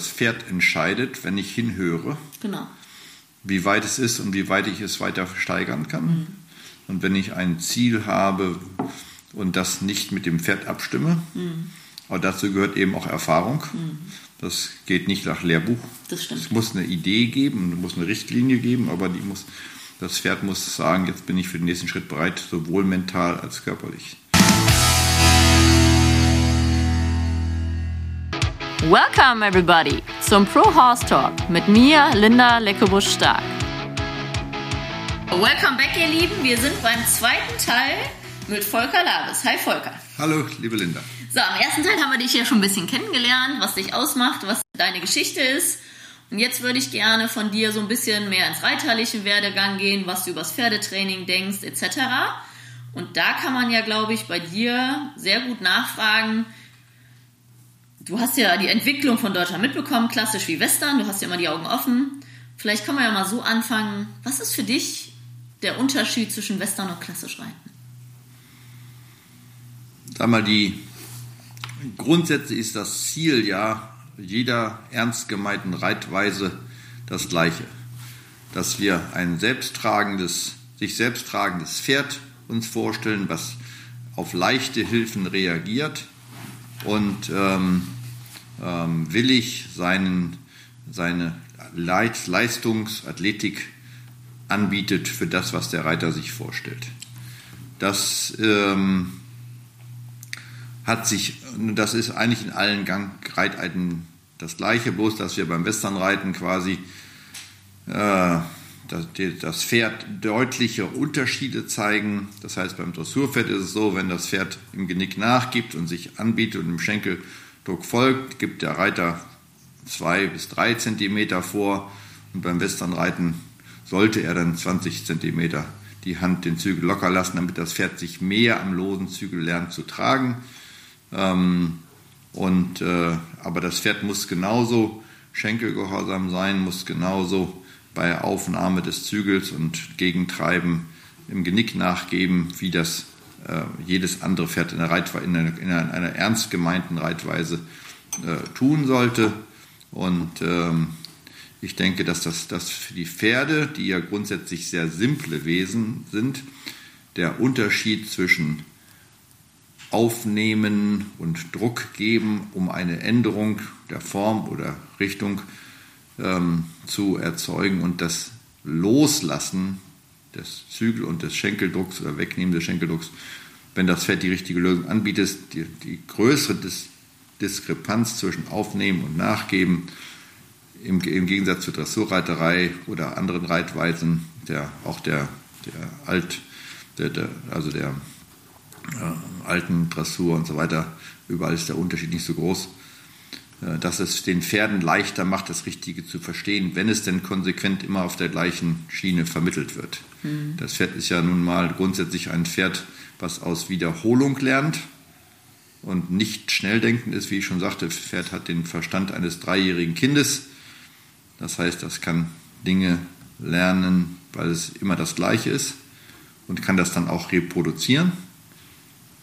das Pferd entscheidet, wenn ich hinhöre. Genau. Wie weit es ist und wie weit ich es weiter steigern kann. Mhm. Und wenn ich ein Ziel habe und das nicht mit dem Pferd abstimme, mhm. aber dazu gehört eben auch Erfahrung. Mhm. Das geht nicht nach Lehrbuch. Das stimmt. Es muss eine Idee geben, es muss eine Richtlinie geben, aber die muss, das Pferd muss sagen, jetzt bin ich für den nächsten Schritt bereit, sowohl mental als körperlich. Welcome everybody zum Pro Horse Talk mit mir, Linda Leckebusch-Stark. Welcome back, ihr Lieben. Wir sind beim zweiten Teil mit Volker Labes. Hi Volker. Hallo, liebe Linda. So, im ersten Teil haben wir dich ja schon ein bisschen kennengelernt, was dich ausmacht, was deine Geschichte ist. Und jetzt würde ich gerne von dir so ein bisschen mehr ins reiterliche Werdegang gehen, was du übers Pferdetraining denkst, etc. Und da kann man ja, glaube ich, bei dir sehr gut nachfragen, du hast ja die Entwicklung von Deutschland mitbekommen, klassisch wie Western, du hast ja immer die Augen offen. Vielleicht kann man ja mal so anfangen. Was ist für dich der Unterschied zwischen Western und klassisch Reiten? Sag mal, die grundsätzlich ist das Ziel ja jeder ernst gemeinten Reitweise das gleiche. Dass wir ein selbsttragendes, sich selbst tragendes Pferd uns vorstellen, was auf leichte Hilfen reagiert und ähm, ähm, willig seinen, seine Leistungsathletik anbietet für das, was der Reiter sich vorstellt. Das ähm, hat sich, das ist eigentlich in allen Gangreiteiten das Gleiche, bloß dass wir beim Westernreiten quasi äh, das, Pferd deutliche Unterschiede zeigen. Das heißt, beim Dressurpferd ist es so, wenn das Pferd im Genick nachgibt und sich anbietet und im Schenkel Druck folgt, gibt der Reiter zwei bis drei Zentimeter vor und beim Westernreiten sollte er dann 20 Zentimeter die Hand den Zügel locker lassen, damit das Pferd sich mehr am losen Zügel lernt zu tragen. Ähm, und, äh, aber das Pferd muss genauso schenkelgehorsam sein, muss genauso bei Aufnahme des Zügels und Gegentreiben im Genick nachgeben, wie das äh, jedes andere Pferd in einer, Reitwe in einer, in einer, ernst gemeinten Reitweise äh, tun sollte. Und ähm, ich denke, dass das, das für die Pferde, die ja grundsätzlich sehr simple Wesen sind, der Unterschied zwischen Aufnehmen und Druck geben, um eine Änderung der Form oder Richtung ähm, zu erzeugen und das Loslassen des Zügel- und des Schenkeldrucks oder Wegnehmen des Schenkeldrucks, wenn das Pferd die richtige Lösung anbietet, die, die größere Dis Diskrepanz zwischen Aufnehmen und Nachgeben im, im Gegensatz zur Dressurreiterei oder anderen Reitweisen, der, auch der, der Alt, der, der, also der äh, alten Dressur und so weiter, überall ist der Unterschied nicht so groß, dass es den Pferden leichter macht, das Richtige zu verstehen, wenn es denn konsequent immer auf der gleichen Schiene vermittelt wird. Mhm. Das Pferd ist ja nun mal grundsätzlich ein Pferd, was aus Wiederholung lernt und nicht schnelldenkend ist, wie ich schon sagte. Das Pferd hat den Verstand eines dreijährigen Kindes. Das heißt, das kann Dinge lernen, weil es immer das Gleiche ist und kann das dann auch reproduzieren.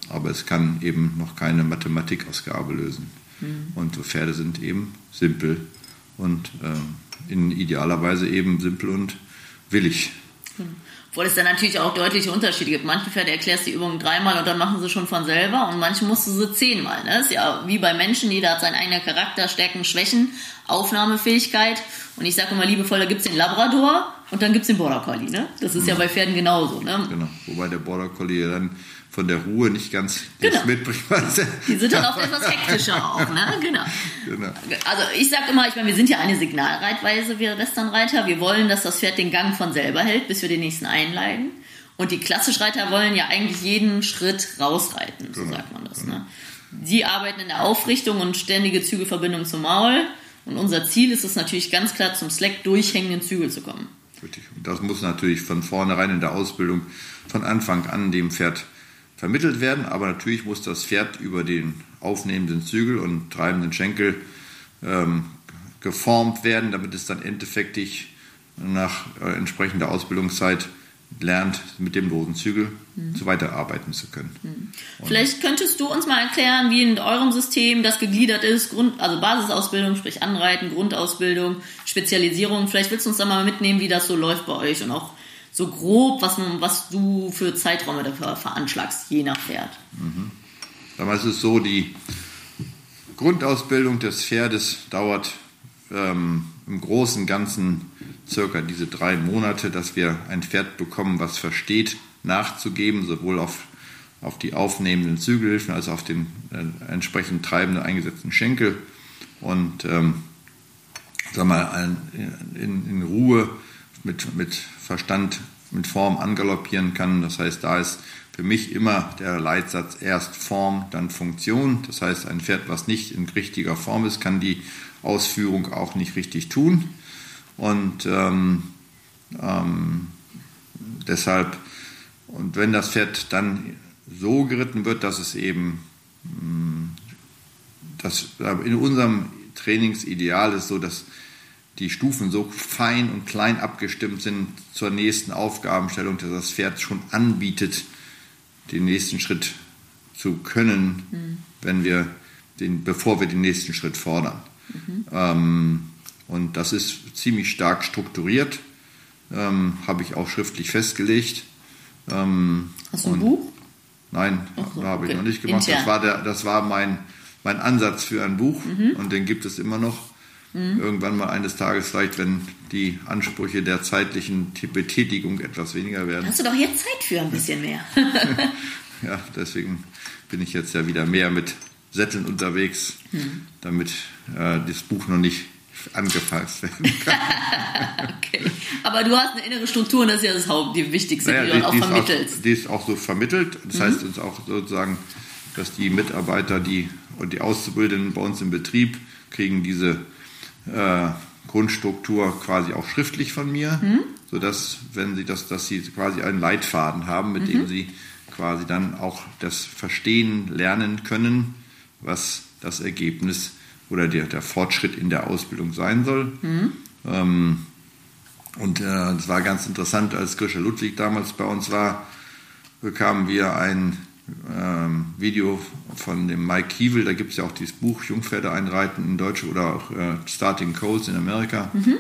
Aber es kann eben noch keine Mathematikausgabe lösen. Mhm. Und so Pferde sind eben simpel und äh, in idealer Weise eben simpel und willig. Mhm. Obwohl es dann natürlich auch deutliche Unterschiede gibt. Manche Pferde erklärst die Übung dreimal und dann machen sie schon von selber und manche musst du sie zehnmal. Ne? Das ist ja wie bei Menschen, jeder hat seinen eigenen Charakter, Stärken, Schwächen, Aufnahmefähigkeit. Und ich sage immer liebevoll, da gibt es den Labrador und dann gibt es den Border Collie. Ne? Das ist mhm. ja bei Pferden genauso. Ne? Genau, wobei der Border Collie dann von der Ruhe nicht ganz genau. mitbringt. Die sind dann oft etwas hektischer auch, ne? Genau. genau. Also ich sage immer, ich meine, wir sind ja eine Signalreitweise, wir Westernreiter. Wir wollen, dass das Pferd den Gang von selber hält, bis wir den nächsten einleiten. Und die Klassischreiter wollen ja eigentlich jeden Schritt rausreiten, so genau. sagt man das. Ne? Die arbeiten in der Aufrichtung und ständige Zügelverbindung zum Maul. Und unser Ziel ist es natürlich ganz klar, zum Slack durchhängenden Zügel zu kommen. Richtig. Und das muss natürlich von vornherein in der Ausbildung von Anfang an dem Pferd vermittelt werden, aber natürlich muss das Pferd über den aufnehmenden Zügel und treibenden Schenkel ähm, geformt werden, damit es dann endeffektig nach äh, entsprechender Ausbildungszeit lernt, mit dem losen Zügel mhm. so weiterarbeiten zu können. Mhm. Vielleicht könntest du uns mal erklären, wie in eurem System das gegliedert ist, Grund, also Basisausbildung, sprich Anreiten, Grundausbildung, Spezialisierung. Vielleicht willst du uns da mal mitnehmen, wie das so läuft bei euch und auch so grob, was, was du für Zeiträume dafür veranschlagst, je nach Pferd. Mhm. Damals ist es so, die Grundausbildung des Pferdes dauert ähm, im Großen und Ganzen circa diese drei Monate, dass wir ein Pferd bekommen, was versteht, nachzugeben, sowohl auf, auf die aufnehmenden Zügelhilfen als auch auf den äh, entsprechend treibenden eingesetzten Schenkel und ähm, sag mal, in, in Ruhe mit, mit Verstand, mit Form angaloppieren kann. Das heißt, da ist für mich immer der Leitsatz erst Form, dann Funktion. Das heißt, ein Pferd, was nicht in richtiger Form ist, kann die Ausführung auch nicht richtig tun. Und ähm, ähm, deshalb, und wenn das Pferd dann so geritten wird, dass es eben, mm, das, in unserem Trainingsideal ist so, dass die Stufen so fein und klein abgestimmt sind zur nächsten Aufgabenstellung, dass das Pferd schon anbietet, den nächsten Schritt zu können, mhm. wenn wir den, bevor wir den nächsten Schritt fordern. Mhm. Ähm, und das ist ziemlich stark strukturiert, ähm, habe ich auch schriftlich festgelegt. Ähm, Hast du ein Buch? Nein, so, habe okay. ich noch nicht gemacht. Das war, der, das war mein, mein Ansatz für ein Buch mhm. und den gibt es immer noch. Mhm. Irgendwann mal eines Tages vielleicht, wenn die Ansprüche der zeitlichen Betätigung etwas weniger werden. Hast du doch jetzt Zeit für ein bisschen mehr. ja, deswegen bin ich jetzt ja wieder mehr mit Sätteln unterwegs, mhm. damit äh, das Buch noch nicht angefasst werden kann. okay. Aber du hast eine innere Struktur und das ist ja das Haupt, die wichtigste, naja, die, du auch die vermittelst. Auch, die ist auch so vermittelt. Das mhm. heißt uns auch sozusagen, dass die Mitarbeiter die, und die Auszubildenden bei uns im Betrieb kriegen diese äh, Grundstruktur quasi auch schriftlich von mir, mhm. sodass, wenn sie das, dass sie quasi einen Leitfaden haben, mit mhm. dem sie quasi dann auch das Verstehen lernen können, was das Ergebnis oder der, der Fortschritt in der Ausbildung sein soll. Mhm. Ähm, und es äh, war ganz interessant, als Grisha Ludwig damals bei uns war, bekamen wir ein ähm, Video von dem Mike Kiewel, da gibt es ja auch dieses Buch Jungpferde einreiten in Deutsch oder auch äh, Starting Coles in Amerika. Mhm.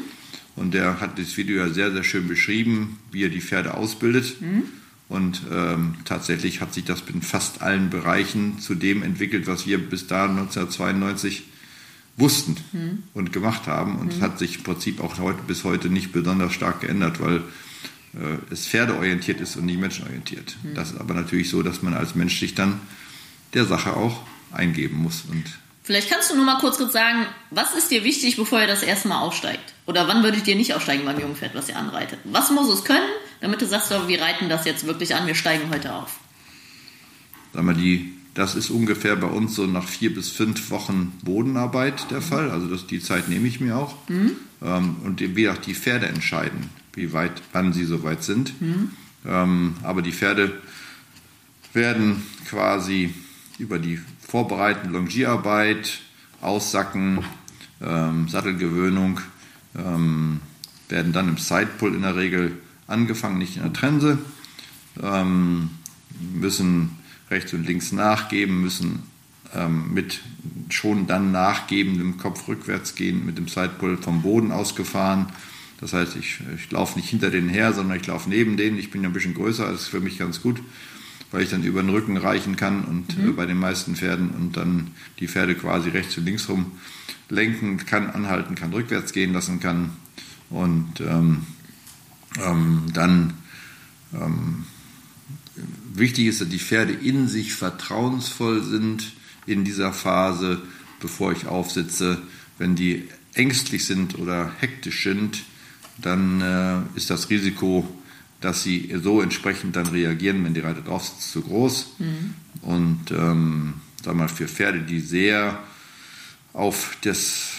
Und der hat das Video ja sehr, sehr schön beschrieben, wie er die Pferde ausbildet. Mhm. Und ähm, tatsächlich hat sich das in fast allen Bereichen zu dem entwickelt, was wir bis da 1992 wussten mhm. und gemacht haben. Und es mhm. hat sich im Prinzip auch heute, bis heute nicht besonders stark geändert, weil äh, es pferdeorientiert ist und nicht menschenorientiert. Mhm. Das ist aber natürlich so, dass man als Mensch sich dann der Sache auch eingeben muss. Und Vielleicht kannst du nur mal kurz, kurz sagen, was ist dir wichtig, bevor ihr das erste Mal aufsteigt? Oder wann würdet ihr nicht aufsteigen beim jungen Pferd, was ihr anreitet? Was muss es können, damit du sagst, wir reiten das jetzt wirklich an, wir steigen heute auf? Sag mal, die, das ist ungefähr bei uns so nach vier bis fünf Wochen Bodenarbeit der Fall. Also das, die Zeit nehme ich mir auch. Mhm. Ähm, und wie auch die Pferde entscheiden wie weit, wann sie soweit sind. Mhm. Ähm, aber die Pferde werden quasi über die vorbereitende Longierarbeit, Aussacken, ähm, Sattelgewöhnung, ähm, werden dann im Sidepull in der Regel angefangen, nicht in der Trense, ähm, müssen rechts und links nachgeben, müssen ähm, mit schon dann nachgebendem Kopf rückwärts gehen, mit dem Sidepull vom Boden ausgefahren das heißt, ich, ich laufe nicht hinter denen her, sondern ich laufe neben denen. Ich bin ja ein bisschen größer, das ist für mich ganz gut, weil ich dann über den Rücken reichen kann und mhm. äh, bei den meisten Pferden und dann die Pferde quasi rechts und links rum lenken kann, anhalten kann, rückwärts gehen lassen kann. Und ähm, ähm, dann ähm, wichtig ist, dass die Pferde in sich vertrauensvoll sind in dieser Phase, bevor ich aufsitze. Wenn die ängstlich sind oder hektisch sind, dann äh, ist das Risiko, dass sie so entsprechend dann reagieren, wenn die Reiter drauf sitzt, zu groß. Mhm. Und ähm, sag mal, für Pferde, die sehr auf das,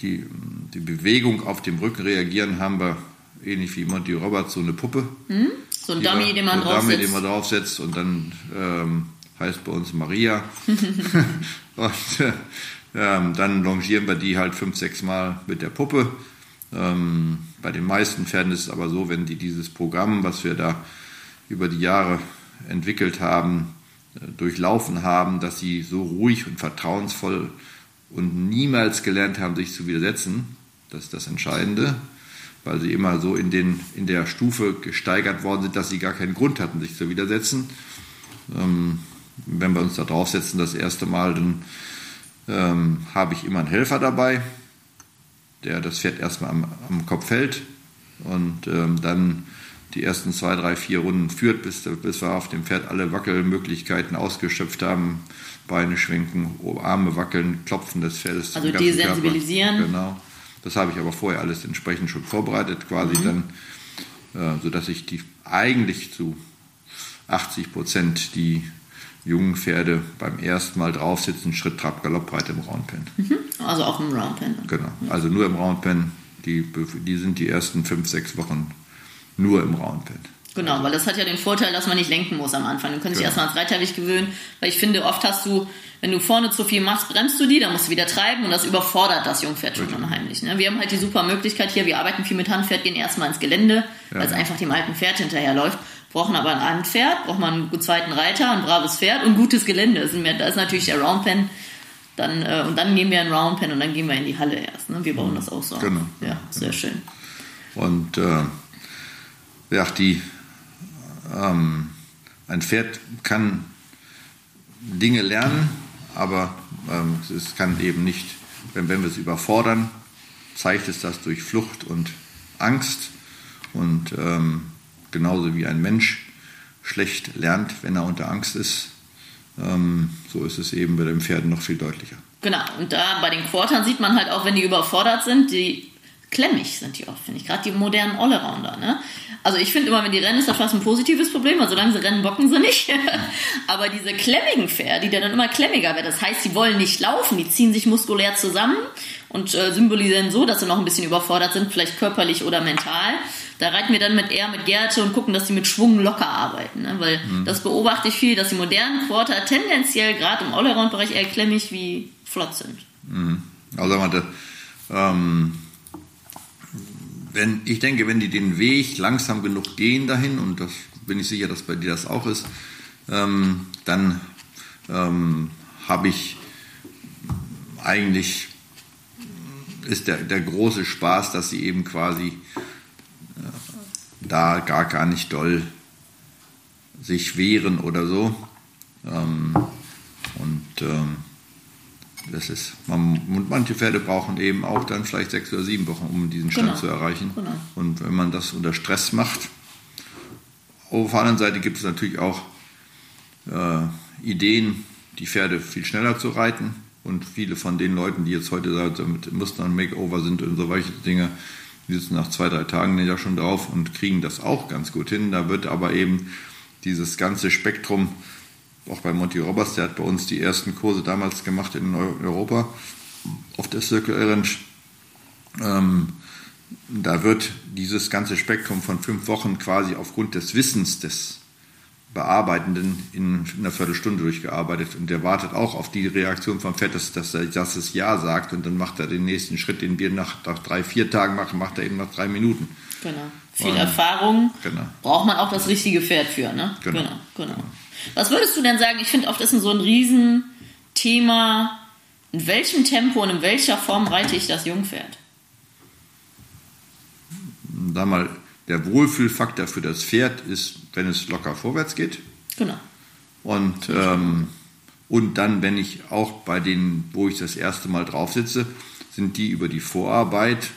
die, die Bewegung auf dem Rücken reagieren, haben wir ähnlich wie Monty Roberts so eine Puppe. Mhm. So ein Dummy, den man draufsetzt. Dummy, den man draufsetzt und dann ähm, heißt bei uns Maria. und äh, ähm, dann longieren wir die halt fünf, sechs Mal mit der Puppe. Ähm, Bei den meisten Pferden ist es aber so, wenn die dieses Programm, was wir da über die Jahre entwickelt haben, äh, durchlaufen haben, dass sie so ruhig und vertrauensvoll und niemals gelernt haben, sich zu widersetzen. Das ist das Entscheidende, weil sie immer so in, den, in der Stufe gesteigert worden sind, dass sie gar keinen Grund hatten, sich zu widersetzen. Ähm, wenn wir uns da draufsetzen, das erste Mal, dann ähm, habe ich immer einen Helfer dabei, der das Pferd erstmal am, am Kopf hält und ähm, dann die ersten zwei, drei, vier Runden führt, bis, bis wir auf dem Pferd alle Wackelmöglichkeiten ausgeschöpft haben. Beine schwenken, Arme wackeln, Klopfen des Pferdes. Also desensibilisieren. Genau. Das habe ich aber vorher alles entsprechend schon vorbereitet, quasi mhm. dann, äh, sodass ich die eigentlich zu 80 Prozent die jungen Pferde beim ersten Mal draufsitzen, Schritt, Trab, Galoppbreite im Roundpen. Mhm. Also auch im Roundpen. Genau, also nur im Roundpen. Die, die sind die ersten fünf, sechs Wochen nur im Roundpen. Genau, weil das hat ja den Vorteil, dass man nicht lenken muss am Anfang. Du kannst dich genau. erstmal ans Reitergewicht gewöhnen, weil ich finde, oft hast du, wenn du vorne zu viel machst, bremst du die, dann musst du wieder treiben und das überfordert das Jungpferd schon unheimlich. Ne? Wir haben halt die super Möglichkeit hier, wir arbeiten viel mit Handpferd, gehen erstmal ins Gelände, ja. weil es einfach dem alten Pferd hinterherläuft brauchen aber ein Handpferd, braucht man einen zweiten Reiter, ein braves Pferd und gutes Gelände. Da ist natürlich der Roundpen. Dann, äh, und dann nehmen wir einen Roundpen und dann gehen wir in die Halle erst. Ne? Wir bauen das auch so. Genau. Ja, sehr schön. Und äh, ja, die, ähm, ein Pferd kann Dinge lernen, aber ähm, es kann eben nicht, wenn, wenn wir es überfordern, zeigt es das durch Flucht und Angst. Und ähm, genauso wie ein Mensch schlecht lernt, wenn er unter Angst ist. Ähm, so ist es eben bei den Pferden noch viel deutlicher. Genau, und da bei den Quartern sieht man halt auch, wenn die überfordert sind, die klemmig sind die oft, finde ich. Gerade die modernen Allrounder. Ne? Also ich finde immer, wenn die rennen, ist das fast ein positives Problem, weil solange sie rennen, bocken sie nicht. Aber diese klemmigen Pferde, die dann immer klemmiger werden, das heißt, sie wollen nicht laufen, die ziehen sich muskulär zusammen und äh, symbolisieren so, dass sie noch ein bisschen überfordert sind, vielleicht körperlich oder mental. Da reiten wir dann mit eher mit Gerte und gucken, dass sie mit Schwung locker arbeiten. Ne? Weil mhm. das beobachte ich viel, dass die modernen Quarter tendenziell gerade im Allround-Bereich eher klemmig wie flott sind. Mhm. Also man, ähm, wenn, ich denke, wenn die den Weg langsam genug gehen dahin, und das bin ich sicher, dass bei dir das auch ist, ähm, dann ähm, habe ich eigentlich ist der, der große Spaß, dass sie eben quasi da gar, gar nicht doll sich wehren oder so. Ähm, und ähm, das ist, man, manche Pferde brauchen eben auch dann vielleicht sechs oder sieben Wochen, um diesen Stand genau. zu erreichen. Genau. Und wenn man das unter Stress macht, auf der anderen Seite gibt es natürlich auch äh, Ideen, die Pferde viel schneller zu reiten. Und viele von den Leuten, die jetzt heute mit Muster und Makeover sind und so welche Dinge, die sitzen nach zwei, drei Tagen ja schon drauf und kriegen das auch ganz gut hin. Da wird aber eben dieses ganze Spektrum, auch bei Monty Roberts, der hat bei uns die ersten Kurse damals gemacht in Europa auf der Circle Ranch. Ähm, da wird dieses ganze Spektrum von fünf Wochen quasi aufgrund des Wissens des Bearbeitenden in einer Viertelstunde durchgearbeitet und der wartet auch auf die Reaktion vom Fett, dass, dass er dass es Ja sagt und dann macht er den nächsten Schritt, den wir nach, nach drei, vier Tagen machen, macht er eben nach drei Minuten. Genau. Viel und, Erfahrung genau. braucht man auch das richtige Pferd für, ne? Genau. genau, genau. Was würdest du denn sagen? Ich finde oft ist so ein Riesenthema, in welchem Tempo und in welcher Form reite ich das Jungpferd? Sag mal, der Wohlfühlfaktor für das Pferd ist, wenn es locker vorwärts geht. Genau. Und, ähm, und dann, wenn ich auch bei denen, wo ich das erste Mal drauf sitze, sind die über die Vorarbeit,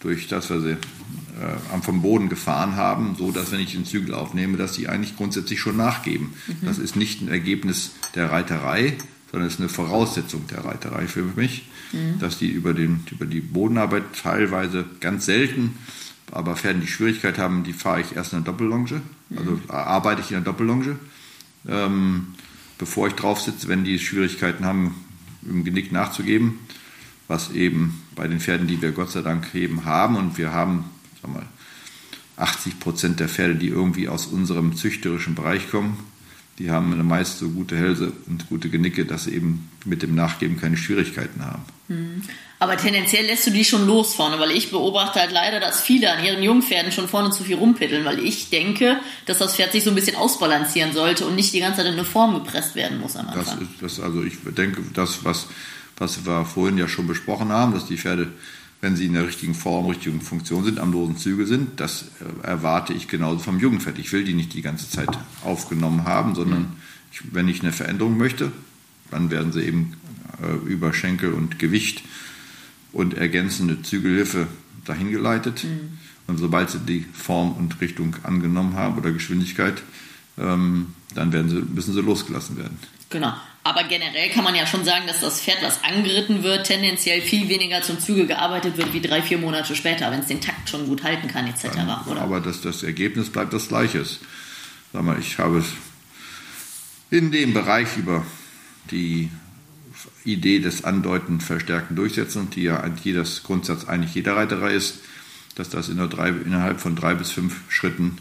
durch das, was sie äh, vom Boden gefahren haben, so dass, wenn ich den Zügel aufnehme, dass sie eigentlich grundsätzlich schon nachgeben. Mhm. Das ist nicht ein Ergebnis der Reiterei, sondern es ist eine Voraussetzung der Reiterei für mich, mhm. dass die über, den, über die Bodenarbeit teilweise ganz selten aber Pferden, die Schwierigkeit haben, die fahre ich erst in der Doppellonge. Also mhm. arbeite ich in der Doppellonge, ähm, bevor ich drauf sitze, wenn die Schwierigkeiten haben, im Genick nachzugeben. Was eben bei den Pferden, die wir Gott sei Dank eben haben, und wir haben, sag mal, 80 Prozent der Pferde, die irgendwie aus unserem züchterischen Bereich kommen, die haben meist so gute Hälse und gute Genicke, dass sie eben mit dem Nachgeben keine Schwierigkeiten haben. Hm. Aber tendenziell lässt du die schon los vorne, weil ich beobachte halt leider, dass viele an ihren Jungpferden schon vorne zu viel rumpitteln, weil ich denke, dass das Pferd sich so ein bisschen ausbalancieren sollte und nicht die ganze Zeit in eine Form gepresst werden muss am Anfang. Das ist, das, also ich denke, das, was, was wir vorhin ja schon besprochen haben, dass die Pferde, wenn sie in der richtigen Form, richtigen Funktion sind, am losen Zügel sind, das äh, erwarte ich genauso vom Jungpferd. Ich will die nicht die ganze Zeit aufgenommen haben, sondern ich, wenn ich eine Veränderung möchte, dann werden sie eben äh, über Schenkel und Gewicht und ergänzende Zügelhilfe dahin geleitet. Mhm. Und sobald sie die Form und Richtung angenommen haben oder Geschwindigkeit, ähm, dann werden sie, müssen sie losgelassen werden. Genau. Aber generell kann man ja schon sagen, dass das Pferd, was angeritten wird, tendenziell viel weniger zum Zügel gearbeitet wird wie drei, vier Monate später, wenn es den Takt schon gut halten kann, etc. Ja, aber das, das Ergebnis bleibt das gleiche. Sag mal, ich habe in dem Bereich über die Idee des Andeuten, Verstärken, Durchsetzen, die ja eigentlich das Grundsatz eigentlich jeder Reiterei ist, dass das in drei, innerhalb von drei bis fünf Schritten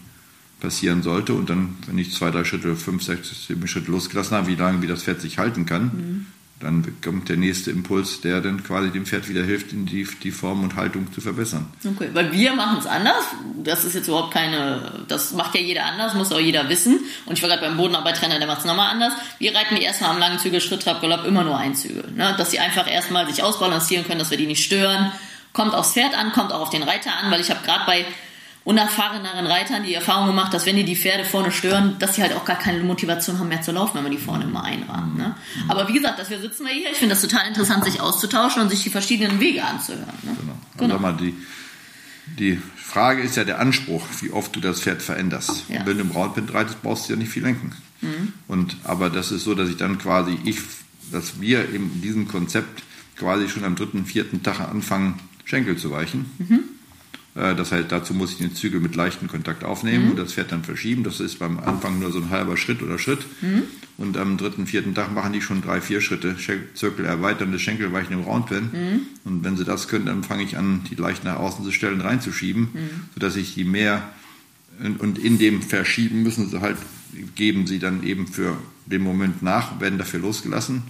passieren sollte. Und dann, wenn ich zwei, drei Schritte, fünf, sechs, sieben Schritte losgelassen habe, wie lange wie das Pferd sich halten kann, mhm dann kommt der nächste Impuls, der dann quasi dem Pferd wieder hilft, die, die Form und Haltung zu verbessern. Okay, weil wir machen es anders. Das ist jetzt überhaupt keine, das macht ja jeder anders, muss auch jeder wissen. Und ich war gerade beim Bodenarbeittrainer, der macht es nochmal anders. Wir reiten die erstmal am langen Zügel, Schritt, Trab, Galopp immer nur ein Zügel. Ne? Dass sie einfach erstmal sich ausbalancieren können, dass wir die nicht stören. Kommt aufs Pferd an, kommt auch auf den Reiter an, weil ich habe gerade bei unerfahreneren Reitern die Erfahrung gemacht, dass wenn die die Pferde vorne stören, dass sie halt auch gar keine Motivation haben mehr zu laufen, wenn man die vorne immer einrahmen. Ne? Aber wie gesagt, dafür sitzen wir hier. Ich finde das total interessant, sich auszutauschen und sich die verschiedenen Wege anzuhören. Ne? Genau. genau. Mal, die, die Frage ist ja der Anspruch, wie oft du das Pferd veränderst. Ja. Wenn du im Braunpind reitest, brauchst du ja nicht viel lenken. Mhm. Und, aber das ist so, dass ich dann quasi, ich, dass wir in diesem Konzept quasi schon am dritten, vierten Tag anfangen, Schenkel zu weichen. Mhm das heißt, dazu muss ich den Zügel mit leichtem Kontakt aufnehmen mhm. und das Pferd dann verschieben. Das ist beim Anfang nur so ein halber Schritt oder Schritt. Mhm. Und am dritten, vierten Tag machen die schon drei, vier Schritte. Zirkel erweitern, das Schenkelweichen im Roundpen. Mhm. Und wenn sie das können, dann fange ich an, die leicht nach außen zu stellen, reinzuschieben, mhm. sodass ich die mehr und in dem Verschieben müssen sie halt, geben sie dann eben für den Moment nach, werden dafür losgelassen,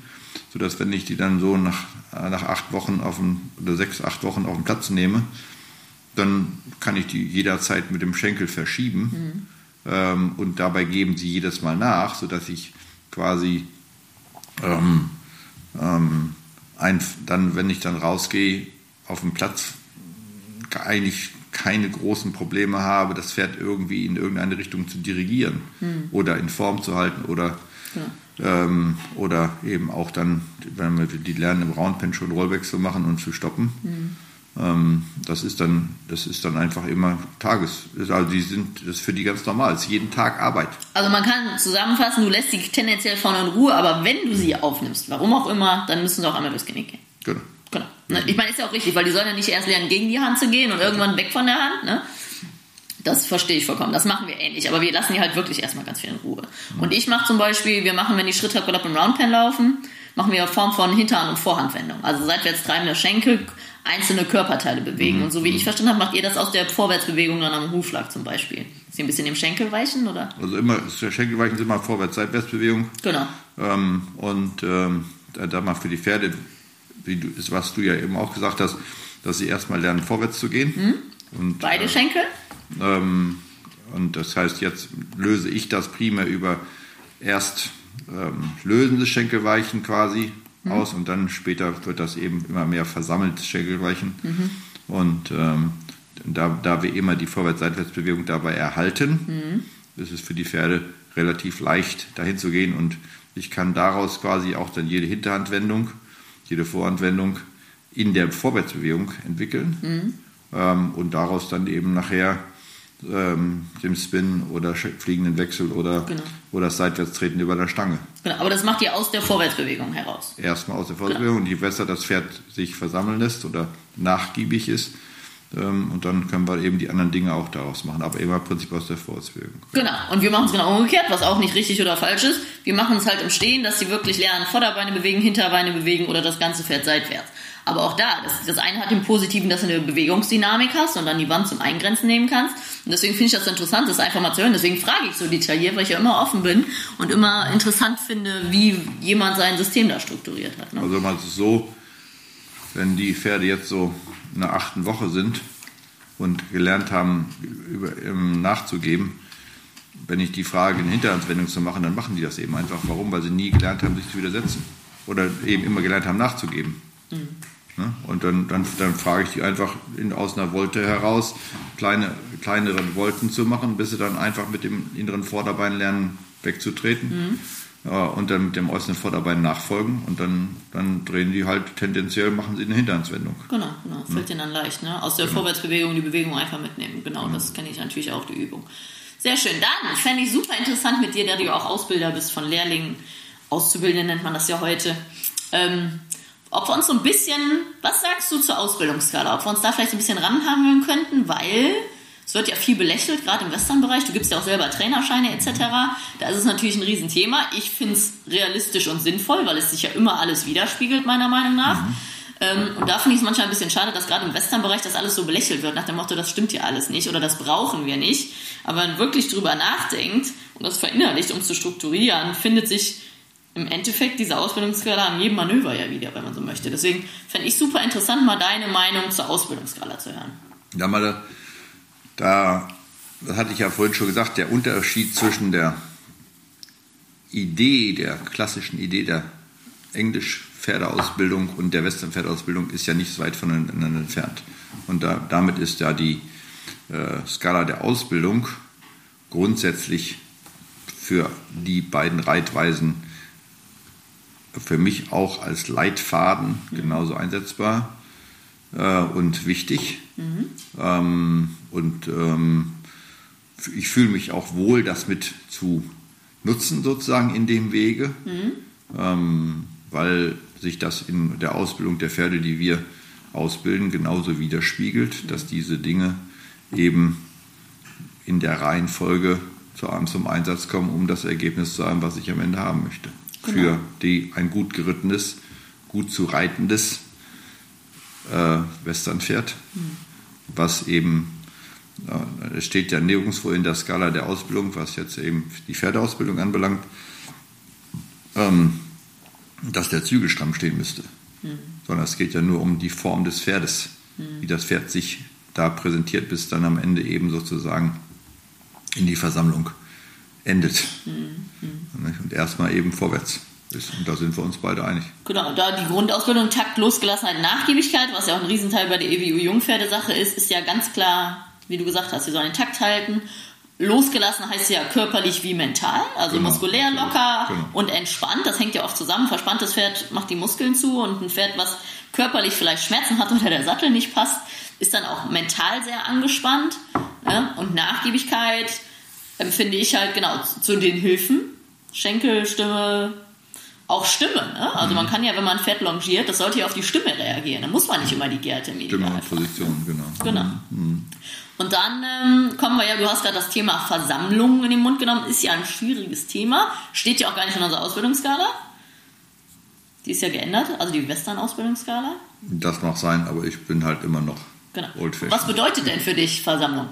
sodass wenn ich die dann so nach, nach acht Wochen auf dem, oder sechs, acht Wochen auf dem Platz nehme, dann kann ich die jederzeit mit dem Schenkel verschieben mhm. ähm, und dabei geben sie jedes Mal nach, sodass ich quasi ähm, ähm, ein, dann, wenn ich dann rausgehe, auf dem Platz eigentlich keine großen Probleme habe, das Pferd irgendwie in irgendeine Richtung zu dirigieren mhm. oder in Form zu halten oder, ja. ähm, oder eben auch dann, wenn wir die lernen, im Roundpen schon Rollback zu machen und zu stoppen. Mhm. Ähm, das ist dann, das ist dann einfach immer Tages, also die sind, das ist für die ganz normal, es ist jeden Tag Arbeit. Also man kann zusammenfassen, du lässt sie tendenziell vorne in Ruhe, aber wenn du sie aufnimmst, warum auch immer, dann müssen sie auch einmal durchs Genick gehen. Genau. genau. Ne? Ich meine, ist ja auch richtig, weil die sollen ja nicht erst lernen, gegen die Hand zu gehen und irgendwann weg von der Hand, ne? Das verstehe ich vollkommen. Das machen wir ähnlich. Aber wir lassen die halt wirklich erstmal ganz viel in Ruhe. Und ich mache zum Beispiel, wir machen, wenn die Schritte Galopp im Roundpen laufen, machen wir Form von Hinterhand- und Vorhandwendung. Also seitwärts treibende Schenkel, einzelne Körperteile bewegen. Mhm. Und so wie ich verstanden habe, macht ihr das aus der Vorwärtsbewegung dann am Hufschlag zum Beispiel. Ist ihr ein bisschen im Schenkel weichen, oder? Also immer, der Schenkelweichen ist immer Vorwärts-Seitwärtsbewegung. Genau. Ähm, und ähm, da, mal für die Pferde, wie du, was du ja eben auch gesagt hast, dass sie erstmal lernen, vorwärts zu gehen. Mhm. Und, Beide äh, Schenkel? Ähm, und das heißt, jetzt löse ich das primär über erst ähm, lösende Schenkelweichen quasi, mhm. aus und dann später wird das eben immer mehr versammelt, Schenkelweichen. Mhm. Und ähm, da, da wir immer die Vorwärts-Seitwärts-Bewegung dabei erhalten, mhm. ist es für die Pferde relativ leicht, dahin zu gehen und ich kann daraus quasi auch dann jede Hinterhandwendung, jede Vorhandwendung in der Vorwärtsbewegung entwickeln mhm. Ähm, und daraus dann eben nachher ähm, dem Spin oder fliegenden Wechsel oder, genau. oder Seitwärtstreten über der Stange. Genau, aber das macht ihr aus der Vorwärtsbewegung heraus. Erstmal aus der Vorwärtsbewegung genau. und je besser das Pferd sich versammeln lässt oder nachgiebig ist, Ähm, und dann können wir eben die anderen Dinge auch daraus machen, aber immer im Prinzip aus der Vorwärtsbewegung. Genau, und wir machen es genau umgekehrt, was auch nicht richtig oder falsch ist. Wir machen es halt im Stehen, dass sie wirklich lernen, Vorderbeine bewegen, Hinterbeine bewegen oder das ganze Pferd seitwärts. Aber auch da, das, das eine hat den Positiven, dass du eine Bewegungsdynamik hast und dann die Wand zum Eingrenzen nehmen kannst. Und deswegen finde ich das interessant, das einfach mal zu hören. Deswegen frage ich so detailliert, weil ich ja immer offen bin und immer interessant finde, wie jemand sein System da strukturiert hat. Ne? Also mal so, wenn die Pferde jetzt so in der achten Woche sind und gelernt haben, über, um, nachzugeben, wenn ich die frage, eine Hinterhandswendung zu machen, dann machen die das eben einfach. Warum? Weil sie nie gelernt haben, sich zu widersetzen. Oder eben immer gelernt haben, nachzugeben. Mhm. Ne? Und dann, dann, dann frage ich die einfach in, aus einer Wolte heraus, kleine, kleinere Wolten zu machen, bis sie dann einfach mit dem inneren Vorderbein lernen, wegzutreten. Mhm. und dann mit dem äußeren Vorderbein nachfolgen und dann, dann drehen die halt tendenziell, machen sie eine Hinterhandswendung. Genau, genau. fällt ja. ihnen dann leicht. Ne? Aus der genau. Vorwärtsbewegung die Bewegung einfach mitnehmen. Genau, genau. das kenne ich natürlich auch, die Übung. Sehr schön. Dann fände ich super interessant mit dir, der du auch Ausbilder bist von Lehrlingen, Auszubildenden nennt man das ja heute. Ähm, ob wir uns so ein bisschen, was sagst du zur Ausbildungsskala? Ob wir uns da vielleicht ein bisschen ranhangeln könnten, weil es wird ja viel belächelt, gerade im Western-Bereich. Du gibst ja auch selber Trainerscheine etc. Da ist es natürlich ein Riesenthema. Ich finde es realistisch und sinnvoll, weil es sich ja immer alles widerspiegelt, meiner Meinung nach. Mhm. Ähm, und da finde ich es manchmal ein bisschen schade, dass gerade im Western-Bereich das alles so belächelt wird, nach dem Motto, das stimmt ja alles nicht oder das brauchen wir nicht. Aber wenn man wirklich drüber nachdenkt und das verinnerlicht, um zu strukturieren, findet sich im Endeffekt diese Ausbildungsskala an jedem Manöver ja wieder, wenn man so möchte. Deswegen fände ich super interessant, mal deine Meinung zur Ausbildungsskala zu hören. Ja, mal da, das hatte ich ja vorhin schon gesagt, der Unterschied zwischen der Idee, der klassischen Idee der Englisch-Pferdeausbildung und der Western-Pferdeausbildung ist ja nicht so weit voneinander entfernt. Und da, damit ist ja die äh, Skala der Ausbildung grundsätzlich für die beiden Reitweisen für mich auch als Leitfaden genauso einsetzbar äh, und wichtig. Mhm. Ähm, und ähm, ich fühle mich auch wohl, das mit zu nutzen, sozusagen in dem Wege, mhm. ähm, weil sich das in der Ausbildung der Pferde, die wir ausbilden, genauso widerspiegelt, mhm. dass diese Dinge eben in der Reihenfolge zum Einsatz kommen, um das Ergebnis zu haben, was ich am Ende haben möchte genau. für die, ein gut gerittenes, gut zu reitendes äh, Westernpferd, mhm. was eben, äh, es steht ja nirgendwo in der Skala der Ausbildung, was jetzt eben die Pferdeausbildung anbelangt, ähm, dass der Zügelstamm stehen müsste. Mhm. Sondern es geht ja nur um die Form des Pferdes, mhm. wie das Pferd sich da präsentiert, bis dann am Ende eben sozusagen in die Versammlung endet. Mhm. Und erstmal eben vorwärts ist. Und da sind wir uns beide einig. Genau, da die Grundausbildung Takt, Losgelassenheit, Nachgiebigkeit, was ja auch ein Riesenteil bei der EWU Jungpferdesache ist, ist ja ganz klar, wie du gesagt hast, sie sollen den Takt halten. Losgelassen heißt ja körperlich wie mental, also genau. muskulär locker genau. und entspannt. Das hängt ja oft zusammen. Verspanntes Pferd macht die Muskeln zu und ein Pferd, was körperlich vielleicht Schmerzen hat oder der Sattel nicht passt, ist dann auch mental sehr angespannt. Ne? Und Nachgiebigkeit empfinde ich halt genau zu den Hilfen. Schenkel, Stimme, auch Stimme. Ne? Also mhm. man kann ja, wenn man Fett longiert, das sollte ja auf die Stimme reagieren. Da muss man nicht immer die Gerte Stimme und Position, genau. Genau. Mhm. Und dann ähm, kommen wir ja, du hast gerade das Thema Versammlungen in den Mund genommen, ist ja ein schwieriges Thema. Steht ja auch gar nicht in unserer Ausbildungsskala. Die ist ja geändert, also die Western-Ausbildungsskala. Das mag sein, aber ich bin halt immer noch genau. old Was bedeutet denn für dich Versammlung?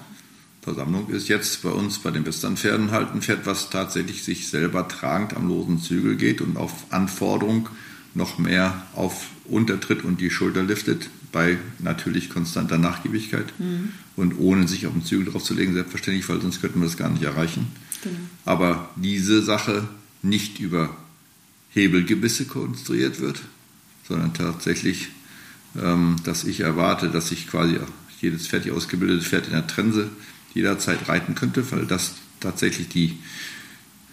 Versammlung ist jetzt bei uns bei den Westernpferden halt ein Pferd, was tatsächlich sich selber tragend am losen Zügel geht und auf Anforderung noch mehr auf Untertritt und die Schulter liftet, bei natürlich konstanter Nachgiebigkeit mhm. und ohne sich auf den Zügel draufzulegen, selbstverständlich, weil sonst könnten wir das gar nicht erreichen. Genau. Aber diese Sache nicht über Hebelgebisse konstruiert wird, sondern tatsächlich, ähm, dass ich erwarte, dass sich quasi jedes fertig ausgebildete Pferd in der Trense jederzeit reiten könnte, weil das tatsächlich die,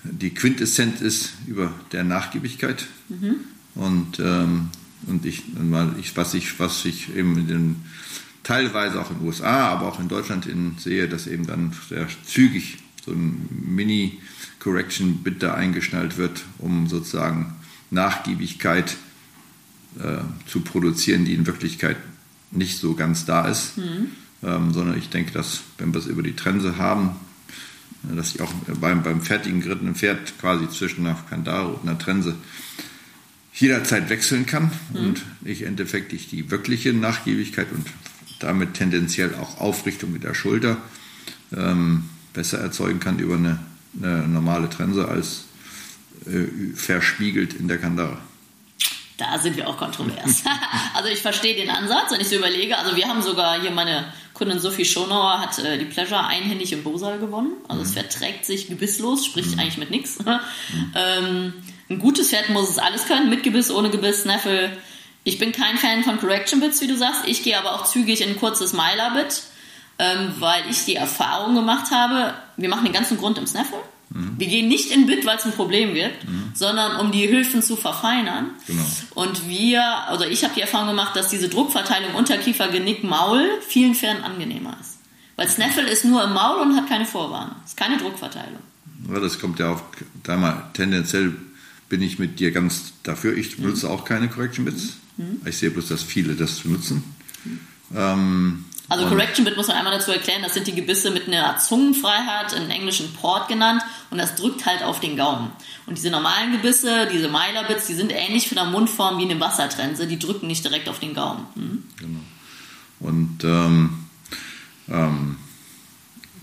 die Quintessenz ist über der Nachgiebigkeit. Mhm. Und, ähm, und ich, was ich, was ich eben in den, teilweise auch in den USA, aber auch in Deutschland in, sehe, dass eben dann sehr zügig so ein Mini-Correction-Bit da eingeschnallt wird, um sozusagen Nachgiebigkeit äh, zu produzieren, die in Wirklichkeit nicht so ganz da ist. Mhm ähm, sondern ich denke, dass wenn wir es über die Trense haben, äh, dass ich auch beim, beim fertigen gerittenen Pferd quasi zwischen einer Kandare und einer Trense jederzeit wechseln kann mhm. und ich im Endeffekt ich die wirkliche Nachgiebigkeit und damit tendenziell auch Aufrichtung mit der Schulter ähm, besser erzeugen kann über eine, eine normale Trense als äh, verspiegelt in der Kandare. Da sind wir auch kontrovers. also ich verstehe den Ansatz und ich so überlege, also wir haben sogar hier meine Kundin Sophie Schonauer hat äh, die Pleasure einhändig im Bosal gewonnen. Also mhm. es verträgt sich gebisslos, spricht mhm. eigentlich mit nichts. Mhm. ähm, ein gutes Pferd muss es alles können, mit Gebiss, ohne Gebiss, Snaffle. Ich bin kein Fan von Correction Bits, wie du sagst. Ich gehe aber auch zügig in ein kurzes Miler-Bit, ähm, weil ich die Erfahrung gemacht habe, wir machen den ganzen Grund im Snaffle. Mhm. Wir gehen nicht in Bit, weil es ein Problem gibt, mhm. sondern um die Hilfen zu verfeinern. Genau. Und wir, also ich habe die Erfahrung gemacht, dass diese Druckverteilung Unterkiefer, Genick, Maul vielen Pferden angenehmer ist. Weil Snaffle ist nur im Maul und hat keine Vorwarnung. Ist keine Druckverteilung. Ja, das kommt ja auch, da mal tendenziell bin ich mit dir ganz dafür. Ich mhm. benutze auch keine Correction Bits. Mhm. Ich sehe bloß, dass viele das benutzen. Mhm. Ähm, also Correction Bit muss man einmal dazu erklären, das sind die Gebisse mit einer Zungenfreiheit, in englischen Port genannt, und das drückt halt auf den Gaumen. Und diese normalen Gebisse, diese Myler Bits, die sind ähnlich von der Mundform wie eine Wassertrense, die drücken nicht direkt auf den Gaumen. Mhm. Genau. Und ähm, ähm,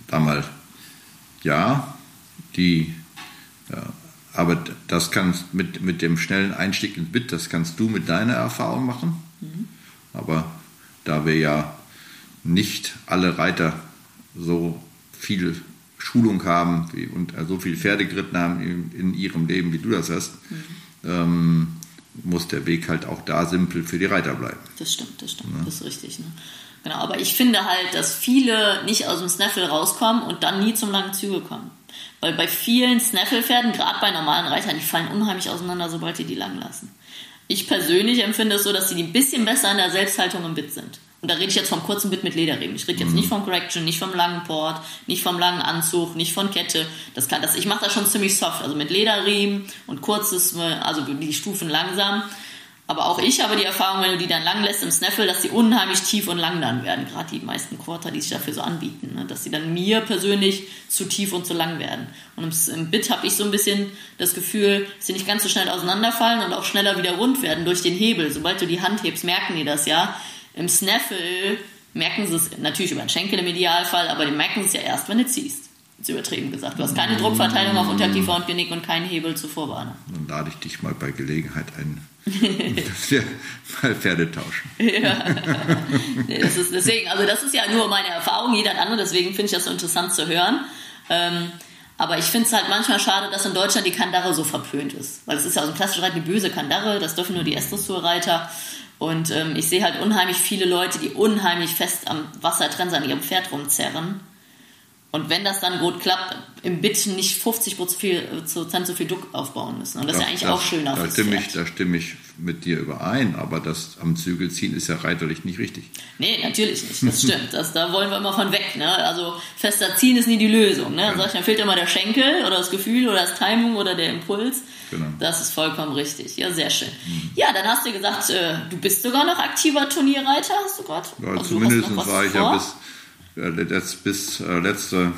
da mal, ja, die, ja, aber das kannst mit, mit dem schnellen Einstieg ins Bit, das kannst du mit deiner Erfahrung machen. Mhm. Aber da wir ja nicht alle Reiter so viel Schulung haben wie, und so viel Pferde geritten haben in, in, ihrem Leben, wie du das hast, mhm. ähm, muss der Weg halt auch da simpel für die Reiter bleiben. Das stimmt, das stimmt, ja. das ist richtig. Ne? Genau, aber ich finde halt, dass viele nicht aus dem Snaffle rauskommen und dann nie zum langen Zügel kommen. Weil bei vielen Snaffle-Pferden, gerade bei normalen Reitern, die fallen unheimlich auseinander, sobald die die lang lassen. Ich persönlich empfinde es so, dass sie ein bisschen besser in der Selbsthaltung im Bit sind. Und da rede ich jetzt vom kurzen Bit mit Lederriemen. Ich rede jetzt mhm. nicht vom Correction, nicht vom langen Port, nicht vom langen Anzug, nicht von Kette. Das kann, das, ich mache das schon ziemlich soft, also mit Lederriemen und kurzes, also die Stufen langsam. Aber auch ich habe die Erfahrung, wenn du die dann lang lässt im Snaffle, dass die unheimlich tief und lang dann werden. Gerade die meisten Quarter, die sich dafür so anbieten. Ne? Dass sie dann mir persönlich zu tief und zu lang werden. Und im, Bit habe ich so ein bisschen das Gefühl, dass sie nicht ganz so schnell auseinanderfallen und auch schneller wieder rund werden durch den Hebel. Sobald du die Hand hebst, merken die das ja. Im Snaffle merken sie es natürlich über den Schenkel im Idealfall, aber die merken es ja erst, wenn du ziehst. Ist übertrieben gesagt. Du hast keine Druckverteilung auf Unterkiefer und Genick und keinen Hebel zur Vorwarnung. Dann lade ich dich mal bei Gelegenheit ein, dass wir mal Pferde tauschen. ja. Nee, das ist deswegen, also das ist ja nur meine Erfahrung, jeder andere, deswegen finde ich das so interessant zu hören. Ähm, aber ich finde es halt manchmal schade, dass in Deutschland die Kandare so verpönt ist. Weil es ist ja aus dem klassischen Reiten die böse Kandare, das dürfen nur die S-Dressurreiter. Und ähm, ich sehe halt unheimlich viele Leute, die unheimlich fest am Wassertrense an ihrem Pferd rumzerren. Und wenn das dann gut klappt, im Bit nicht 50 Prozent so viel Druck aufbauen müssen. Und das ja, ist ja eigentlich das, auch schön da stimme, ich, da stimme ich mit dir überein, aber das am Zügel ziehen ist ja reiterlich nicht richtig. Nee, natürlich nicht. Das stimmt. Das, da wollen wir immer von weg. Ne? Also fester ziehen ist nie die Lösung. Ne? Dann, ja. ich, dann fehlt immer der Schenkel oder das Gefühl oder das Timing oder der Impuls. Genau. Das ist vollkommen richtig. Ja, sehr schön. Mhm. Ja, dann hast du gesagt, äh, du bist sogar noch aktiver Turnierreiter, hast du gerade? Ja, also zumindest war ich ja bis, äh, bis äh, letzte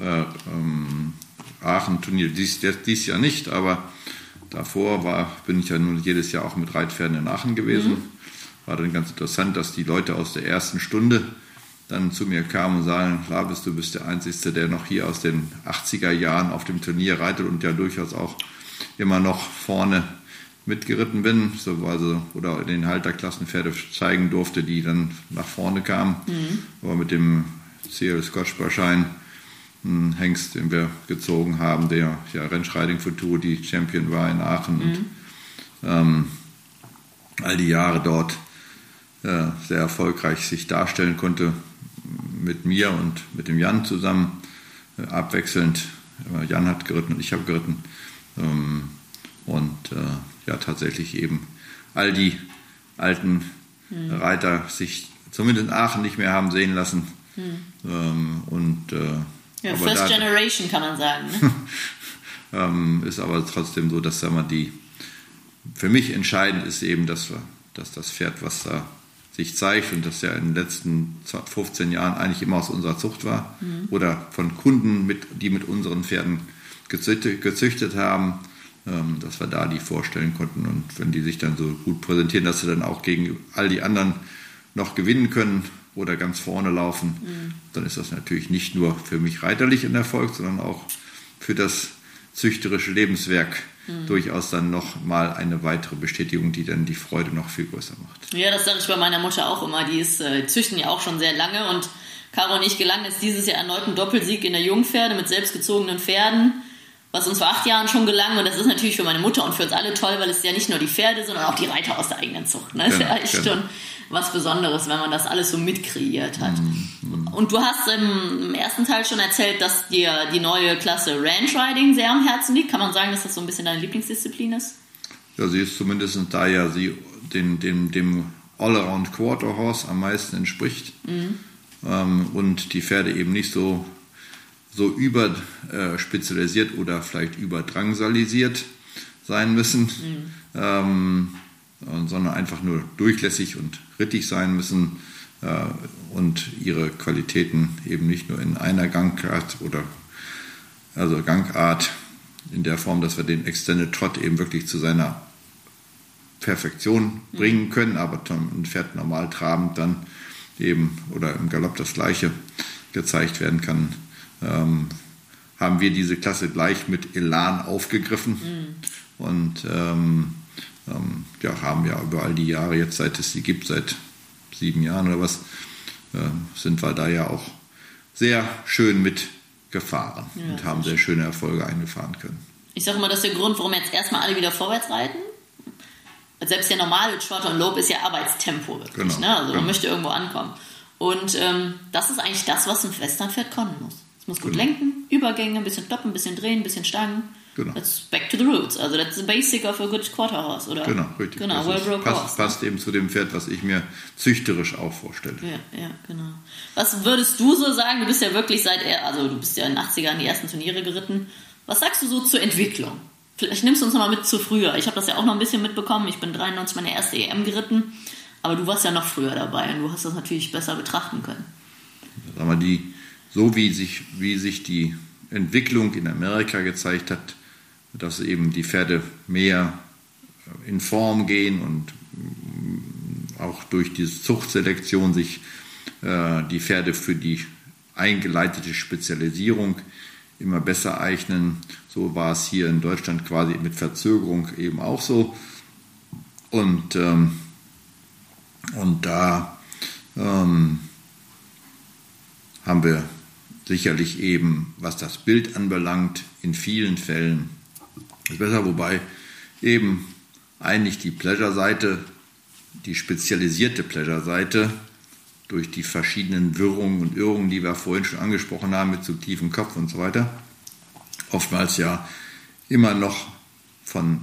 äh, ähm, Aachen-Turnier, dies, dies Jahr nicht, aber davor war, bin ich ja nun jedes Jahr auch mit Reitpferden in Aachen gewesen. Mhm. War dann ganz interessant, dass die Leute aus der ersten Stunde dann zu mir kamen und sagen, Labis, du bist der Einzige, der noch hier aus den 80er Jahren auf dem Turnier reitet und ja durchaus auch immer noch vorne mitgeritten bin, so, also, oder in den Halterklassen Pferde zeigen durfte, die dann nach vorne kamen. Mhm. Aber mit dem CL Scotch-Schein ein Hengst, den wir gezogen haben, der ja Rennschreiting Futur die Champion war in Aachen mhm. und ähm, all die Jahre dort äh, sehr erfolgreich sich darstellen konnte mit mir und mit dem Jan zusammen, äh, abwechselnd. Jan hat geritten und ich habe geritten. Ähm, und äh, ja, tatsächlich eben all die alten mhm. Reiter sich zumindest in Aachen nicht mehr haben sehen lassen. Mhm. Ähm, und, äh, ja, First da, Generation kann man sagen. Ne? ähm, ist aber trotzdem so, dass sagen wir, die für mich entscheidend ist eben, dass, wir, dass das Pferd, was da sich zeigt und das ja in den letzten 15 Jahren eigentlich immer aus unserer Zucht war mhm. oder von Kunden, mit, die mit unseren Pferden gezüchtet, gezüchtet haben, ähm, dass wir da die vorstellen konnten und wenn die sich dann so gut präsentieren, dass sie dann auch gegen all die anderen noch gewinnen können oder ganz vorne laufen, mhm. dann ist das natürlich nicht nur für mich reiterlich ein Erfolg, sondern auch für das züchterische Lebenswerk mhm. durchaus dann noch mal eine weitere Bestätigung, die dann die Freude noch viel größer macht. Ja, das sage ich bei meiner Mutter auch immer. Die ist, äh, züchten ja auch schon sehr lange und Caro und ich gelang es dieses Jahr erneut ein Doppelsieg in der Jungpferde mit selbstgezogenen Pferden, was uns vor acht Jahren schon gelang. Und das ist natürlich für meine Mutter und für uns alle toll, weil es ja nicht nur die Pferde, sondern auch die Reiter aus der eigenen Zucht. Ne? Genau, ist ja echt genau. schon was Besonderes, wenn man das alles so mitkreiert hat. Mhm. Und du hast im ersten Teil schon erzählt, dass dir die neue Klasse Ranch Riding sehr am Herzen liegt. Kann man sagen, dass das so ein bisschen deine Lieblingsdisziplin ist? Ja, sie ist zumindest da ja sie den, dem, dem All-Around Quarter Horse am meisten entspricht. Mhm. Ähm, und die Pferde eben nicht so, so überspezialisiert oder vielleicht überdrangsalisiert sein müssen. Mhm. Ähm, sondern einfach nur durchlässig und rittig sein müssen äh, und ihre Qualitäten eben nicht nur in einer Gangart oder also Gangart in der Form, dass wir den Extended Trot eben wirklich zu seiner Perfektion bringen können, aber ein Pferd normal trabend dann eben oder im Galopp das gleiche gezeigt werden kann, ähm, haben wir diese Klasse gleich mit Elan aufgegriffen mhm. und ähm, ähm, ja, haben ja über all die Jahre, jetzt seit es sie gibt, seit sieben Jahren oder was, äh, sind wir da ja auch sehr schön mitgefahren ja, und haben sehr schöne Erfolge eingefahren können. Ich sage mal, das ist der Grund, warum jetzt erstmal alle wieder vorwärts reiten. Selbst der normale Trot und Lob ist ja Arbeitstempo wirklich. Genau, ne? Also genau. man möchte irgendwo ankommen. Und ähm, das ist eigentlich das, was ein Westernpferd können muss. Es muss gut genau. lenken, Übergänge, ein bisschen stoppen, ein bisschen drehen, ein bisschen stangen. Genau. That's back to the roots. Also that's the basic of a good quarter horse, oder? Genau, richtig. Genau, well broke passt, horse. Passt eben zu dem Pferd, was ich mir züchterisch auch vorstelle. Ja, ja, genau. Was würdest du so sagen? Du bist ja wirklich seit, also du bist ja in den 80ern die ersten Turniere geritten. Was sagst du so zur Entwicklung? Vielleicht nimmst du uns noch mal mit zu früher. Ich habe das ja auch noch ein bisschen mitbekommen. Ich bin 93 meine erste EM geritten. Aber du warst ja noch früher dabei und du hast das natürlich besser betrachten können. Sag mal, die, so wie sich, wie sich die Entwicklung in Amerika gezeigt hat, dass eben die Pferde mehr in Form gehen und auch durch diese Zuchtselektion sich äh, die Pferde für die eingeleitete Spezialisierung immer besser eignen. So war es hier in Deutschland quasi mit Verzögerung eben auch so. Und, ähm, und da ähm, haben wir sicherlich eben, was das Bild anbelangt, in vielen Fällen ist besser, wobei eben eigentlich die Pleasure-Seite, die spezialisierte Pleasure-Seite, durch die verschiedenen Wirrungen und Irrungen, die wir vorhin schon angesprochen haben, mit zu tiefem Kopf und so weiter, oftmals ja immer noch von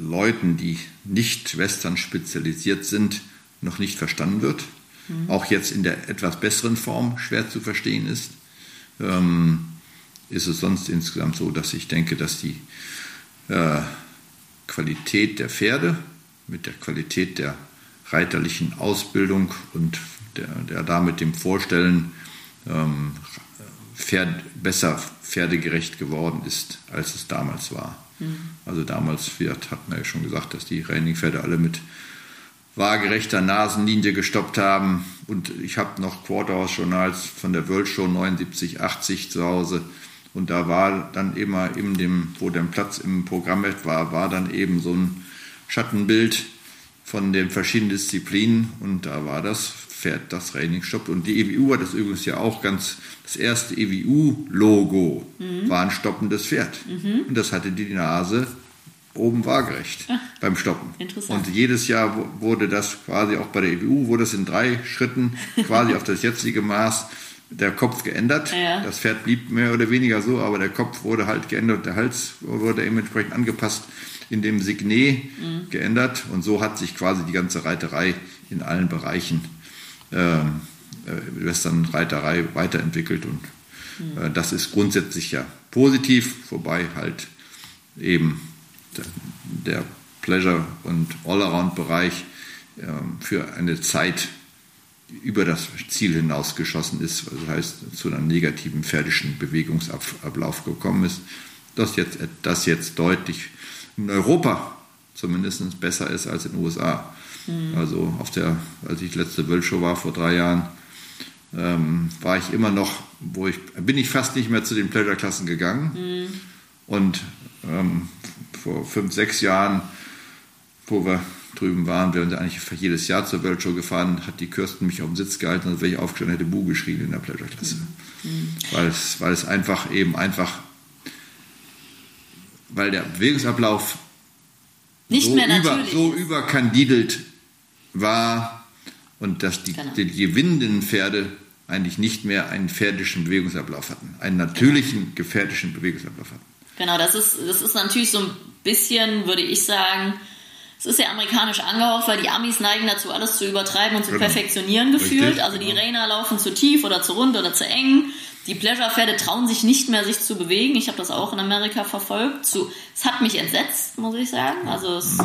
Leuten, die nicht Western spezialisiert sind, noch nicht verstanden wird. Mhm. Auch jetzt in der etwas besseren Form schwer zu verstehen ist. Ähm, ist es sonst insgesamt so, dass ich denke, dass die äh, Qualität der Pferde mit der Qualität der reiterlichen Ausbildung und der, der damit dem Vorstellen ähm, Pferd, besser pferdegerecht geworden ist, als es damals war. Mhm. Also damals hat man ja schon gesagt, dass die Trainingpferde alle mit waagerechter Nasenlinie gestoppt haben. Und ich habe noch Quarterhouse-Journals von der World Show 79, 80 zu Hause. Und da war dann immer in dem, wo der Platz im Programm war, war dann eben so ein Schattenbild von den verschiedenen Disziplinen und da war das Pferd das Training stoppt. Und die EWU hat das übrigens ja auch ganz, das erste EWU-Logo mhm. war ein stoppendes Pferd. Mhm. Und das hatte die Nase oben waagerecht Ach, beim Stoppen. Und jedes Jahr wurde das quasi auch bei der EWU, wurde es in drei Schritten quasi auf das jetzige Maß der Kopf geändert. Ja. Das Pferd blieb mehr oder weniger so, aber der Kopf wurde halt geändert, der Hals wurde entsprechend angepasst, in dem Signet mhm. geändert und so hat sich quasi die ganze Reiterei in allen Bereichen ähm, äh, Western-Reiterei weiterentwickelt und mhm. äh, das ist grundsätzlich ja positiv, wobei halt eben der, Pleasure- und Allround-Bereich ähm, für eine Zeit über das Ziel hinaus geschossen ist, das heißt zu einem negativen pferdischen Bewegungsablauf gekommen ist, das jetzt, das jetzt deutlich in Europa zumindest besser ist als in den USA. Mhm. Also auf der, als ich letzte Wölschow war vor drei Jahren, ähm, war ich immer noch, wo ich, bin ich fast nicht mehr zu den Pleasure-Klassen gegangen. Mhm. Und ähm, vor fünf, sechs Jahren, wo wir drüben waren, wir sind eigentlich jedes Jahr zur World Show gefahren, hat die Kirsten mich auf den Sitz gehalten und wäre ich aufgestanden, hätte Bu geschrien in der Pleasure-Klasse. Mhm. Weil, es, weil es einfach eben einfach, weil der Bewegungsablauf nicht so mehr über, so überkandidelt war und dass die, Genau. die gewinnenden Pferde eigentlich nicht mehr einen pferdischen Bewegungsablauf hatten, einen natürlichen, gefährlichen Bewegungsablauf hatten. Genau, das ist, das ist natürlich so ein bisschen, würde ich sagen, es ist ja amerikanisch angehaucht, weil die Amis neigen dazu, alles zu übertreiben und zu Genau. perfektionieren gefühlt. Richtig, also die genau. Rainer laufen zu tief oder zu rund oder zu eng. Die Pleasure-Pferde trauen sich nicht mehr, sich zu bewegen. Ich habe das auch in Amerika verfolgt. Zu, es hat mich entsetzt, muss ich sagen. Also es,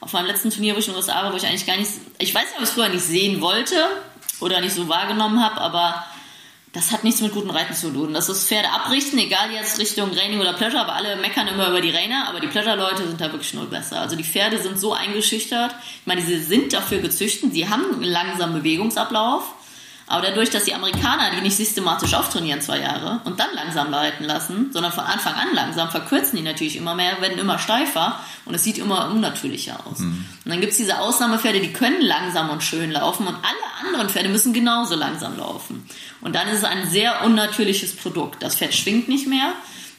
auf meinem letzten Turnier, wo ich in den USA war, wo ich eigentlich gar nicht, ich weiß nicht, ob ich es früher nicht sehen wollte oder nicht so wahrgenommen habe, aber das hat nichts mit gutem Reiten zu tun. Das ist Pferde abrichten, egal jetzt Richtung Reining oder Pleasure, aber alle meckern immer über die Rainer, aber die Pleasure-Leute sind da wirklich null besser. Also die Pferde sind so eingeschüchtert. Ich meine, sie sind dafür gezüchtet, sie haben einen langsamen Bewegungsablauf, aber dadurch, dass die Amerikaner die nicht systematisch auftrainieren, zwei Jahre, und dann langsam reiten lassen, sondern von Anfang an langsam, verkürzen die natürlich immer mehr, werden immer steifer und es sieht immer unnatürlicher aus. Und dann gibt es diese Ausnahmepferde, die können langsam und schön laufen und alle anderen Pferde müssen genauso langsam laufen. Und dann ist es ein sehr unnatürliches Produkt. Das Pferd schwingt nicht mehr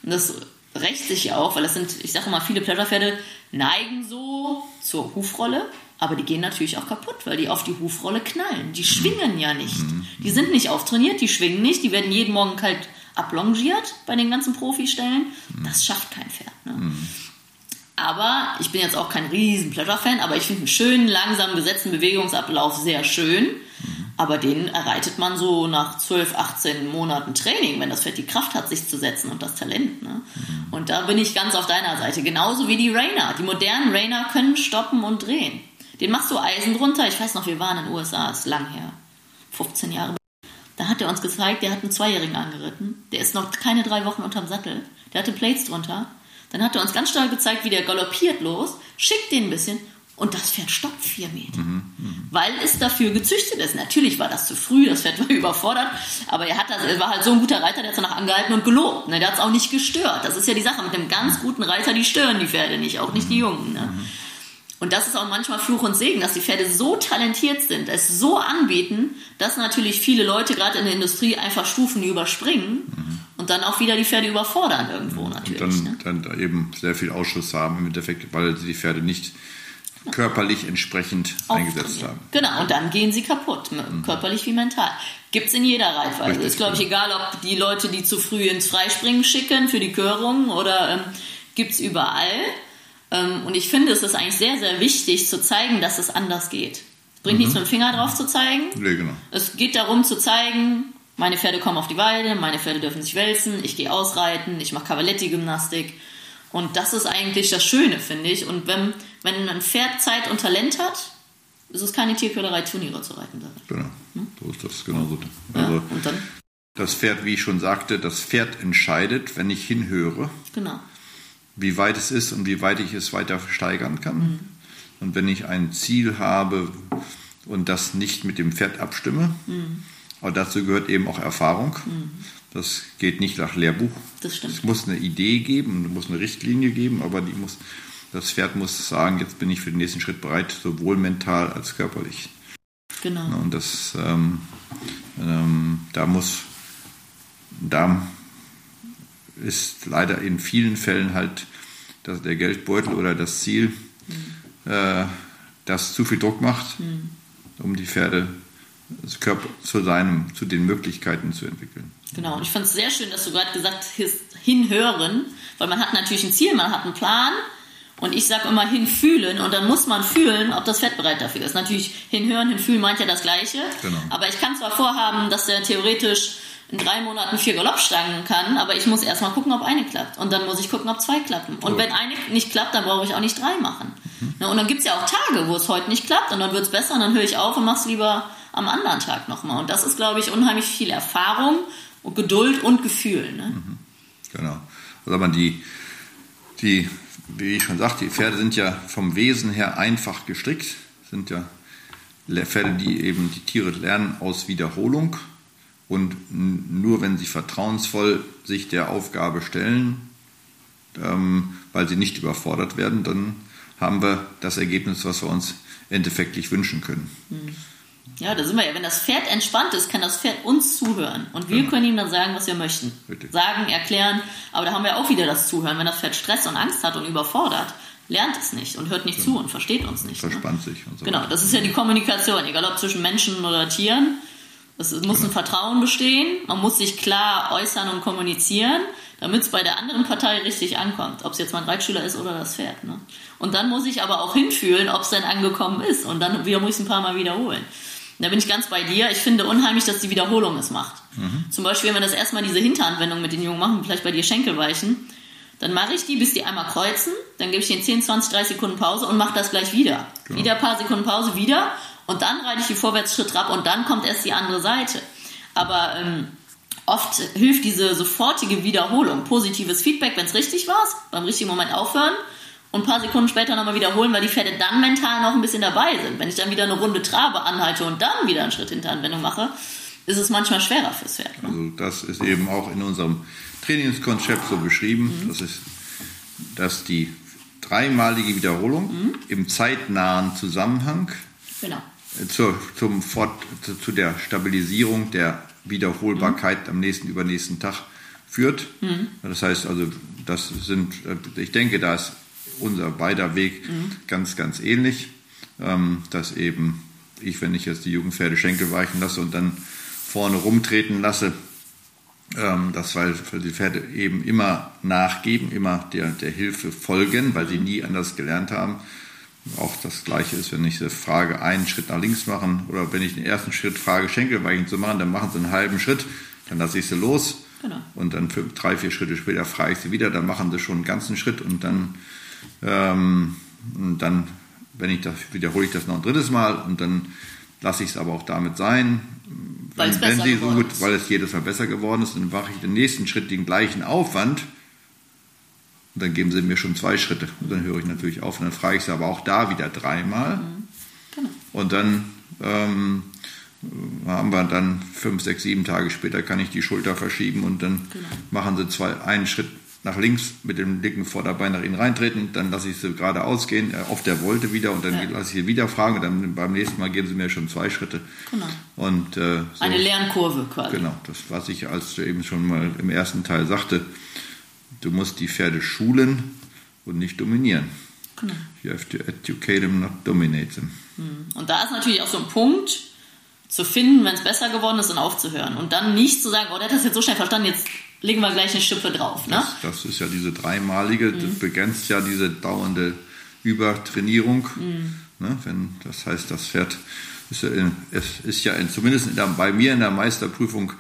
und das rächt sich ja auch, weil das sind, ich sage mal, viele Pleasure-Pferde neigen so zur Hufrolle, aber die gehen natürlich auch kaputt, weil die auf die Hufrolle knallen. Die schwingen ja nicht. Die sind nicht auftrainiert, die schwingen nicht, die werden jeden Morgen kalt ablongiert bei den ganzen Profistellen. Das schafft kein Pferd. Ne? Aber ich bin jetzt auch kein riesen Pleasure-Fan, aber ich finde einen schönen, langsam gesetzten Bewegungsablauf sehr schön. Aber den erreitet man so nach 12, 18 Monaten Training, wenn das Pferd die Kraft hat, sich zu setzen und das Talent. Ne? Und da bin ich ganz auf deiner Seite. Genauso wie die Rainer. Die modernen Rainer können stoppen und drehen. Den machst du Eisen drunter. Ich weiß noch, wir waren in den USA, ist lang her. 15 Jahre. Da hat er uns gezeigt, der hat einen Zweijährigen angeritten. Der ist noch keine drei Wochen unterm Sattel. Der hatte Plates drunter. Dann hat er uns ganz stark gezeigt, wie der galoppiert los, schickt den ein bisschen und das Pferd stoppt vier Meter. Weil es dafür gezüchtet ist. Natürlich war das zu früh, das Pferd war überfordert, aber er, hat das, er war halt so ein guter Reiter, der hat danach angehalten und gelobt. Ne? Der hat es auch nicht gestört. Das ist ja die Sache mit einem ganz guten Reiter, die stören die Pferde nicht, auch nicht die Jungen. Ne? Und das ist auch manchmal Fluch und Segen, dass die Pferde so talentiert sind, es so anbieten, dass natürlich viele Leute gerade in der Industrie einfach Stufen überspringen und dann auch wieder die Pferde überfordern irgendwo natürlich. Und ne? dann, dann da eben sehr viel Ausschuss haben im Endeffekt, weil sie die Pferde nicht körperlich entsprechend eingesetzt Auftrainieren. haben. Genau, und dann gehen sie kaputt, m- körperlich wie mental. Gibt es in jeder Reitweise. Richtig, ist, glaube ich, egal, ob die Leute, die zu früh ins Freispringen schicken für die Körung oder ähm, gibt es überall. Ähm, und ich finde, es ist eigentlich sehr, sehr wichtig zu zeigen, dass es anders geht. Es bringt nichts mit dem Finger drauf zu zeigen. Nee, genau. Es geht darum zu zeigen, meine Pferde kommen auf die Weide, meine Pferde dürfen sich wälzen, ich gehe ausreiten, ich mache Cavaletti-Gymnastik. Und das ist eigentlich das Schöne, finde ich. Und wenn, wenn ein Pferd Zeit und Talent hat, ist es keine Tierquälerei, Turniere zu reiten. darin. genau. So ist das genauso. Ja, Also und dann, das Pferd, wie ich schon sagte, das Pferd entscheidet, wenn ich hinhöre, genau. Wie weit es ist und wie weit ich es weiter steigern kann. Und wenn ich ein Ziel habe und das nicht mit dem Pferd abstimme, aber dazu gehört eben auch Erfahrung. Das geht nicht nach Lehrbuch. Das stimmt. Es muss eine Idee geben, es muss eine Richtlinie geben, aber die muss, das Pferd muss sagen, jetzt bin ich für den nächsten Schritt bereit, sowohl mental als körperlich. Genau. Und das, ähm, ähm, da muss, da ist leider in vielen Fällen halt das, der Geldbeutel oder das Ziel, äh, das zu viel Druck macht, um die Pferde das Körper zu seinem, zu den Möglichkeiten zu entwickeln. Genau, und ich fand es sehr schön, dass du gerade gesagt hast, hinhören, weil man hat natürlich ein Ziel, man hat einen Plan und ich sage immer hinfühlen und dann muss man fühlen, ob das Pferd bereit dafür ist. Natürlich hinhören, hinfühlen meint ja das Gleiche, Genau. aber ich kann zwar vorhaben, dass der theoretisch in drei Monaten vier Galoppstangen kann, aber ich muss erstmal gucken, ob eine klappt. Und dann muss ich gucken, ob zwei klappen. Und wenn eine nicht klappt, dann brauche ich auch nicht drei machen. Mhm. Und dann gibt es ja auch Tage, wo es heute nicht klappt und dann wird es besser und dann höre ich auf und mache es lieber am anderen Tag nochmal. Und das ist, glaube ich, unheimlich viel Erfahrung und Geduld und Gefühl. Ne? Mhm. Genau. Also man die, die, wie ich schon sagte, die Pferde sind ja vom Wesen her einfach gestrickt, sind ja Pferde, die eben die Tiere lernen aus Wiederholung und nur wenn sie vertrauensvoll sich der Aufgabe stellen, ähm, weil sie nicht überfordert werden, dann haben wir das Ergebnis, was wir uns endeffektlich wünschen können. Hm. Ja, da sind wir ja. Wenn das Pferd entspannt ist, kann das Pferd uns zuhören. Und wir genau. können ihm dann sagen, was wir möchten. Richtig. Sagen, erklären. Aber da haben wir auch wieder das Zuhören. Wenn das Pferd Stress und Angst hat und überfordert, lernt es nicht und hört nicht ja. zu und versteht uns nicht. Ne? Verspannt ne? sich. Und so genau, das ist ja die Kommunikation, egal ob zwischen Menschen oder Tieren. Es muss ein Vertrauen bestehen, man muss sich klar äußern und kommunizieren, damit es bei der anderen Partei richtig ankommt, ob es jetzt mein Reitschüler ist oder das Pferd. Ne? Und dann muss ich aber auch hinfühlen, ob es denn angekommen ist und dann wieder muss ich es ein paar Mal wiederholen. Da bin ich ganz bei dir. Ich finde unheimlich, dass die Wiederholung es macht. Mhm. Zum Beispiel, wenn wir das erstmal diese Hinteranwendung mit den Jungen machen, vielleicht bei dir Schenkelweichen, dann mache ich die, bis die einmal kreuzen, dann gebe ich den 10, 20, 30 Sekunden Pause und mache das gleich wieder. Genau. Wieder ein paar Sekunden Pause, wieder und dann reite ich die Vorwärtsschritt ab und dann kommt erst die andere Seite. Aber ähm, oft hilft diese sofortige Wiederholung, positives Feedback, wenn es richtig war, beim richtigen Moment aufhören und ein paar Sekunden später nochmal wiederholen, weil die Pferde dann mental noch ein bisschen dabei sind. Wenn ich dann wieder eine Runde trabe, anhalte und dann wieder einen Schritt hinter Anwendung mache, ist es manchmal schwerer fürs Pferd. Ne? Also das ist eben auch in unserem Trainingskonzept so beschrieben. Mhm. Das ist, dass die dreimalige Wiederholung mhm. im zeitnahen Zusammenhang genau. Zur, zum Fort, zu, zu, der Stabilisierung der Wiederholbarkeit mhm. am nächsten, übernächsten Tag führt. Mhm. Das heißt also, das sind, ich denke, da ist unser beider Weg mhm. ganz, ganz ähnlich, ähm, dass eben ich, wenn ich jetzt die Jugendpferde Schenkel weichen lasse und dann vorne rumtreten lasse, ähm, das weil die Pferde eben immer nachgeben, immer der, der Hilfe folgen, weil sie mhm. nie anders gelernt haben. Auch das Gleiche ist, wenn ich eine Frage einen Schritt nach links machen oder wenn ich den ersten Schritt frage, Schenkelweichen zu machen, dann machen sie einen halben Schritt, dann lasse ich sie los. Genau. Und dann für drei, vier Schritte später frage ich sie wieder, dann machen sie schon einen ganzen Schritt und dann, ähm, und dann wenn ich das, wiederhole ich das noch ein drittes Mal und dann lasse ich es aber auch damit sein. Weil es besser sie so gut, weil es jedes Mal besser geworden ist, dann mache ich den nächsten Schritt den gleichen Aufwand und dann geben sie mir schon zwei Schritte. Und dann höre ich natürlich auf und dann frage ich sie aber auch da wieder dreimal. Mhm. Genau. Und dann ähm, haben wir dann fünf, sechs, sieben Tage später kann ich die Schulter verschieben und dann genau. machen sie zwei, einen Schritt nach links mit dem dicken Vorderbein nach ihnen reintreten, dann lasse ich sie gerade ausgehen, äh, auf der Wolte wieder und dann ja. lasse ich sie wieder fragen und dann beim nächsten Mal geben sie mir schon zwei Schritte. Genau. Und, äh, so, Eine Lernkurve quasi. Genau, das was ich als eben schon mal im ersten Teil sagte, Du musst die Pferde schulen und nicht dominieren. Genau. You have to educate them, not dominate them. Hm. Und da ist natürlich auch so ein Punkt, zu finden, wenn es besser geworden ist und aufzuhören. Und dann nicht zu sagen, oh, der hat das jetzt so schnell verstanden, jetzt legen wir gleich eine Schippe drauf. Ne? Das, das ist ja diese dreimalige, mhm. das begrenzt ja diese dauernde Übertrainierung. Mhm. Ne? Wenn, das heißt, das Pferd ist ja, in, es ist ja in, zumindest in der, bei mir in der Meisterprüfung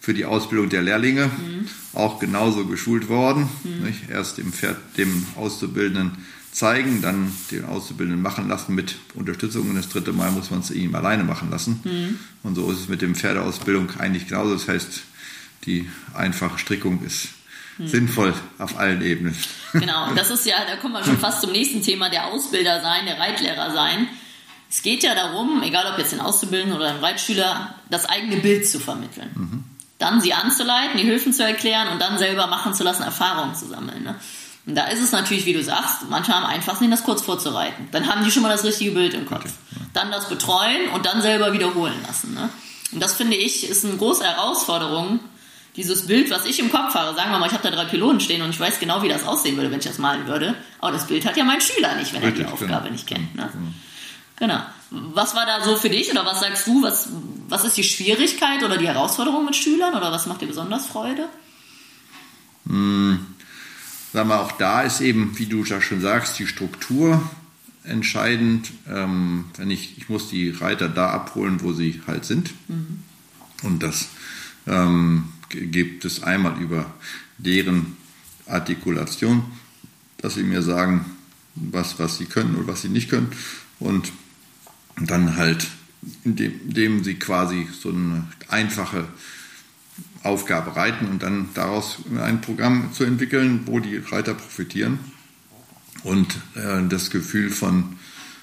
für die Ausbildung der Lehrlinge mhm. auch genauso geschult worden. Mhm. Erst dem Pferd, dem Auszubildenden zeigen, dann den Auszubildenden machen lassen mit Unterstützung und das dritte Mal muss man es ihm alleine machen lassen. Mhm. Und so ist es mit dem Pferdeausbildung eigentlich genauso. Das heißt, die einfache Strickung ist mhm. sinnvoll auf allen Ebenen. Genau, und das ist ja, da kommen wir schon fast zum nächsten Thema, der Ausbilder sein, der Reitlehrer sein. Es geht ja darum, egal ob jetzt den Auszubildenden oder den Reitschüler, das eigene Bild zu vermitteln. Mhm dann sie anzuleiten, die Hilfen zu erklären und dann selber machen zu lassen, Erfahrungen zu sammeln. Ne? Und da ist es natürlich, wie du sagst, manchmal am einfachsten, ihnen das kurz vorzureiten. Dann haben die schon mal das richtige Bild im Kopf. Dann das betreuen und dann selber wiederholen lassen. Ne? Und das finde ich ist eine große Herausforderung, dieses Bild, was ich im Kopf habe. Sagen wir mal, ich habe da drei Pylonen stehen und ich weiß genau, wie das aussehen würde, wenn ich das malen würde. Aber das Bild hat ja mein Schüler nicht, wenn Richtig, er die Aufgabe genau. nicht kennt. Ne? Genau. Was war da so für dich oder was sagst du? Was, was ist die Schwierigkeit oder die Herausforderung mit Schülern oder was macht dir besonders Freude? Hm, sagen wir, auch da ist eben, wie du ja schon sagst, die Struktur entscheidend. Ähm, wenn ich, ich muss die Reiter da abholen, wo sie halt sind. Mhm. Und das ähm, gibt es einmal über deren Artikulation, dass sie mir sagen, was, was sie können und was sie nicht können. Und dann halt, indem, indem sie quasi so eine einfache Aufgabe reiten und dann daraus ein Programm zu entwickeln, wo die Reiter profitieren und äh, das Gefühl von,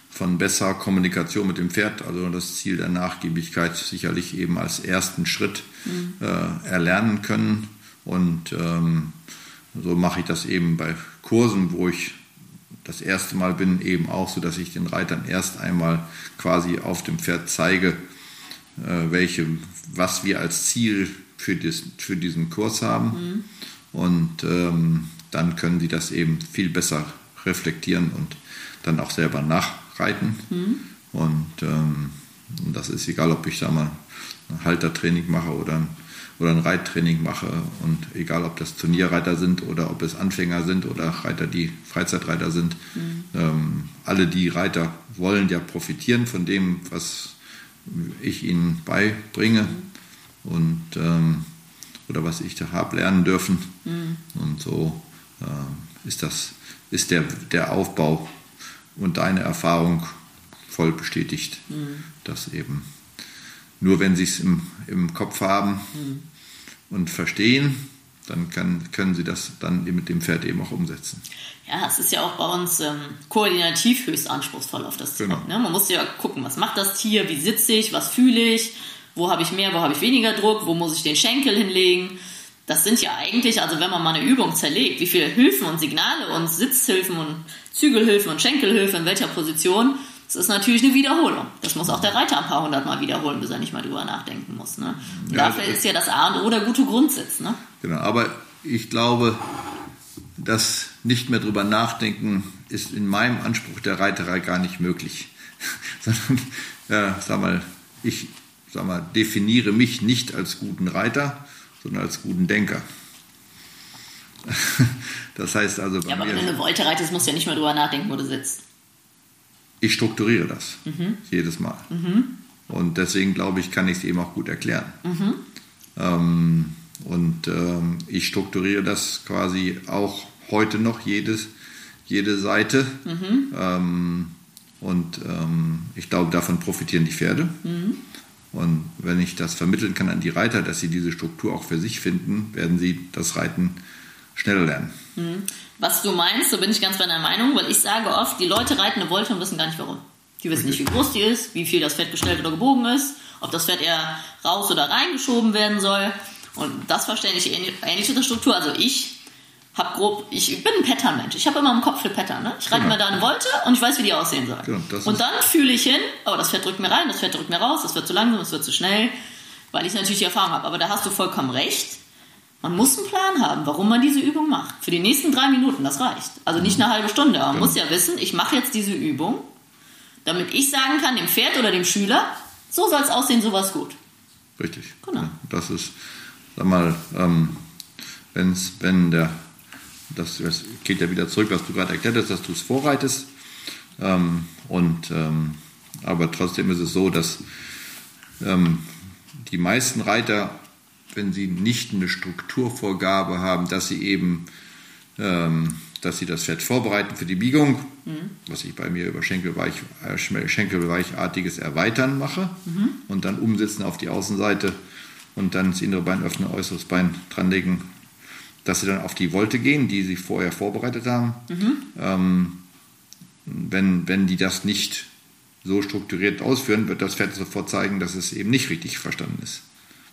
von besserer Kommunikation mit dem Pferd, also das Ziel der Nachgiebigkeit sicherlich eben als ersten Schritt mhm. äh, erlernen können. Und ähm, so mache ich das eben bei Kursen, wo ich das erste Mal bin, eben auch so, dass ich den Reitern erst einmal quasi auf dem Pferd zeige, äh, welche, was wir als Ziel für, das, für diesen Kurs haben. Mhm. Und ähm, dann können sie das eben viel besser reflektieren und dann auch selber nachreiten. Mhm. Und ähm, das ist egal, ob ich da mal ein Haltertraining mache oder ein, oder ein Reittraining mache. Und egal, ob das Turnierreiter sind oder ob es Anfänger sind oder Reiter, die Freizeitreiter sind. Mhm. Ähm, alle die Reiter wollen ja profitieren von dem, was ich ihnen beibringe. Mhm und ähm, oder was ich da habe lernen dürfen. Mhm. Und so äh, ist das ist der, der Aufbau und deine Erfahrung voll bestätigt, mhm. dass eben nur wenn sie es im, im Kopf haben mhm. und verstehen, dann kann, können sie das dann mit dem Pferd eben auch umsetzen. Ja, es ist ja auch bei uns ähm, koordinativ höchst anspruchsvoll auf das genau. Ne? Man muss ja gucken, was macht das Tier, wie sitze ich, was fühle ich, wo habe ich mehr, wo habe ich weniger Druck, wo muss ich den Schenkel hinlegen. Das sind ja eigentlich, also wenn man mal eine Übung zerlegt, wie viele Hilfen und Signale und Sitzhilfen und Zügelhilfen und Schenkelhilfen in welcher Position, das ist natürlich eine Wiederholung. Das muss auch der Reiter ein paar hundert Mal wiederholen, bis er nicht mal drüber nachdenken muss. Ne? Ja, Dafür ist ja das A und O der gute Grundsitz. Ne? Genau, aber ich glaube, das nicht mehr drüber nachdenken ist in meinem Anspruch der Reiterei gar nicht möglich. Sondern, ja, sag mal, ich sag mal, definiere mich nicht als guten Reiter, sondern als guten Denker. Das heißt also. ja, aber wenn du eine Wolte reitest, musst du ja nicht mehr drüber nachdenken, wo du sitzt. Ich strukturiere das mhm. jedes Mal. Mhm. Und deswegen glaube ich, kann ich es eben auch gut erklären. Mhm. Ähm, und ähm, ich strukturiere das quasi auch heute noch jedes, jede Seite. Mhm. Ähm, und ähm, ich glaube, davon profitieren die Pferde. Mhm. Und wenn ich das vermitteln kann an die Reiter, dass sie diese Struktur auch für sich finden, werden sie das Reiten schneller lernen. Was du meinst, so bin ich ganz bei deiner Meinung, weil ich sage oft, die Leute reiten eine Wolte und wissen gar nicht warum. Die wissen nicht, wie groß die ist, wie viel das Pferd gestellt oder gebogen ist, ob das Pferd eher raus oder reingeschoben werden soll. Und das verstehe ich ähnlich in der Struktur. Also ich hab grob, ich bin ein Pattern-Mensch. Ich habe immer im Kopf für Pattern. Ne? Ich reite genau. mir da eine Wolte und ich weiß, wie die aussehen soll. Genau, und dann fühle ich hin, oh, das Pferd drückt mir rein, das Pferd drückt mir raus, das wird zu langsam, das wird zu schnell, weil ich natürlich die Erfahrung habe. Aber da hast du vollkommen recht. Man muss einen Plan haben, warum man diese Übung macht. Für die nächsten drei Minuten, das reicht. Also nicht eine halbe Stunde. Man genau. muss ja wissen, ich mache jetzt diese Übung, damit ich sagen kann, dem Pferd oder dem Schüler, so soll es aussehen, sowas gut. Richtig. Genau. Das ist, sag mal, ähm, wenn's, wenn der das, das, geht ja wieder zurück, was du gerade erklärt hast, dass du es vorreitest. Ähm, und, ähm, aber trotzdem ist es so, dass ähm, die meisten Reiter, wenn sie nicht eine Strukturvorgabe haben, dass sie eben ähm, dass sie das Pferd vorbereiten für die Biegung, mhm. was ich bei mir über Schenkelweich, äh, Schenkelweichartiges Erweitern mache mhm. und dann umsetzen auf die Außenseite und dann das innere Bein öffnen, äußeres Bein dranlegen, dass sie dann auf die Wolte gehen, die sie vorher vorbereitet haben. Mhm. Ähm, wenn, wenn die das nicht so strukturiert ausführen, wird das Pferd sofort zeigen, dass es eben nicht richtig verstanden ist.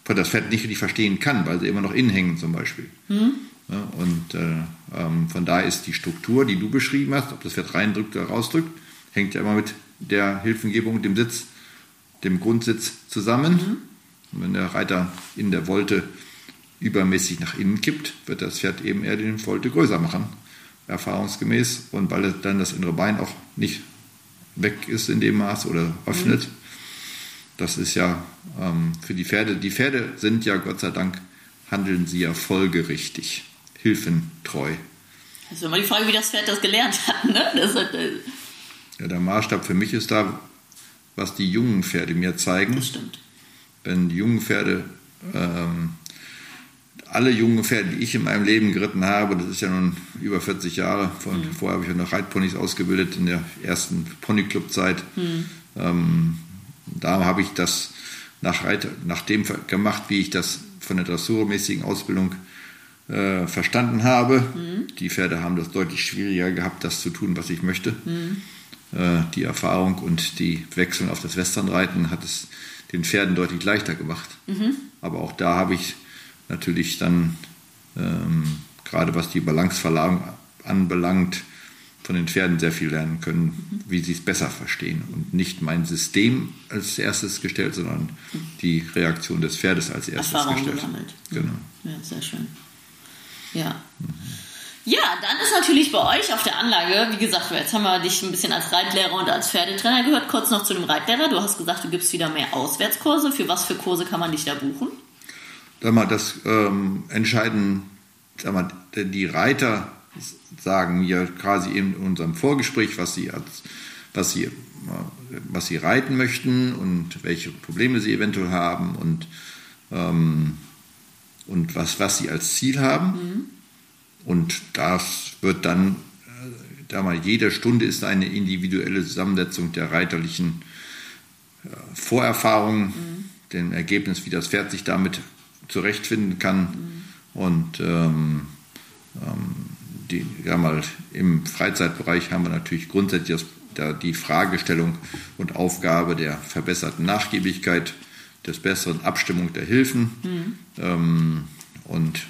Weil das Pferd nicht richtig verstehen kann, weil sie immer noch innen hängen zum Beispiel. Mhm. Ja, und äh, ähm, von daher ist die Struktur, die du beschrieben hast, ob das Pferd reindrückt oder rausdrückt, hängt ja immer mit der Hilfengebung, dem Sitz, dem Grundsitz zusammen. Mhm. Und wenn der Reiter in der Wolte übermäßig nach innen kippt, wird das Pferd eben eher den Volte größer machen, erfahrungsgemäß. Und weil dann das innere Bein auch nicht weg ist in dem Maß oder öffnet. Mhm. Das ist ja ähm, für die Pferde, die Pferde sind ja Gott sei Dank, handeln sie ja folgerichtig, hilfentreu. Das ist immer die Frage, wie das Pferd das gelernt hat. Ne? Das hat äh ja, der Maßstab für mich ist da, was die jungen Pferde mir zeigen. Das stimmt. Wenn die jungen Pferde ähm, alle jungen Pferde, die ich in meinem Leben geritten habe, das ist ja nun über 40 Jahre, von, mhm. vorher habe ich ja noch Reitponys ausgebildet in der ersten Ponyclub-Zeit. Mhm. Ähm, da habe ich das nach, nach dem gemacht, wie ich das von der dressurmäßigen Ausbildung äh, verstanden habe. Mhm. Die Pferde haben das deutlich schwieriger gehabt, das zu tun, was ich möchte. Mhm. Äh, die Erfahrung und die Wechseln auf das Westernreiten hat es den Pferden deutlich leichter gemacht. Mhm. Aber auch da habe ich natürlich dann, ähm, gerade was die Balanceverlagerung anbelangt, von den Pferden sehr viel lernen können, wie sie es besser verstehen. Und nicht mein System als erstes gestellt, sondern die Reaktion des Pferdes als erstes Erfahrung gestellt. Gesammelt. Genau. Ja, sehr schön. Ja. Mhm. Ja, dann ist natürlich bei euch auf der Anlage, wie gesagt, jetzt haben wir dich ein bisschen als Reitlehrer und als Pferdetrainer gehört. Kurz noch zu dem Reitlehrer. Du hast gesagt, du gibst wieder mehr Auswärtskurse. Für was für Kurse kann man dich da buchen? Sag mal, das ähm, entscheiden sag mal, die Reiter sagen mir quasi in unserem Vorgespräch, was sie, als, was sie, was sie reiten möchten und welche Probleme sie eventuell haben und, ähm, und was, was sie als Ziel haben. Mhm. Und das wird dann, äh, da mal jede Stunde ist eine individuelle Zusammensetzung der reiterlichen äh, Vorerfahrungen, mhm. dem Ergebnis, wie das Pferd sich damit zurechtfinden kann. Mhm. Und ähm, ähm, die, ja mal, im Freizeitbereich haben wir natürlich grundsätzlich das, da die Fragestellung und Aufgabe der verbesserten Nachgiebigkeit, des besseren Abstimmung der Hilfen mhm. ähm, und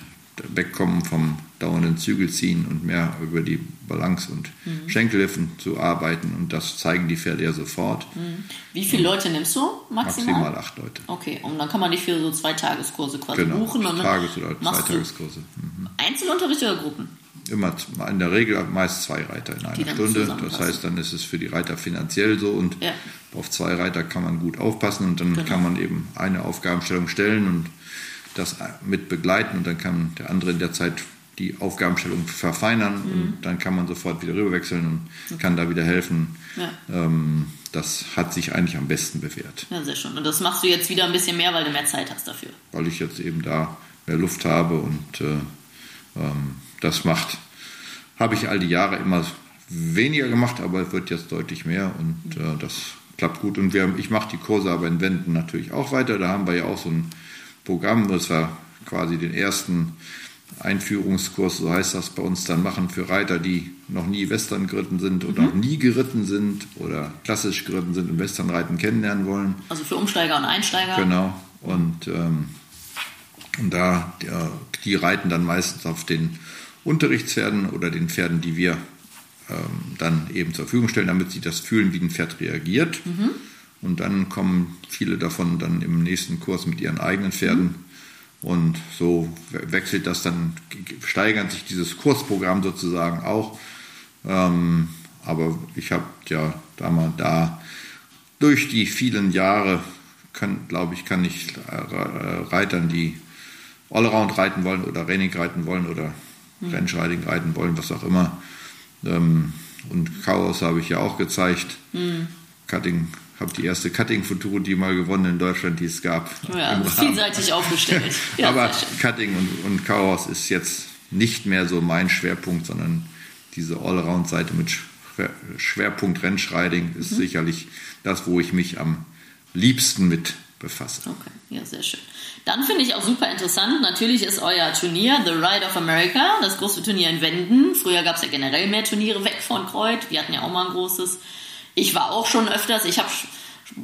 wegkommen vom dauernden Zügelziehen und mehr über die Balance und mhm. Schenkelhilfen zu arbeiten. Und das zeigen die Pferde ja sofort. Mhm. Wie viele Leute nimmst du maximal? Maximal acht Leute. Okay, und dann kann man dich für so zwei Tageskurse quasi genau, buchen. Und Tages- oder zwei Tageskurse. Mhm. Einzelunterricht oder Gruppen? Immer in der Regel meist zwei Reiter in einer Stunde. Das heißt, dann ist es für die Reiter finanziell so und ja. auf zwei Reiter kann man gut aufpassen und dann genau. kann man eben eine Aufgabenstellung stellen und das mit begleiten und dann kann der andere in der Zeit die Aufgabenstellung verfeinern mhm. und dann kann man sofort wieder rüberwechseln und okay. kann da wieder helfen. Ja. Ähm, das hat sich eigentlich am besten bewährt. Ja, sehr schön. Und das machst du jetzt wieder ein bisschen mehr, weil du mehr Zeit hast dafür. Weil ich jetzt eben da mehr Luft habe und äh, ähm, das macht, habe ich all die Jahre immer weniger gemacht, aber es wird jetzt deutlich mehr und äh, das klappt gut. Und wir, ich mache die Kurse aber in Wänden natürlich auch weiter. Da haben wir ja auch so ein Programm, das war quasi den ersten Einführungskurs, so heißt das bei uns, dann machen für Reiter, die noch nie Western geritten sind oder mhm. noch nie geritten sind oder klassisch geritten sind und Westernreiten kennenlernen wollen. Also für Umsteiger und Einsteiger. Genau. Und, ähm, und da die, die, reiten dann meistens auf den Unterrichtspferden oder den Pferden, die wir ähm, dann eben zur Verfügung stellen, damit sie das fühlen, wie ein Pferd reagiert. Mhm. Und dann kommen viele davon dann im nächsten Kurs mit ihren eigenen Pferden. Mhm und so wechselt das dann, steigert sich dieses Kursprogramm sozusagen auch. Ähm, aber ich habe ja da mal da durch die vielen Jahre, glaube ich, kann ich Reitern, die Allround reiten wollen oder Renning reiten wollen oder mhm. Rennschreiding reiten wollen, was auch immer. Ähm, und Chaos habe ich ja auch gezeigt. Mhm. Cutting habe die erste Cutting-Futurity mal gewonnen in Deutschland, die es gab. Ja, vielseitig aufgestellt. Ja, Aber Cutting und, und Chaos ist jetzt nicht mehr so mein Schwerpunkt, sondern diese Allround-Seite mit Schwerpunkt Rennschreiding ist mhm. sicherlich das, wo ich mich am liebsten mit befasse. Okay, ja, sehr schön. Dann finde ich auch super interessant, natürlich ist euer Turnier The Ride of America, das große Turnier in Wenden. Früher gab es ja generell mehr Turniere weg von Kreuz, wir hatten ja auch mal ein großes. Ich war auch schon öfters, ich habe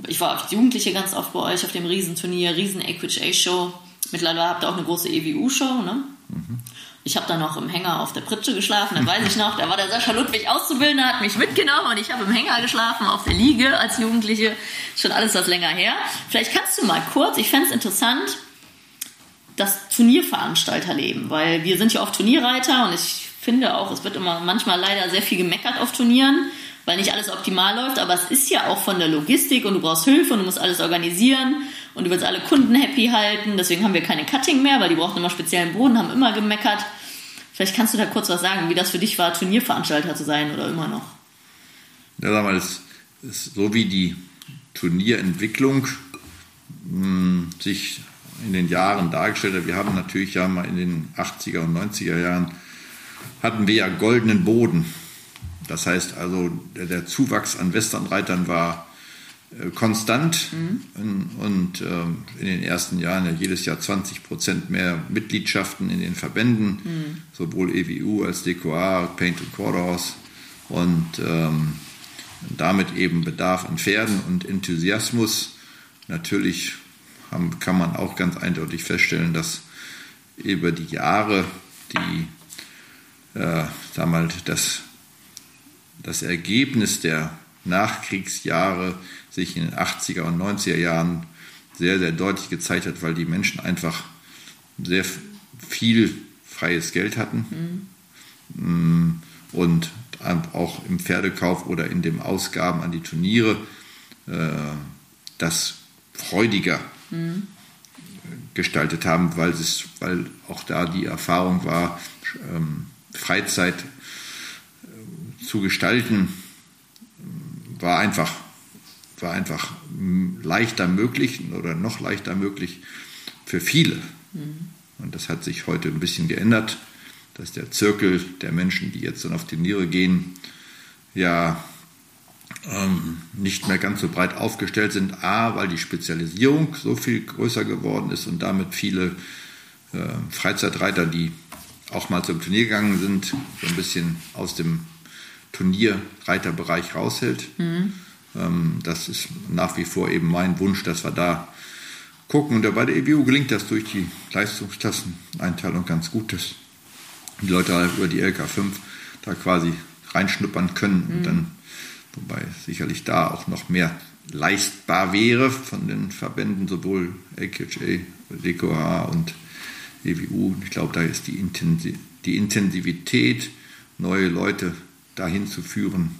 ich war als Jugendliche ganz oft bei euch auf dem Riesenturnier, Riesen Equage Show. Mittlerweile habt ihr auch eine große EWU-Show, ne? Mhm. Ich habe dann noch im Hänger auf der Pritsche geschlafen, dann weiß ich noch, da war der Sascha Ludwig Auszubildender, hat mich mitgenommen und ich habe im Hänger geschlafen, auf der Liege als Jugendliche. Schon alles was länger her. Vielleicht kannst du mal kurz, ich fände es interessant, das Turnierveranstalterleben, weil wir sind ja oft Turnierreiter und ich finde auch, es wird immer manchmal leider sehr viel gemeckert auf Turnieren weil nicht alles optimal läuft, aber es ist ja auch von der Logistik und du brauchst Hilfe und du musst alles organisieren und du willst alle Kunden happy halten. Deswegen haben wir keine Cutting mehr, weil die brauchen immer speziellen Boden, haben immer gemeckert. Vielleicht kannst du da kurz was sagen, wie das für dich war, Turnierveranstalter zu sein oder immer noch. Ja, sag mal, es ist so wie die Turnierentwicklung mh, hm, sich in den Jahren dargestellt hat. Wir haben natürlich ja mal in den 80er und 90er Jahren hatten wir ja goldenen Boden. Das heißt also, der, Zuwachs an Westernreitern war äh, konstant mhm. und ähm, in den ersten Jahren ja jedes Jahr 20 Prozent mehr Mitgliedschaften in den Verbänden, mhm. sowohl EWU als DQA, Paint und Quarterhouse und ähm, damit eben Bedarf an Pferden und Enthusiasmus. Natürlich haben, kann man auch ganz eindeutig feststellen, dass über die Jahre die, äh, sag mal, das, das Ergebnis der Nachkriegsjahre sich in den 80er und 90er Jahren sehr, sehr deutlich gezeigt hat, weil die Menschen einfach sehr viel freies Geld hatten mhm. und auch im Pferdekauf oder in den Ausgaben an die Turniere äh, das freudiger mhm. gestaltet haben, weil, es, weil auch da die Erfahrung war, ähm, Freizeit zu gestalten, war einfach war einfach leichter möglich oder noch leichter möglich für viele. Mhm. Und das hat sich heute ein bisschen geändert, dass der Zirkel der Menschen, die jetzt dann auf die Niere gehen, ja ähm, nicht mehr ganz so breit aufgestellt sind. A, weil die Spezialisierung so viel größer geworden ist und damit viele äh, Freizeitreiter, die auch mal zum Turnier gegangen sind, so ein bisschen aus dem Turnierreiterbereich raushält. Mhm. Ähm, das ist nach wie vor eben mein Wunsch, dass wir da gucken. Und bei der EBU gelingt das durch die Leistungsklasseneinteilung ganz gut, dass die Leute halt über die LK5 da quasi reinschnuppern können mhm. und dann, wobei sicherlich da auch noch mehr leistbar wäre von den Verbänden, sowohl LKHA, DKH und EWU. Ich glaube, da ist die, Intensivität, neue Leute dahin zu führen,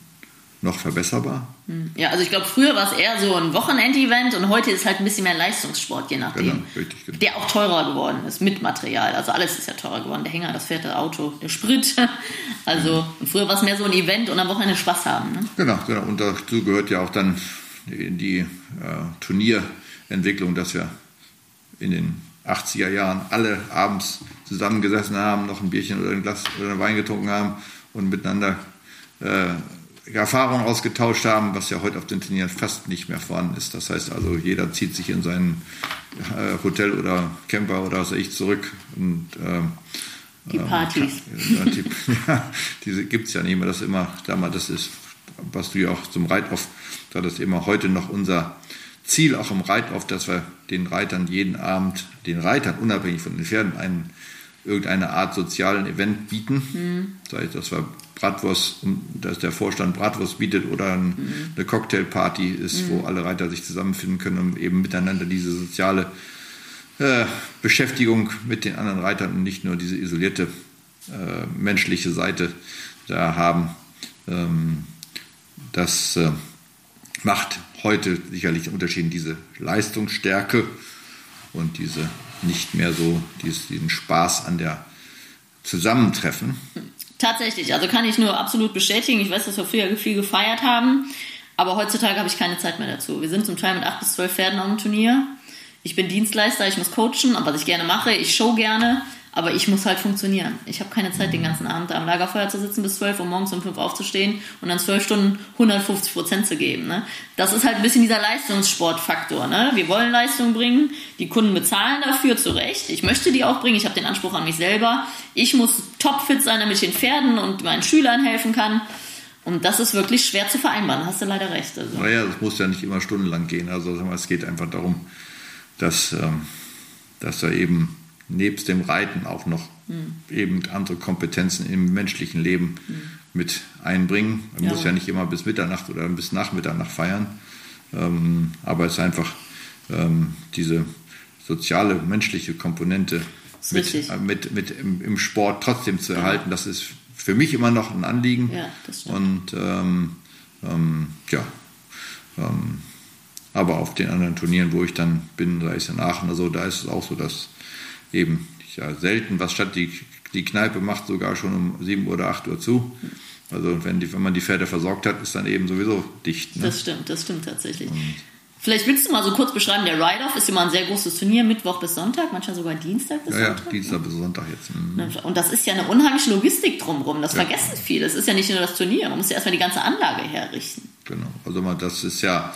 noch verbesserbar. Hm. Ja, also ich glaube, früher war es eher so ein Wochenendevent und heute ist halt ein bisschen mehr Leistungssport, je nachdem. Genau, richtig, genau. Der auch teurer geworden ist mit Material. Also alles ist ja teurer geworden. Der Hänger, das Pferd, das Auto, der Sprit. Also früher war es mehr so ein Event und am Wochenende Spaß haben. Ne? Genau, genau. Und dazu gehört ja auch dann in die äh, Turnierentwicklung, dass wir in den 80er Jahren alle abends zusammengesessen haben, noch ein Bierchen oder ein Glas oder ein Wein getrunken haben und miteinander äh, Erfahrungen ausgetauscht haben, was ja heute auf den Turnieren fast nicht mehr vorhanden ist. Das heißt also, jeder zieht sich in sein äh, Hotel oder Camper oder was weiß ich zurück und äh, die Partys. Äh, die, ja, diese gibt es ja nicht mehr. Das immer, damals, das ist, was du ja auch zum Reitoff, da das immer heute noch unser Ziel auch im Reitoff, dass wir den Reitern jeden Abend, den Reitern unabhängig von den Pferden, einen, irgendeine Art sozialen Event bieten. Mhm. Sei es, dass wir Bratwurst, dass der Vorstand Bratwurst bietet oder ein, mhm. eine Cocktailparty ist, mhm. wo alle Reiter sich zusammenfinden können, um eben miteinander diese soziale äh, Beschäftigung mit den anderen Reitern und nicht nur diese isolierte äh, menschliche Seite da haben. Ähm, das äh, macht heute sicherlich Unterschied diese Leistungsstärke und diese nicht mehr so diesen Spaß an der Zusammentreffen. Tatsächlich, also kann ich nur absolut bestätigen. Ich weiß, dass wir früher viel gefeiert haben, aber heutzutage habe ich keine Zeit mehr dazu. Wir sind zum Teil mit acht bis zwölf Pferden auf dem Turnier. Ich bin Dienstleister, ich muss coachen, was ich gerne mache, ich show gerne. Aber ich muss halt funktionieren. Ich habe keine Zeit, den ganzen Abend am Lagerfeuer zu sitzen bis 12 Uhr morgens um 5 Uhr aufzustehen und dann 12 Stunden 150 Prozent zu geben. Ne? Das ist halt ein bisschen dieser Leistungssportfaktor. Ne? Wir wollen Leistung bringen, die Kunden bezahlen dafür zu Recht. Ich möchte die auch bringen, ich habe den Anspruch an mich selber. Ich muss topfit sein, damit ich den Pferden und meinen Schülern helfen kann. Und das ist wirklich schwer zu vereinbaren, hast du leider recht. Also. Naja, das muss ja nicht immer stundenlang gehen. Also es geht einfach darum, dass, ähm, dass da eben nebst dem Reiten auch noch mhm. eben andere Kompetenzen im menschlichen Leben mhm. mit einbringen. Man ja. muss ja nicht immer bis Mitternacht oder bis nach Mitternacht feiern, ähm, aber es ist einfach ähm, diese soziale, menschliche Komponente mit, äh, mit, mit im, im, Sport trotzdem zu erhalten. Das ist für mich immer noch ein Anliegen. Ja, Und ähm, ähm ja, ähm, aber auf den anderen Turnieren, wo ich dann bin, sei es in Aachen oder so, da ist es auch so, dass eben ja, selten was statt. Die, die Kneipe macht sogar schon um 7 Uhr oder 8 Uhr zu. Also wenn, die, wenn man die Pferde versorgt hat, ist dann eben sowieso dicht. Ne? Das stimmt, das stimmt tatsächlich. Und Vielleicht willst du mal so kurz beschreiben, der Ride-Off ist immer ein sehr großes Turnier, Mittwoch bis Sonntag, manchmal sogar Dienstag bis Ja, ja, Sonntag. Dienstag bis Sonntag jetzt. Mhm. Und das ist ja eine unheimliche Logistik drumherum, das vergessen viele. Es ist ja nicht nur das Turnier, man muss ja erstmal die ganze Anlage herrichten. Genau. Also mal, das ist ja,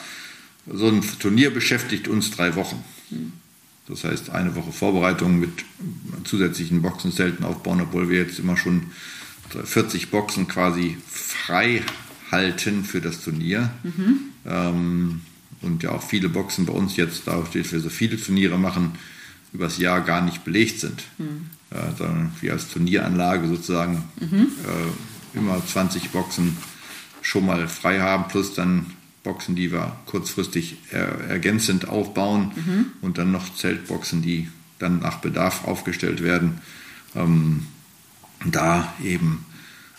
so ein Turnier beschäftigt uns drei Wochen. Das heißt, eine Woche Vorbereitung mit zusätzlichen Boxenzelten aufbauen, obwohl wir jetzt immer schon 40 Boxen quasi frei halten für das Turnier. Ähm, und ja auch viele Boxen bei uns jetzt, dadurch, dass wir so viele Turniere machen, übers Jahr gar nicht belegt sind. Äh, sondern wir als Turnieranlage sozusagen äh, immer 20 Boxen schon mal frei haben, plus dann Boxen, die wir kurzfristig er, ergänzend aufbauen und dann noch Zeltboxen, die dann nach Bedarf aufgestellt werden. Ähm, da eben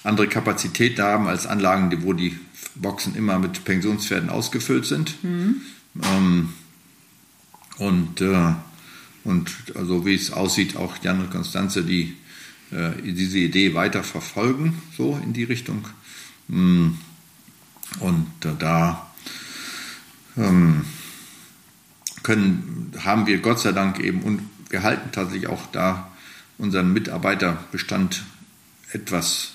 andere Kapazität haben als Anlagen, wo die Boxen immer mit Pensionspferden ausgefüllt sind. Ähm, und, äh, und also wie es aussieht, auch Jan und Konstanze, die äh, diese Idee weiter verfolgen, so in die Richtung. Mm. Und äh, da können, haben wir Gott sei Dank eben, und wir halten tatsächlich auch da unseren Mitarbeiterbestand etwas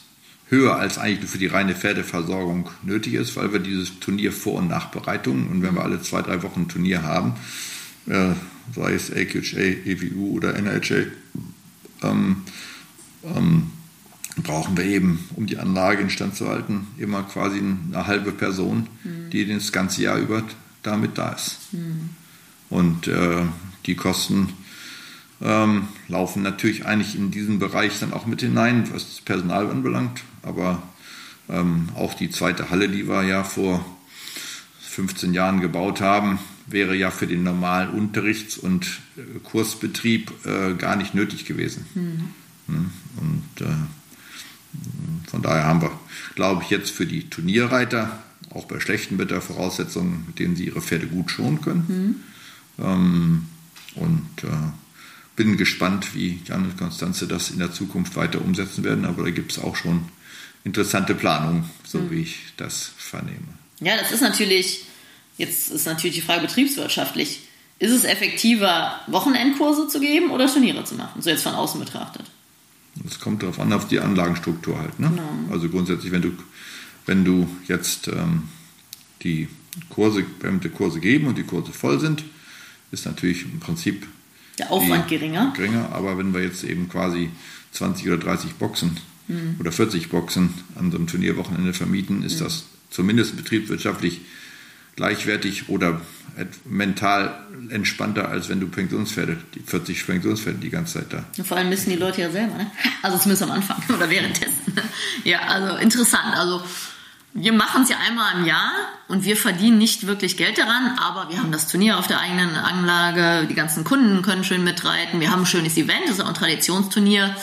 höher als eigentlich für die reine Pferdeversorgung nötig ist, weil wir dieses Turnier Vor- und Nachbereitung und wenn wir alle zwei, drei Wochen ein Turnier haben, äh, sei es AQHA, EWU oder NHA, ähm, ähm, brauchen wir eben, um die Anlage instand zu halten, immer quasi eine halbe Person, die das ganze Jahr über damit da ist. Und äh, die Kosten ähm, laufen natürlich eigentlich in diesen Bereich dann auch mit hinein, was das Personal anbelangt. Aber ähm, auch die zweite Halle, die wir ja vor 15 Jahren gebaut haben, wäre ja für den normalen Unterrichts- und äh, Kursbetrieb äh, gar nicht nötig gewesen. Mhm. Und äh, von daher haben wir, glaube ich, jetzt für die Turnierreiter, auch bei schlechten Wettervoraussetzungen, mit denen sie ihre Pferde gut schonen können. Ähm, und äh, bin gespannt, wie Jan und Konstanze das in der Zukunft weiter umsetzen werden. Aber da gibt es auch schon interessante Planungen, so wie ich das vernehme. Ja, das ist natürlich, jetzt ist natürlich die Frage betriebswirtschaftlich. Ist es effektiver, Wochenendkurse zu geben oder Turniere zu machen? So jetzt von außen betrachtet. Es kommt darauf an, auf die Anlagenstruktur halt. Ne? Also grundsätzlich, wenn du, wenn du jetzt ähm, die Kurse, die Kurse geben und die Kurse voll sind, ist natürlich im Prinzip Der Aufwand geringer. geringer. Aber wenn wir jetzt eben quasi 20 oder 30 Boxen oder 40 Boxen an so einem Turnierwochenende vermieten, ist das zumindest betriebswirtschaftlich gleichwertig oder mental entspannter, als wenn du Pensionspferde, die 40 Pensionspferde die ganze Zeit da Und vor allem müssen die Leute ja selber, ne? Also zumindest am Anfang oder währenddessen. Ja, also interessant. Also wir machen es ja einmal im Jahr und wir verdienen nicht wirklich Geld daran, aber wir haben das Turnier auf der eigenen Anlage, die ganzen Kunden können schön mitreiten, wir haben ein schönes Event, das ist auch ein Traditionsturnier,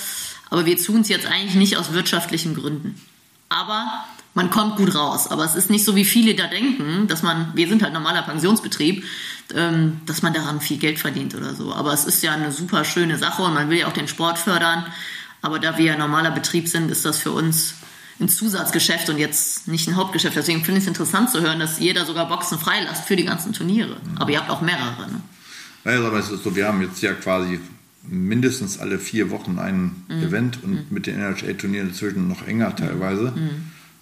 aber wir tun es jetzt eigentlich nicht aus wirtschaftlichen Gründen. Aber man kommt gut raus. Aber es ist nicht so, wie viele da denken, dass man, wir sind halt normaler Pensionsbetrieb, ähm, dass man daran viel Geld verdient oder so. Aber es ist ja eine super schöne Sache und man will ja auch den Sport fördern. Aber da wir ja normaler Betrieb sind, ist das für uns ein Zusatzgeschäft und jetzt nicht ein Hauptgeschäft. Deswegen finde ich es interessant zu hören, dass da sogar Boxen freilasst für die ganzen Turniere. Aber ihr habt auch mehrere. Ne? Naja, aber es ist so, wir haben jetzt ja quasi mindestens alle vier Wochen ein Event und mit den NHA-Turnieren inzwischen noch enger teilweise.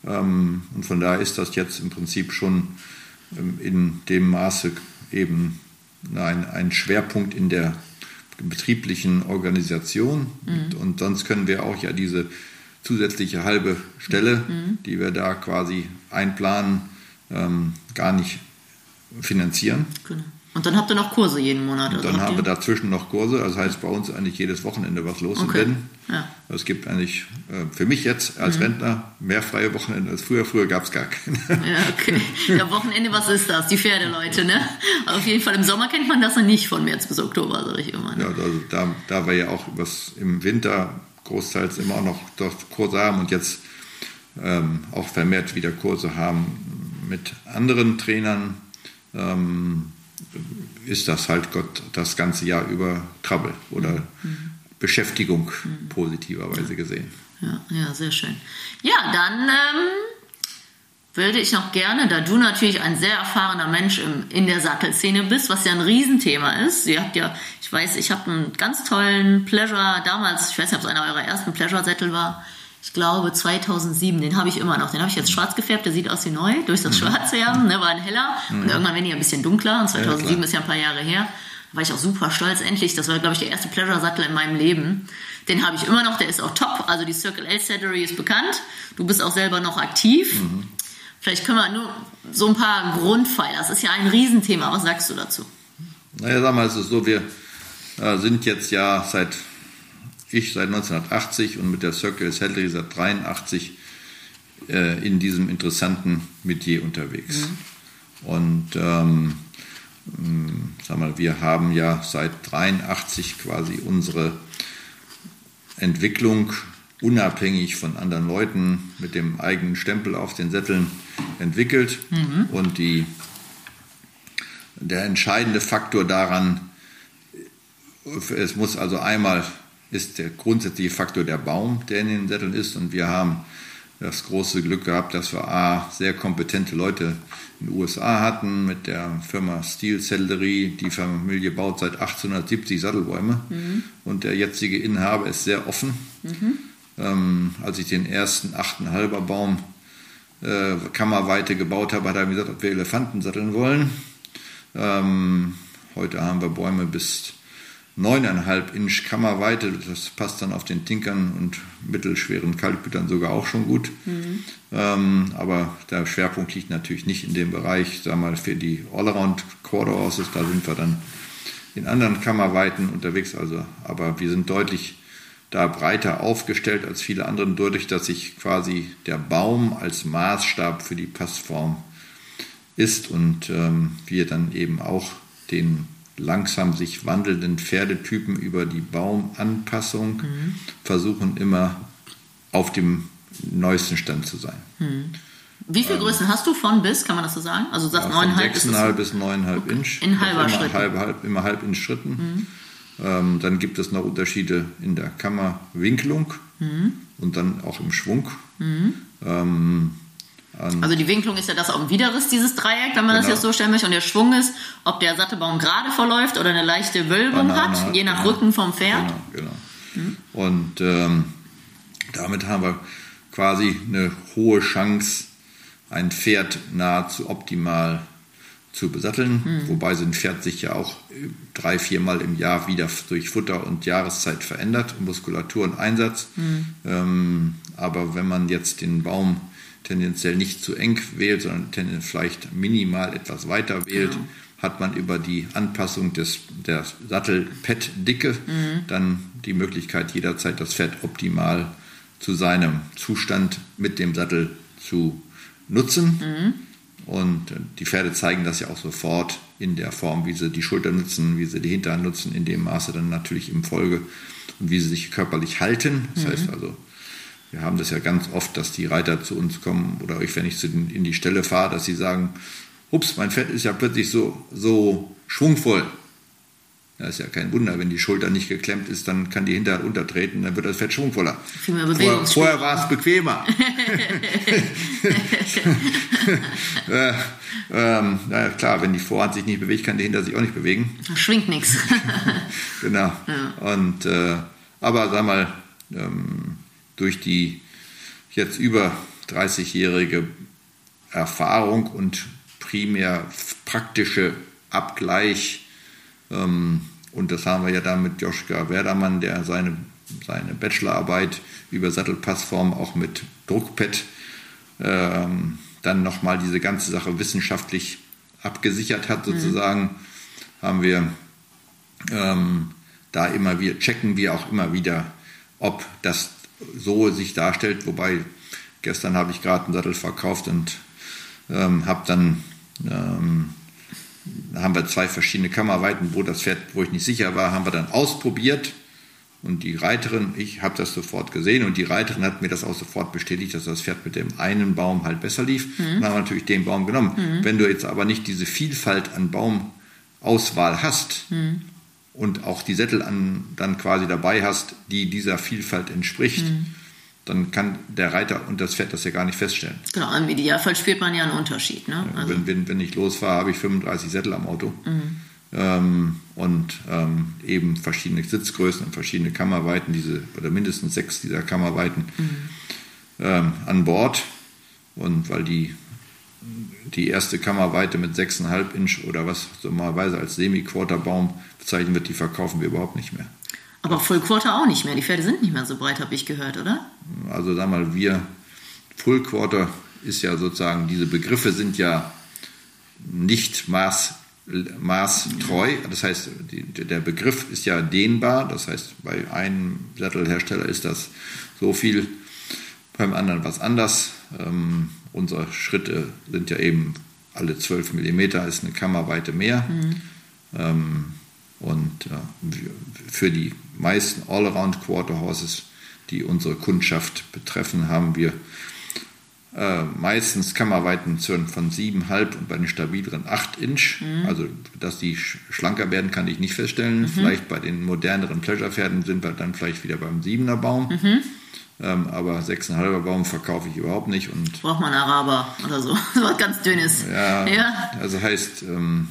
Ähm, und von daher ist das jetzt im Prinzip schon ähm, in dem Maße eben ein, ein Schwerpunkt in der betrieblichen Organisation. Und, und sonst können wir auch ja diese zusätzliche halbe Stelle, die wir da quasi einplanen, ähm, gar nicht finanzieren. Genau. Und dann habt ihr noch Kurse jeden Monat. Und also dann haben wir dazwischen noch Kurse, also heißt bei uns eigentlich jedes Wochenende was los Okay. in. Ja. Es gibt eigentlich äh, für mich jetzt als Rentner mehr freie Wochenende als früher. Früher gab es gar keine. Ja, okay. Ja, Wochenende, was ist das? Die Pferdeleute, ne? Auf jeden Fall im Sommer kennt man das noch nicht von März bis Oktober, sag ich immer. Ne? Ja, also da, da wir ja auch was im Winter großteils immer auch noch dort Kurse haben und jetzt ähm, auch vermehrt wieder Kurse haben mit anderen Trainern, ähm, ist das halt Gott das ganze Jahr über Trouble oder Beschäftigung positiverweise gesehen. Ja, ja, sehr schön. Ja, dann ähm, würde ich noch gerne, da du natürlich ein sehr erfahrener Mensch im, in der Sattelszene bist, was ja ein Riesenthema ist. Ihr habt ja, ich weiß, ich habe einen ganz tollen Pleasure damals, ich weiß nicht, ob es einer eurer ersten Pleasure-Sättel war. Ich glaube 2007, den habe ich immer noch. Den habe ich jetzt schwarz gefärbt, der sieht aus wie neu, durch das mhm. Schwarze ja, ne, war ein heller. Mhm. Und irgendwann werden die ein bisschen dunkler. Und 2007 ja, ist ja ein paar Jahre her. Da war ich auch super stolz, endlich. Das war, glaube ich, der erste Pleasure-Sattel in meinem Leben. Den habe ich immer noch, der ist auch top. Also die Circle L Sattery ist bekannt. Du bist auch selber noch aktiv. Mhm. Vielleicht können wir nur so ein paar Grundpfeiler. Das ist ja ein Riesenthema. Was sagst du dazu? Naja, sag mal, es ist so, wir äh, sind jetzt ja seit, ich seit 1980 und mit der Circle Salary seit 1983 äh, in diesem interessanten Metier unterwegs. Mhm. Und ähm, ähm, sag mal, wir haben ja seit 1983 quasi unsere Entwicklung unabhängig von anderen Leuten mit dem eigenen Stempel auf den Sätteln entwickelt. Mhm. Und die, der entscheidende Faktor daran, es muss also einmal, ist der grundsätzliche Faktor der Baum, der in den Sätteln ist. Und wir haben das große Glück gehabt, dass wir A, sehr kompetente Leute in den USA hatten mit der Firma Steel Saddlery. Die Familie baut seit 1870 Sattelbäume mhm. und der jetzige Inhaber ist sehr offen. Mhm ähm, als ich den ersten 8,5er Baum äh, Kammerweite gebaut habe, hat er mir gesagt, ob wir Elefanten satteln wollen. Ähm, heute haben wir Bäume bis 9,5 Inch Kammerweite. Das passt dann auf den Tinkern und mittelschweren Kaltbütern sogar auch schon gut. Mhm. Ähm, aber der Schwerpunkt liegt natürlich nicht in dem Bereich, sagen wir mal, für die Allround Quarter Horses. Da sind wir dann in anderen Kammerweiten unterwegs. Also, aber wir sind deutlich da breiter aufgestellt als viele anderen, dadurch, dass sich quasi der Baum als Maßstab für die Passform ist und ähm, wir dann eben auch den langsam sich wandelnden Pferdetypen über die Baumanpassung mhm. versuchen immer auf dem neuesten Stand zu sein. Mhm. Wie viele ähm, Größen hast du von bis, kann man das so sagen? Also das ja, 9,5 bis 9,5 okay. Inch. In halber. Halb, halb, immer halb in Schritten. Mhm. Ähm, dann gibt es noch Unterschiede in der Kammerwinklung mhm. und dann auch im Schwung. Mhm. Ähm, also die Winklung ist ja das auf dem Widerriss, dieses Dreieck, wenn man genau. das jetzt so stellen möchte. Und der Schwung ist, ob der Sattelbaum gerade verläuft oder eine leichte Wölbung hat, hat, je nach genau. Rücken vom Pferd. Genau, genau. Mhm. Und ähm, damit haben wir quasi eine hohe Chance, ein Pferd nahezu optimal zu besatteln, mhm. wobei so ein Pferd sich ja auch drei, viermal im Jahr wieder durch Futter und Jahreszeit verändert, Muskulatur und Einsatz. Mhm. Ähm, aber wenn man jetzt den Baum tendenziell nicht zu eng wählt, sondern tendenziell vielleicht minimal etwas weiter wählt, genau. hat man über die Anpassung des, der Sattelpad-Dicke mhm. dann die Möglichkeit, jederzeit das Pferd optimal zu seinem Zustand mit dem Sattel zu nutzen. Mhm. Und die Pferde zeigen das ja auch sofort in der Form, wie sie die Schulter nutzen, wie sie die Hinterhand nutzen, in dem Maße dann natürlich im Folge und wie sie sich körperlich halten. Das mhm. heißt also, wir haben das ja ganz oft, dass die Reiter zu uns kommen oder ich, wenn ich zu den, in die Stelle fahre, dass sie sagen, ups, mein Pferd ist ja plötzlich so, so schwungvoll. Das ist ja kein Wunder, wenn die Schulter nicht geklemmt ist, dann kann die Hinterhand untertreten, dann wird das Fett schwungvoller. Vorher, vorher war es bequemer. äh, ähm, na klar, wenn die Vorhand sich nicht bewegt, kann die Hinter sich auch nicht bewegen. Schwingt nichts. genau. Ja. Und, äh, aber sag mal, ähm, durch die jetzt über 30-jährige Erfahrung und primär praktische Abgleich und das haben wir ja dann mit Joschka Werdermann, der seine, seine Bachelorarbeit über Sattelpassform auch mit Druckpad ähm, dann nochmal diese ganze Sache wissenschaftlich abgesichert hat, sozusagen, mhm. haben wir ähm, da immer wieder, checken wir auch immer wieder, ob das so sich darstellt. Wobei gestern habe ich gerade einen Sattel verkauft und ähm, habe dann ähm, da haben wir zwei verschiedene Kammerweiten, wo das Pferd, wo ich nicht sicher war, haben wir dann ausprobiert. Und die Reiterin, ich habe das sofort gesehen und die Reiterin hat mir das auch sofort bestätigt, dass das Pferd mit dem einen Baum halt besser lief. Mhm. Dann haben wir natürlich den Baum genommen. Mhm. Wenn du jetzt aber nicht diese Vielfalt an Baumauswahl hast mhm. und auch die Sättel an, dann quasi dabei hast, die dieser Vielfalt entspricht, mhm. Dann kann der Reiter und das Pferd das ja gar nicht feststellen. Genau, im Idealfall spürt man ja einen Unterschied. Ne? Also wenn, wenn, wenn ich losfahre, habe ich 35 Sättel am Auto. Mhm. Ähm, und ähm, eben verschiedene Sitzgrößen und verschiedene Kammerweiten, diese, oder mindestens sechs dieser Kammerweiten mhm. ähm, an Bord. Und weil die, die erste Kammerweite mit 6,5 Inch oder was normalerweise als Semi-Quarterbaum bezeichnet wird, die verkaufen wir überhaupt nicht mehr. Aber Full Quarter auch nicht mehr. Die Pferde sind nicht mehr so breit, habe ich gehört, oder? Also sag mal, wir, Full Quarter ist ja sozusagen, diese Begriffe sind ja nicht maß, maßtreu. Das heißt, die, der Begriff ist ja dehnbar. Das heißt, bei einem Sattelhersteller ist das so viel, beim anderen was anders. Ähm, unsere Schritte sind ja eben alle 12 mm, ist eine Kammerweite mehr. Mhm. Ähm, und äh, für die meisten Allround Quarter Horses, die unsere Kundschaft betreffen, haben wir äh, meistens Kammerweiten von 7,5 und bei den stabileren 8 Inch. Mhm. Also, dass die schlanker werden, kann ich nicht feststellen. Mhm. Vielleicht bei den moderneren Pleasure-Pferden sind wir dann vielleicht wieder beim 7er Baum. Mhm. Ähm, aber 6,5er Baum verkaufe ich überhaupt nicht. Und Braucht man Araber oder so. was ganz Dünnes. Ja, ja. also heißt, ähm,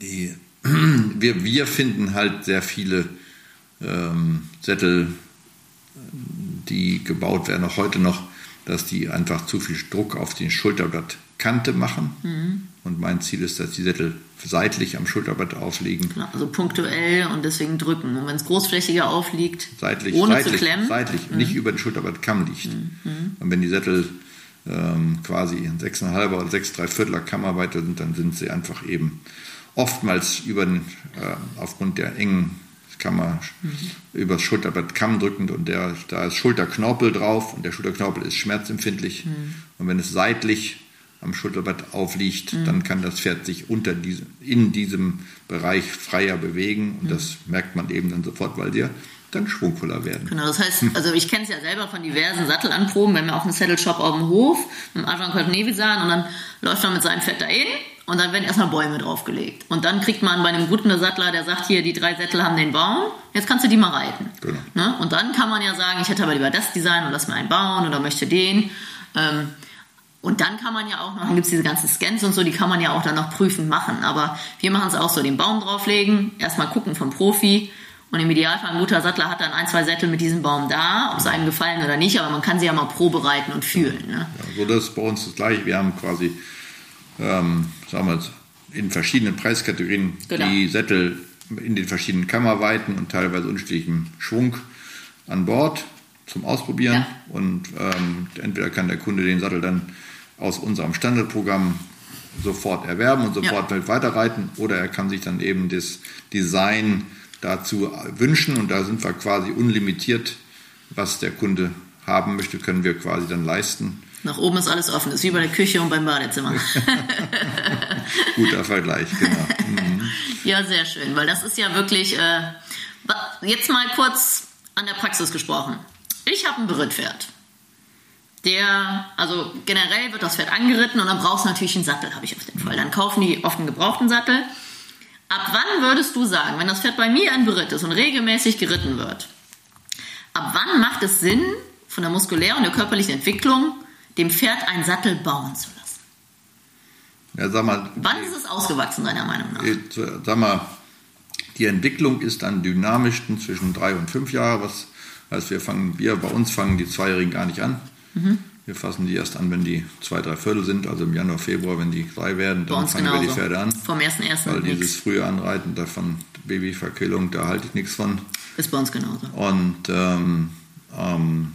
die wir, wir finden halt sehr viele ähm, Sättel, die gebaut werden, auch heute noch, dass die einfach zu viel Druck auf die Schulterblattkante machen. Mhm. Und mein Ziel ist, dass die Sättel seitlich am Schulterblatt aufliegen. Also punktuell und deswegen drücken. Und wenn es großflächiger aufliegt, seitlich, ohne seitlich, zu klemmen. Seitlich, mhm. nicht über den Schulterblattkamm liegt. Mhm. Und wenn die Sättel ähm, quasi 6,5 oder 6,3 Viertler Kammerweite sind, dann sind sie einfach eben oftmals über den, äh, aufgrund der engen Kammer mhm. übers Schulterblatt Kamm drückend und der, da ist Schulterknorpel drauf und der Schulterknorpel ist schmerzempfindlich. Mhm. Und wenn es seitlich am Schulterblatt aufliegt, mhm. dann kann das Pferd sich unter diese, in diesem Bereich freier bewegen und mhm. das merkt man eben dann sofort, weil der dann schwungvoller werden. Genau, das heißt, also ich kenne es ja selber von diversen Sattelanproben, wenn wir auch einen Saddle Shop auf dem Hof mit dem Ajan Colt Nevisan und dann läuft er mit seinem Pferd dahin und dann werden erstmal Bäume draufgelegt. Und dann kriegt man bei einem guten Sattler, der sagt, hier, die drei Sättel haben den Baum, jetzt kannst du die mal reiten. Genau. Ne? Und dann kann man ja sagen, ich hätte aber lieber das Design und lass mir einen bauen oder möchte den. Ähm, und dann kann man ja auch noch, dann gibt es diese ganzen Scans und so, die kann man ja auch dann noch prüfend machen. Aber wir machen es auch so, den Baum drauflegen, erstmal gucken vom Profi. Und im Idealfall ein guter Sattler hat dann ein, zwei Sättel mit diesem Baum da, ob es einem gefallen oder nicht, aber man kann sie ja mal probereiten und fühlen. Ne? Ja, so das ist bei uns das gleiche. Wir haben quasi ähm, sagen wir, in verschiedenen Preiskategorien genau. die Sättel in den verschiedenen Kammerweiten und teilweise unterschiedlichem Schwung an Bord zum Ausprobieren. Ja. Und ähm, entweder kann der Kunde den Sattel dann aus unserem Standardprogramm sofort erwerben und sofort ja. weiterreiten oder er kann sich dann eben das Design dazu wünschen und da sind wir quasi unlimitiert, was der Kunde haben möchte, können wir quasi dann leisten. Nach oben ist alles offen, das ist wie bei der Küche und beim Badezimmer. Guter Vergleich, genau. Mhm. Ja, sehr schön, weil das ist ja wirklich, äh, jetzt mal kurz an der Praxis gesprochen. Ich habe ein Berittpferd. Der, also generell wird das Pferd angeritten und dann brauchst du natürlich einen Sattel, habe ich auf den Fall. Dann kaufen die oft einen gebrauchten Sattel. Ab wann würdest du sagen, wenn das Pferd bei mir ein Beritt ist und regelmäßig geritten wird, ab wann macht es Sinn, von der muskulären und der körperlichen Entwicklung dem Pferd einen Sattel bauen zu lassen. Ja, sag mal, Wann ist es ausgewachsen, deiner Meinung nach? Sag mal, die Entwicklung ist am dynamischsten zwischen drei und fünf Jahren. Was heißt, wir fangen, wir bei uns fangen die Zweijährigen gar nicht an. Mhm. Wir fassen die erst an, wenn die zwei, drei Viertel sind, also im Januar, Februar, wenn die drei werden, dann fangen genauso. wir die Pferde an. Vom ersten ersten. Weil dieses frühe Anreiten davon Babyverkillung, da halte ich nichts von. Ist bei uns genauso. Und ähm, ähm,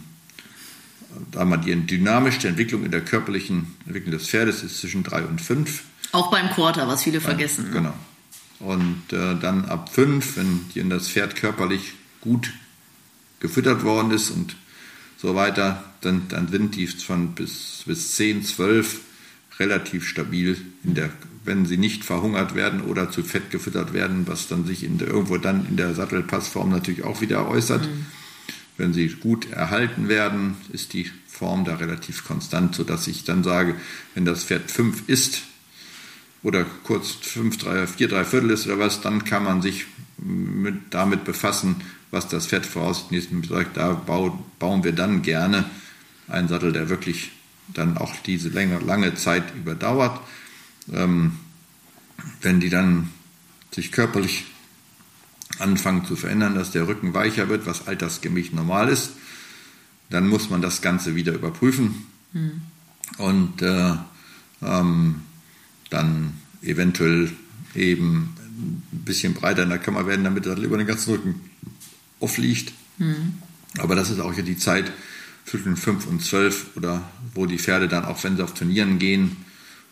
da mal die dynamische Entwicklung in der körperlichen Entwicklung des Pferdes ist zwischen drei und fünf. Auch beim Quarter, was viele vergessen. Ja, genau. Und äh, dann ab fünf, wenn das Pferd körperlich gut gefüttert worden ist und so weiter, dann, dann sind die von bis, bis 10, 12 relativ stabil, in der, wenn sie nicht verhungert werden oder zu fett gefüttert werden, was dann sich in der, irgendwo dann in der Sattelpassform natürlich auch wieder äußert. Mhm. Wenn sie gut erhalten werden, ist die Form da relativ konstant, sodass ich dann sage, wenn das Pferd 5 ist oder kurz 5, 3, 4, 3 Viertel ist oder was, dann kann man sich mit, damit befassen, was das Pferd sagt, da bauen wir dann gerne einen Sattel, der wirklich dann auch diese lange, lange Zeit überdauert. Ähm, wenn die dann sich körperlich anfangen zu verändern, dass der Rücken weicher wird, was altersgemäß normal ist, dann muss man das Ganze wieder überprüfen mhm. und äh, ähm, dann eventuell eben ein bisschen breiter in der Kammer werden, damit er über den ganzen Rücken aufliegt. Mhm. Aber das ist auch hier die Zeit zwischen 5 und 12 oder wo die Pferde dann auch, wenn sie auf Turnieren gehen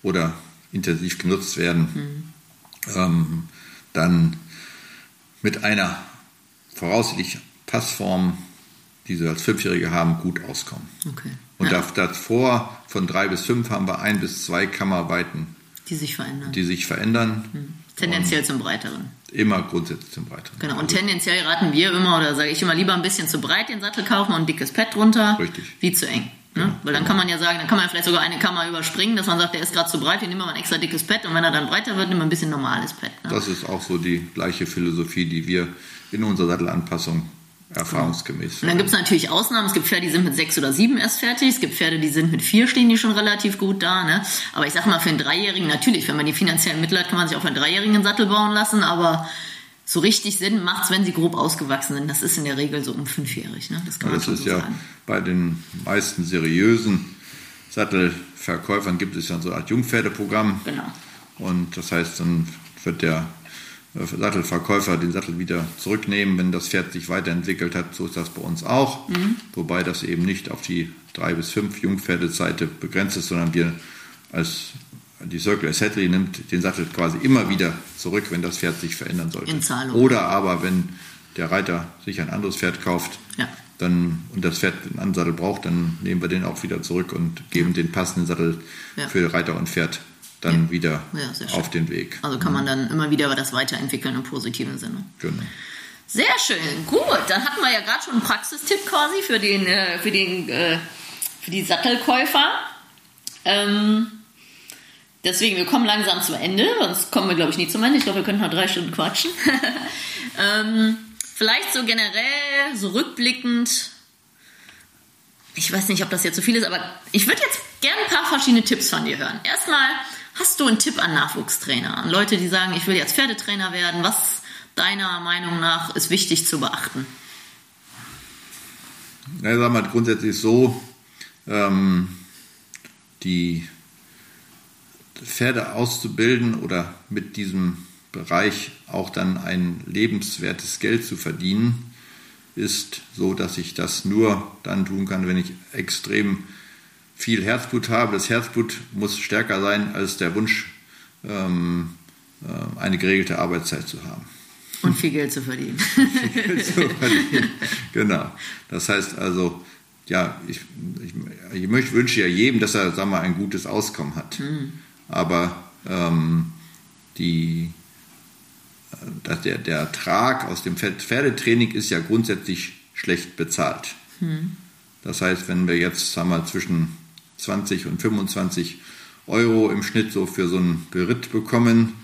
oder intensiv genutzt werden, mhm. ähm, dann mit einer voraussichtlich Passform, die sie als Fünfjährige haben, gut auskommen. Okay. Und ja. davor von drei bis fünf haben wir ein bis zwei Kammerweiten, die sich verändern. Die sich verändern. Mhm. Tendenziell zum Breiteren. Immer grundsätzlich zum Breiteren. Genau, und tendenziell raten wir immer, oder sage ich immer, lieber ein bisschen zu breit den Sattel kaufen und ein dickes Pad drunter. Richtig. Wie zu eng. Ne? Ja, Weil dann kann man ja sagen, dann kann man vielleicht sogar eine Kammer überspringen, dass man sagt, der ist gerade zu breit, wir nehmen mal ein extra dickes Pad und wenn er dann breiter wird, nehmen wir ein bisschen normales Pad. Ne? Das ist auch so die gleiche Philosophie, die wir in unserer Sattelanpassung erfahrungsgemäß. Und dann gibt es natürlich Ausnahmen. Es gibt Pferde, die sind mit sechs oder sieben erst fertig. Es gibt Pferde, die sind mit vier, stehen die schon relativ gut da. Ne? Aber ich sag mal, für einen Dreijährigen, natürlich, wenn man die finanziellen Mittel hat, kann man sich auch für einen Dreijährigen einen Sattel bauen lassen. Aber so richtig Sinn macht es, wenn sie grob ausgewachsen sind. Das ist in der Regel so um fünfjährig. Ne? Das, kann man das ist so ja sagen. bei den meisten seriösen Sattelverkäufern gibt es ja so eine Art Jungpferdeprogramm. Genau. Und das heißt, dann wird der Sattelverkäufer den Sattel wieder zurücknehmen, wenn das Pferd sich weiterentwickelt hat. So ist das bei uns auch. Mhm. Wobei das eben nicht auf die drei bis fünf Jungpferdezeite begrenzt ist, sondern wir als die Circle Assetry nimmt den Sattel quasi immer wieder zurück, wenn das Pferd sich verändern sollte. In Zahlung. Oder aber wenn der Reiter sich ein anderes Pferd kauft ja. dann, und das Pferd einen anderen Sattel braucht, dann nehmen wir den auch wieder zurück und geben den passenden Sattel ja. für Reiter und Pferd dann wieder auf den Weg. Also kann man dann immer wieder das weiterentwickeln im positiven Sinne. Genau. Sehr schön, gut. Dann hatten wir ja gerade schon einen Praxistipp quasi für, den, äh, für, den, äh, für die Sattelkäufer. Ähm, Deswegen, wir kommen langsam zum Ende, sonst kommen wir, glaube ich, nie zum Ende. Ich glaube, wir können noch drei Stunden quatschen. ähm, vielleicht so generell, so rückblickend. Ich weiß nicht, ob das jetzt so viel ist, aber ich würde jetzt gerne ein paar verschiedene Tipps von dir hören. Erstmal, hast du einen Tipp an Nachwuchstrainer, an Leute, die sagen, ich will jetzt Pferdetrainer werden? Was deiner Meinung nach ist wichtig zu beachten? Ja, sagen wir grundsätzlich so, ähm, die Pferde auszubilden oder mit diesem Bereich auch dann ein lebenswertes Geld zu verdienen, ist so, dass ich das nur dann tun kann, wenn ich extrem viel Herzblut habe. Das Herzblut muss stärker sein als der Wunsch, ähm, äh, eine geregelte Arbeitszeit zu haben. Und viel Geld zu verdienen. viel Geld zu verdienen. Genau. Das heißt also, ja, ich, ich, ich wünsche ja jedem, dass er sagen wir, ein gutes Auskommen hat. Mhm aber ähm, die, äh, der, der Ertrag aus dem Pferdetraining ist ja grundsätzlich schlecht bezahlt. Hm. Das heißt, wenn wir jetzt sagen wir, zwischen 20 und 25 Euro im Schnitt so für so einen Beritt bekommen,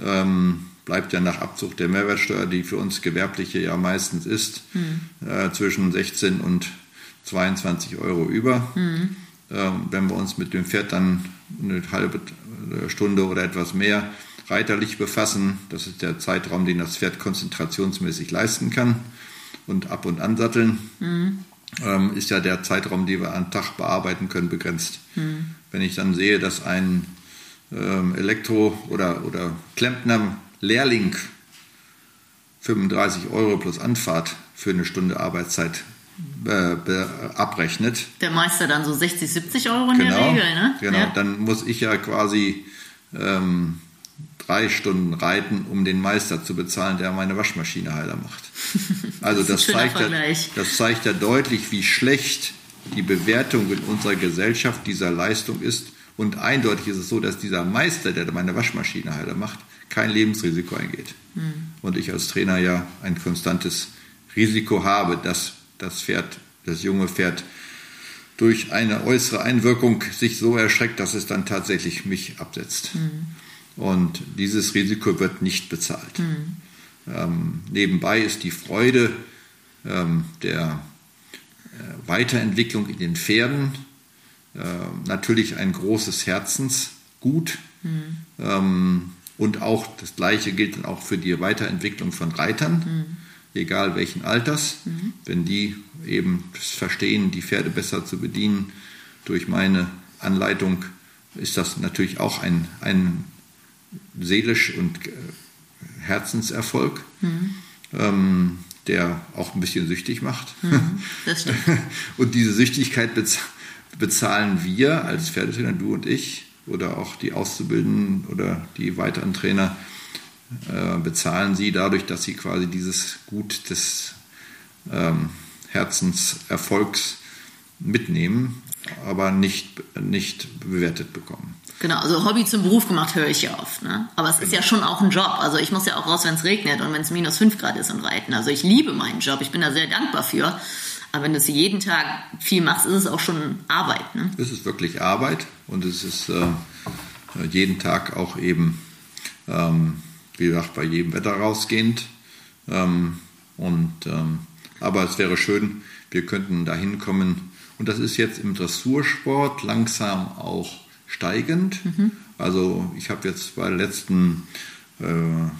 ähm, bleibt ja nach Abzug der Mehrwertsteuer, die für uns gewerbliche ja meistens ist, hm. äh, zwischen 16 und 22 Euro über. Hm. Ähm, wenn wir uns mit dem Pferd dann eine halbe Stunde oder etwas mehr reiterlich befassen. Das ist der Zeitraum, den das Pferd konzentrationsmäßig leisten kann. Und ab und ansatteln mhm. Ähm, ist ja der Zeitraum, den wir am Tag bearbeiten können, begrenzt. Mhm. Wenn ich dann sehe, dass ein ähm, Elektro- oder, oder Klempner-Lehrling 35 Euro plus Anfahrt für eine Stunde Arbeitszeit abrechnet. Der Meister dann so 60, 70 Euro in genau, der Regel, ne? Genau, ja. dann muss ich ja quasi ähm, drei Stunden reiten, um den Meister zu bezahlen, der meine Waschmaschine heiler macht. Also das, das zeigt, ja, das zeigt ja deutlich, wie schlecht die Bewertung in unserer Gesellschaft dieser Leistung ist. Und eindeutig ist es so, dass dieser Meister, der meine Waschmaschine heiler macht, kein Lebensrisiko eingeht. Mhm. Und ich als Trainer ja ein konstantes Risiko habe, dass das Pferd, das junge Pferd, durch eine äußere Einwirkung sich so erschreckt, dass es dann tatsächlich mich absetzt. Mhm. Und dieses Risiko wird nicht bezahlt. Mhm. Ähm, nebenbei ist die Freude ähm, der äh, Weiterentwicklung in den Pferden äh, natürlich ein großes Herzensgut. Mhm. Ähm, und auch das Gleiche gilt dann auch für die Weiterentwicklung von Reitern, mhm. egal welchen Alters. Mhm. Wenn die eben verstehen, die Pferde besser zu bedienen durch meine Anleitung, ist das natürlich auch ein, ein seelisch und äh, Herzenserfolg, mhm. ähm, der auch ein bisschen süchtig macht. Mhm, und diese Süchtigkeit bezahlen wir als Pferdetrainer, du und ich, oder auch die Auszubildenden oder die weiteren Trainer, äh, bezahlen sie dadurch, dass sie quasi dieses Gut des ähm, Herzenserfolgs mitnehmen, aber nicht, nicht bewertet bekommen. Genau, also Hobby zum Beruf gemacht höre ich ja oft. Ne? Aber es ist ja schon auch ein Job. Also ich muss ja auch raus, wenn es regnet und wenn es minus 5 Grad ist und reiten. Also ich liebe meinen Job, ich bin da sehr dankbar für. Aber wenn du es jeden Tag viel machst, ist es auch schon Arbeit. Ne? Es ist wirklich Arbeit und es ist äh, jeden Tag auch eben, ähm, wie gesagt, bei jedem Wetter rausgehend. Ähm, und, ähm, aber es wäre schön, wir könnten dahin kommen. Und das ist jetzt im Dressursport langsam auch steigend. Mhm. Also ich habe jetzt bei der letzten äh,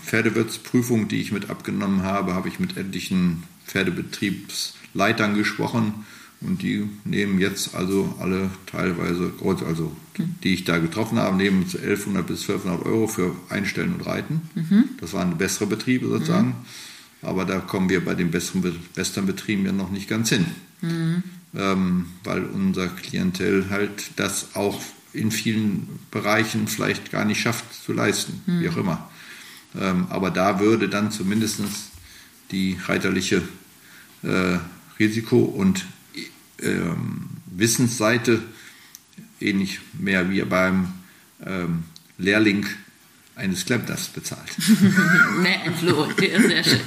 Pferdewirtsprüfung, die ich mit abgenommen habe, habe ich mit etlichen Pferdebetriebsleitern gesprochen und die nehmen jetzt also alle teilweise, also mhm. die ich da getroffen habe, nehmen 1100 bis 1200 Euro für Einstellen und Reiten. Mhm. Das waren bessere Betriebe sozusagen. Mhm. Aber da kommen wir bei den besseren Westernbetrieben ja noch nicht ganz hin. Mhm. Ähm, weil unser Klientel halt das auch in vielen Bereichen vielleicht gar nicht schafft zu leisten, mhm. wie auch immer. Ähm, aber da würde dann zumindest die reiterliche äh, Risiko- und ähm, Wissensseite ähnlich mehr wie beim ähm, Lehrling eines Klempners bezahlt. ne, entflohen, sehr schön.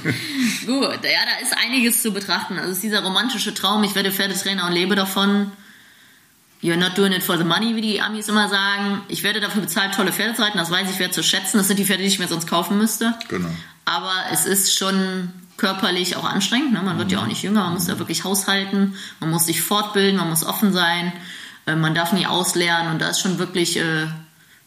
Gut, ja, da ist einiges zu betrachten. Also ist dieser romantische Traum, ich werde Pferdetrainer und lebe davon, You're not doing it for the money, wie die Amis immer sagen. Ich werde dafür bezahlt, tolle Pferde zu reiten. Das weiß ich wer zu schätzen. Das sind die Pferde, die ich mir sonst kaufen müsste. Genau. Aber es ist schon körperlich auch anstrengend. Ne? Man wird mhm. ja auch nicht jünger. Man muss ja wirklich haushalten. Man muss sich fortbilden. Man muss offen sein. Äh, man darf nie auslernen. Und da ist schon wirklich äh,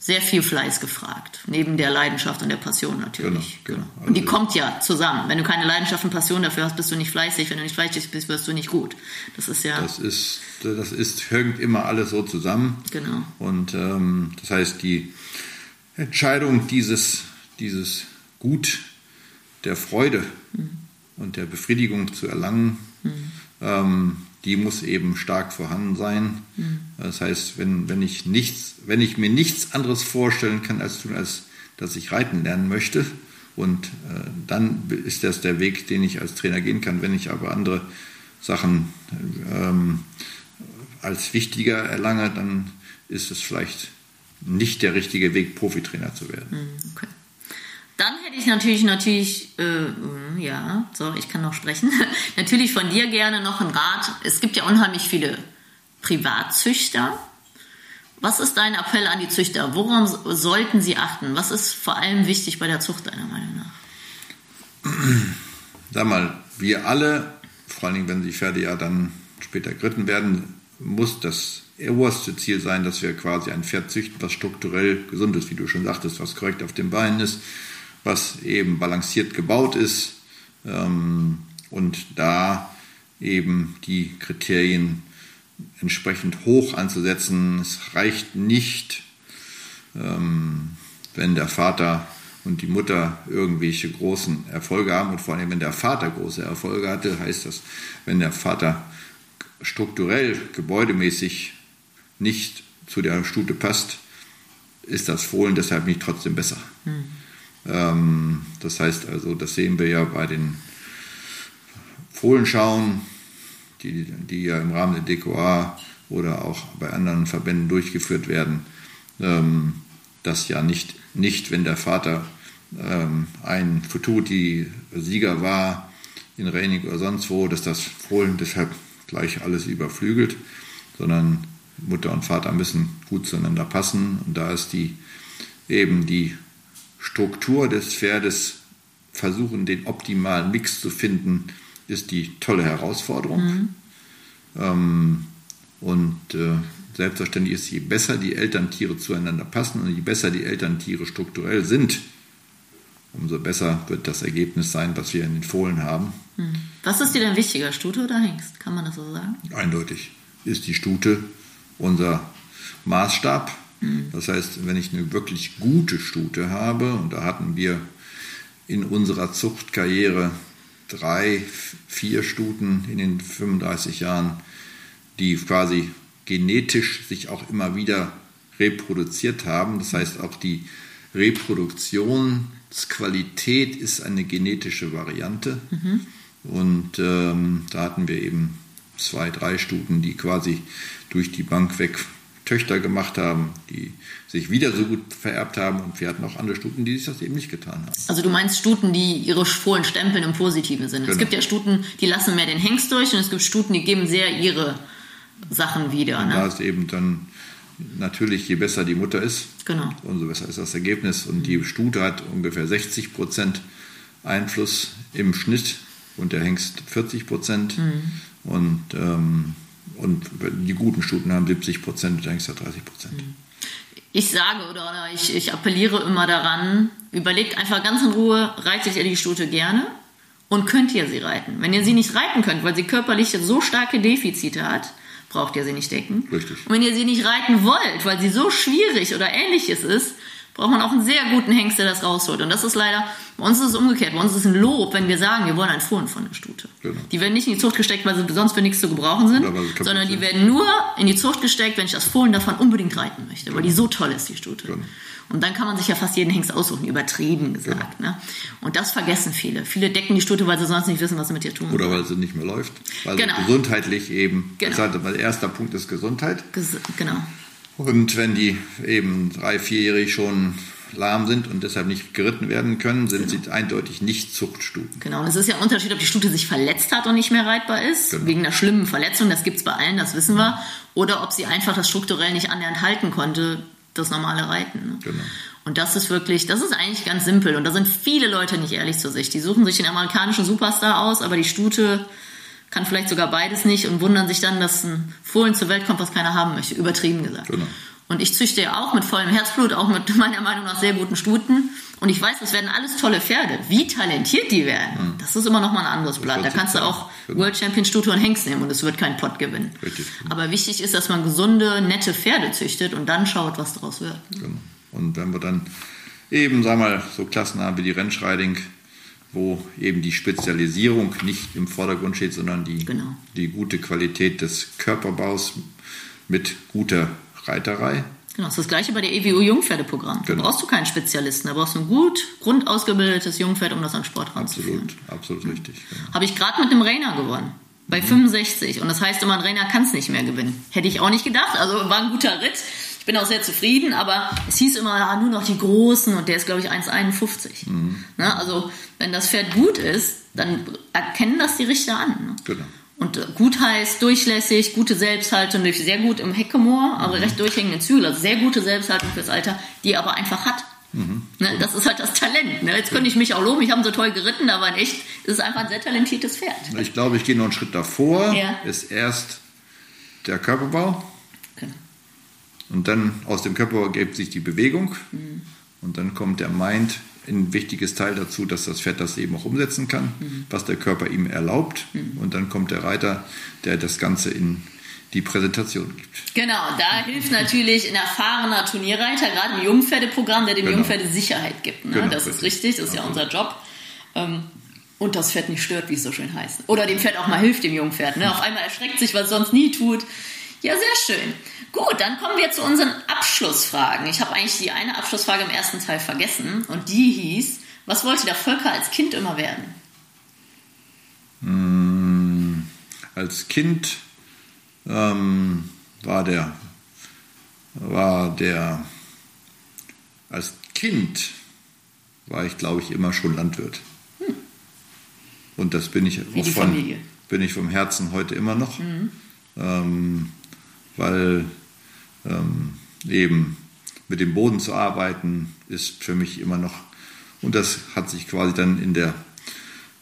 sehr viel Fleiß gefragt, neben der Leidenschaft und der Passion natürlich. Genau, genau. Also und die kommt ja zusammen. Wenn du keine Leidenschaft und Passion dafür hast, bist du nicht fleißig. Wenn du nicht fleißig bist, wirst du nicht gut. Das ist ja. Das ist, das ist hängt immer alles so zusammen. Genau. Und ähm, das heißt, die Entscheidung, dieses, dieses Gut der Freude mhm. und der Befriedigung zu erlangen, mhm. ähm, die muss eben stark vorhanden sein. Mhm. Das heißt, wenn, wenn, ich nichts, wenn ich mir nichts anderes vorstellen kann, als, tun, als dass ich reiten lernen möchte, und äh, dann ist das der Weg, den ich als Trainer gehen kann. Wenn ich aber andere Sachen ähm, als wichtiger erlange, dann ist es vielleicht nicht der richtige Weg, Profitrainer zu werden. Mhm, okay. Dann hätte ich natürlich, natürlich, äh, ja, so, ich kann noch sprechen, natürlich von dir gerne noch einen Rat. Es gibt ja unheimlich viele Privatzüchter. Was ist dein Appell an die Züchter? Worum sollten sie achten? Was ist vor allem wichtig bei der Zucht deiner Meinung nach? Sag mal, wir alle, vor allen Dingen, wenn die Pferde ja dann später geritten werden, muss das oberste Ziel sein, dass wir quasi ein Pferd züchten, was strukturell gesund ist, wie du schon sagtest, was korrekt auf den Beinen ist, was eben balanciert gebaut ist ähm, und da eben die Kriterien entsprechend hoch anzusetzen. Es reicht nicht, ähm, wenn der Vater und die Mutter irgendwelche großen Erfolge haben und vor allem, wenn der Vater große Erfolge hatte, heißt das, wenn der Vater strukturell, gebäudemäßig nicht zu der Stute passt, ist das Fohlen deshalb nicht trotzdem besser. Mhm. Ähm, das heißt also, das sehen wir ja bei den Fohlenschauen, die, die ja im Rahmen der DQA oder auch bei anderen Verbänden durchgeführt werden, ähm, dass ja nicht, nicht, wenn der Vater ähm, ein Fututi-Sieger war in Reining oder sonst wo, dass das Fohlen deshalb gleich alles überflügelt, sondern Mutter und Vater müssen gut zueinander passen. Und da ist die eben die Struktur des Pferdes versuchen, den optimalen Mix zu finden ist die tolle Herausforderung. Ähm, und äh, selbstverständlich ist, je besser die Elterntiere zueinander passen und je besser die Elterntiere strukturell sind, umso besser wird das Ergebnis sein, was wir in den Fohlen haben. Was ist dir denn wichtiger, Stute oder Hengst? Kann man das so sagen? Eindeutig ist die Stute unser Maßstab. Das heißt, wenn ich eine wirklich gute Stute habe, und da hatten wir in unserer Zuchtkarriere drei, vier Stuten in den 35 Jahren, die quasi genetisch sich auch immer wieder reproduziert haben. Das heißt, auch die Reproduktionsqualität ist eine genetische Variante. Und ähm, da hatten wir eben zwei, drei Stuten, die quasi durch die Bank weg Töchter gemacht haben, die sich wieder so gut vererbt haben. Und wir hatten auch andere Stuten, die sich das eben nicht getan haben. Also du meinst Stuten, die ihre Fohlen stempeln im positiven Sinne. Es Genau. gibt ja Stuten, die lassen mehr den Hengst durch und es gibt Stuten, die geben sehr ihre Sachen wieder. Da Ne? ist eben dann natürlich, je besser die Mutter ist, Genau. umso besser ist das Ergebnis. Und die Stute hat ungefähr 60 Prozent Einfluss im Schnitt und der Hengst 40 Prozent. Und, ähm, und die guten Stuten haben 70 Prozent der Hengst hat 30 Prozent. Ich sage oder, oder ich, ich appelliere immer daran, überlegt einfach ganz in Ruhe, reitet ihr die Stute gerne und könnt ihr sie reiten. Wenn ihr sie nicht reiten könnt, weil sie körperlich so starke Defizite hat, braucht ihr sie nicht decken. Richtig. Und wenn ihr sie nicht reiten wollt, weil sie so schwierig oder ähnliches ist, braucht man auch einen sehr guten Hengst, der das rausholt. Und das ist leider, bei uns ist es umgekehrt. Bei uns ist es ein Lob, wenn wir sagen, wir wollen ein Fohlen von der Stute. Genau. Die werden nicht in die Zucht gesteckt, weil sie sonst für nichts zu gebrauchen sind, sondern die werden nur in die Zucht gesteckt, wenn ich das Fohlen davon unbedingt reiten möchte, weil die so toll ist, die Stute. Genau. Und dann kann man sich ja fast jeden Hengst aussuchen, übertrieben gesagt. Genau. Ne? Und das vergessen viele. Viele decken die Stute, weil sie sonst nicht wissen, was sie mit ihr tun. Oder weil sie nicht mehr läuft. Weil Genau. sie gesundheitlich eben, Genau. das heißt, der erste Punkt ist Gesundheit. Ges- Genau. Und wenn die eben drei, vierjährig schon lahm sind und deshalb nicht geritten werden können, sind sie eindeutig nicht Zuchtstuten. Genau, und es ist ja ein Unterschied, ob die Stute sich verletzt hat und nicht mehr reitbar ist, Genau. wegen einer schlimmen Verletzung, das gibt es bei allen, das wissen wir, oder ob sie einfach das strukturell nicht annähernd halten konnte, das normale Reiten. Ne? Genau. Und das ist wirklich, das ist eigentlich ganz simpel. Und da sind viele Leute nicht ehrlich zu sich. Die suchen sich den amerikanischen Superstar aus, aber die Stute kann vielleicht sogar beides nicht und wundern sich dann, dass ein Fohlen zur Welt kommt, was keiner haben möchte. Übertrieben gesagt. Genau. Und ich züchte ja auch mit vollem Herzblut, auch mit meiner Meinung nach sehr guten Stuten. Und ich weiß, das werden alles tolle Pferde. Wie talentiert die werden, das ist immer noch mal ein anderes Blatt. Da kannst du auch zeigen. World Champion Stute und Hengst nehmen und es wird kein Pott gewinnen. Richtig. Aber wichtig ist, dass man gesunde, nette Pferde züchtet und dann schaut, was daraus wird. Genau. Und wenn wir dann eben, sagen wir mal, so Klassen haben wie die Rennschreiding, wo eben die Spezialisierung nicht im Vordergrund steht, sondern die, Genau. die gute Qualität des Körperbaus mit guter Reiterei. Genau, das ist das gleiche bei der EWU Jungpferdeprogramm. Da Genau. brauchst du keinen Spezialisten, da brauchst du ein gut grundausgebildetes Jungpferd, um das an Sport ranzuführen. Absolut, absolut richtig. Genau. Habe ich gerade mit einem Rainer gewonnen. Bei 65. Und das heißt immer, ein Rainer kann es nicht mehr gewinnen. Hätte ich auch nicht gedacht. Also war ein guter Ritt. Ich bin auch sehr zufrieden, aber es hieß immer, ja, nur noch die Großen und der ist, glaube ich, 1,51. Ne? Also, wenn das Pferd gut ist, dann erkennen das die Richter an. Ne? Genau. Und äh, gut heißt durchlässig, gute Selbsthaltung, sehr gut im Heckemoor, aber recht durchhängende Zügel, also sehr gute Selbsthaltung fürs Alter, die er aber einfach hat. Ne, das ist halt das Talent. Ne? Jetzt könnte ich mich auch loben, ich habe so toll geritten, aber in echt ist es einfach ein sehr talentiertes Pferd. Ich glaube, ich gehe noch einen Schritt davor. Ja. Ist erst der Körperbau. Und dann aus dem Körperbau ergibt sich die Bewegung und dann kommt der Mind ein wichtiges Teil dazu, dass das Pferd das eben auch umsetzen kann, was der Körper ihm erlaubt und dann kommt der Reiter, der das Ganze in die Präsentation gibt. Genau, da hilft natürlich ein erfahrener Turnierreiter, gerade ein Jungpferdeprogramm, der dem Genau. Jungpferde Sicherheit gibt. Ne? Genau, das ist richtig. richtig, das ist ja unser Job. Ähm, und das Pferd nicht stört, wie es so schön heißt. Oder dem Pferd auch mal hilft, dem Jungpferd. Ne? Auf einmal erschreckt sich, was sonst nie tut. Ja, sehr schön. Gut, dann kommen wir zu unseren Abschlussfragen. Ich habe eigentlich die eine Abschlussfrage im ersten Teil vergessen und die hieß, was wollte der Volker als Kind immer werden? Als Kind ähm, war der war der als Kind war ich glaube ich immer schon Landwirt und das bin ich Wie auch von Familie. bin ich vom Herzen heute immer noch ähm, weil ähm, eben mit dem Boden zu arbeiten ist für mich immer noch und das hat sich quasi dann in der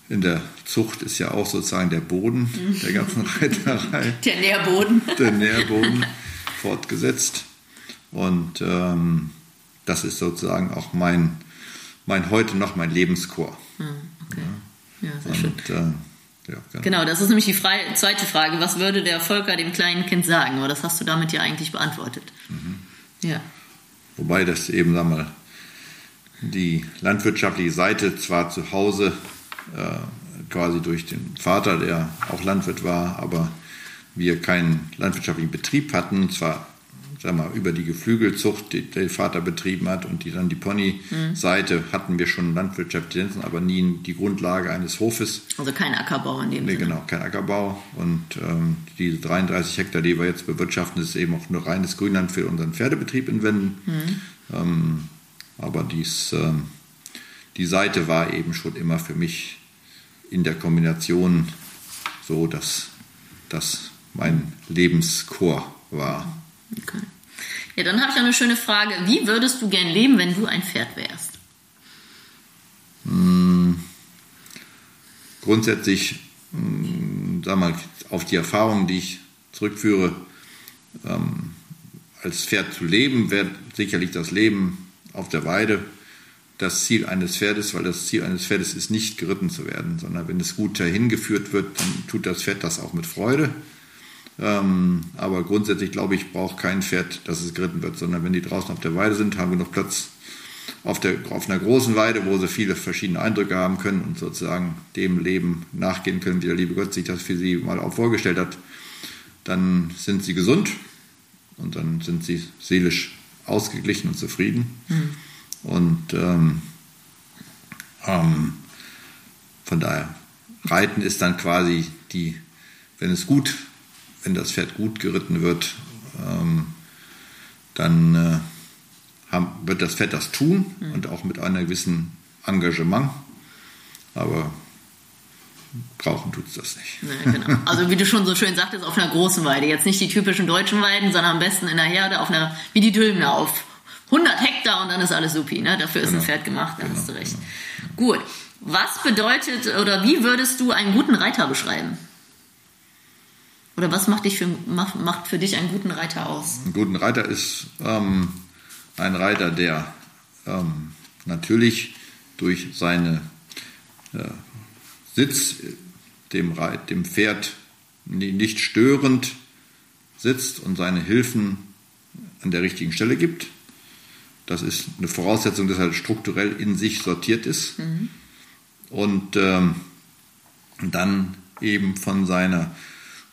in der Zucht ist ja auch sozusagen der Boden der ganzen Reiterei. Der Nährboden. Der Nährboden fortgesetzt. Und ähm, das ist sozusagen auch mein, mein heute noch mein Lebenschor. Hm, okay. Ja, sehr schön. Und, äh, ja, genau. Genau, das ist nämlich die frei- zweite Frage. Was würde der Volker dem kleinen Kind sagen? Aber das hast du damit ja eigentlich beantwortet. Ja. Wobei das eben, sag mal, die landwirtschaftliche Seite zwar zu Hause äh, quasi durch den Vater, der auch Landwirt war, aber wir keinen landwirtschaftlichen Betrieb hatten, zwar sag mal, über die Geflügelzucht, die der Vater betrieben hat und die dann die Pony-Seite hatten wir schon landwirtschaftliche, aber nie die Grundlage eines Hofes. Also kein Ackerbau in dem Nee, Sinne. genau, kein Ackerbau. Und ähm, diese 33 Hektar, die wir jetzt bewirtschaften, ist eben auch nur reines Grünland für unseren Pferdebetrieb in Wenden. Ähm, aber dies, ähm, die Seite war eben schon immer für mich in der Kombination so, dass das mein Lebenschor war. Okay. Ja, dann habe ich noch eine schöne Frage. Wie würdest du gern leben, wenn du ein Pferd wärst? grundsätzlich, mh, sag mal, auf die Erfahrungen, die ich zurückführe, ähm, als Pferd zu leben, wäre sicherlich das Leben auf der Weide das Ziel eines Pferdes, weil das Ziel eines Pferdes ist nicht geritten zu werden, sondern wenn es gut dahin geführt wird, dann tut das Pferd das auch mit Freude. Ähm, aber grundsätzlich glaube ich, braucht kein Pferd, dass es geritten wird, sondern wenn die draußen auf der Weide sind, haben wir noch Platz auf, der, auf einer großen Weide, wo sie viele verschiedene Eindrücke haben können und sozusagen dem Leben nachgehen können, wie der liebe Gott sich das für sie mal auch vorgestellt hat, dann sind sie gesund und dann sind sie seelisch ausgeglichen und zufrieden. Und ähm, ähm, von daher, Reiten ist dann quasi die, wenn es gut, wenn das Pferd gut geritten wird, ähm, dann äh, haben, wird das Pferd das tun und auch mit einer gewissen Engagement. Aber brauchen tut es das nicht. Ja, genau. Also wie du schon so schön sagtest, auf einer großen Weide. Jetzt nicht die typischen deutschen Weiden, sondern am besten in der Herde, auf einer, wie die Dülmner, auf 100 Hektar und dann ist alles supi. Ne? Dafür ist ein Genau. Pferd gemacht, da Genau, hast du recht. Gut. Was bedeutet oder wie würdest du einen guten Reiter beschreiben? Oder was macht, dich für, macht, für dich einen guten Reiter aus? Ein guter Reiter ist ähm, ein Reiter, der ähm, natürlich durch seine äh, Sitz dem, Reit, dem Pferd ni- nicht störend sitzt und seine Hilfen an der richtigen Stelle gibt. Das ist eine Voraussetzung, dass er strukturell in sich sortiert ist. Und ähm, dann eben von seiner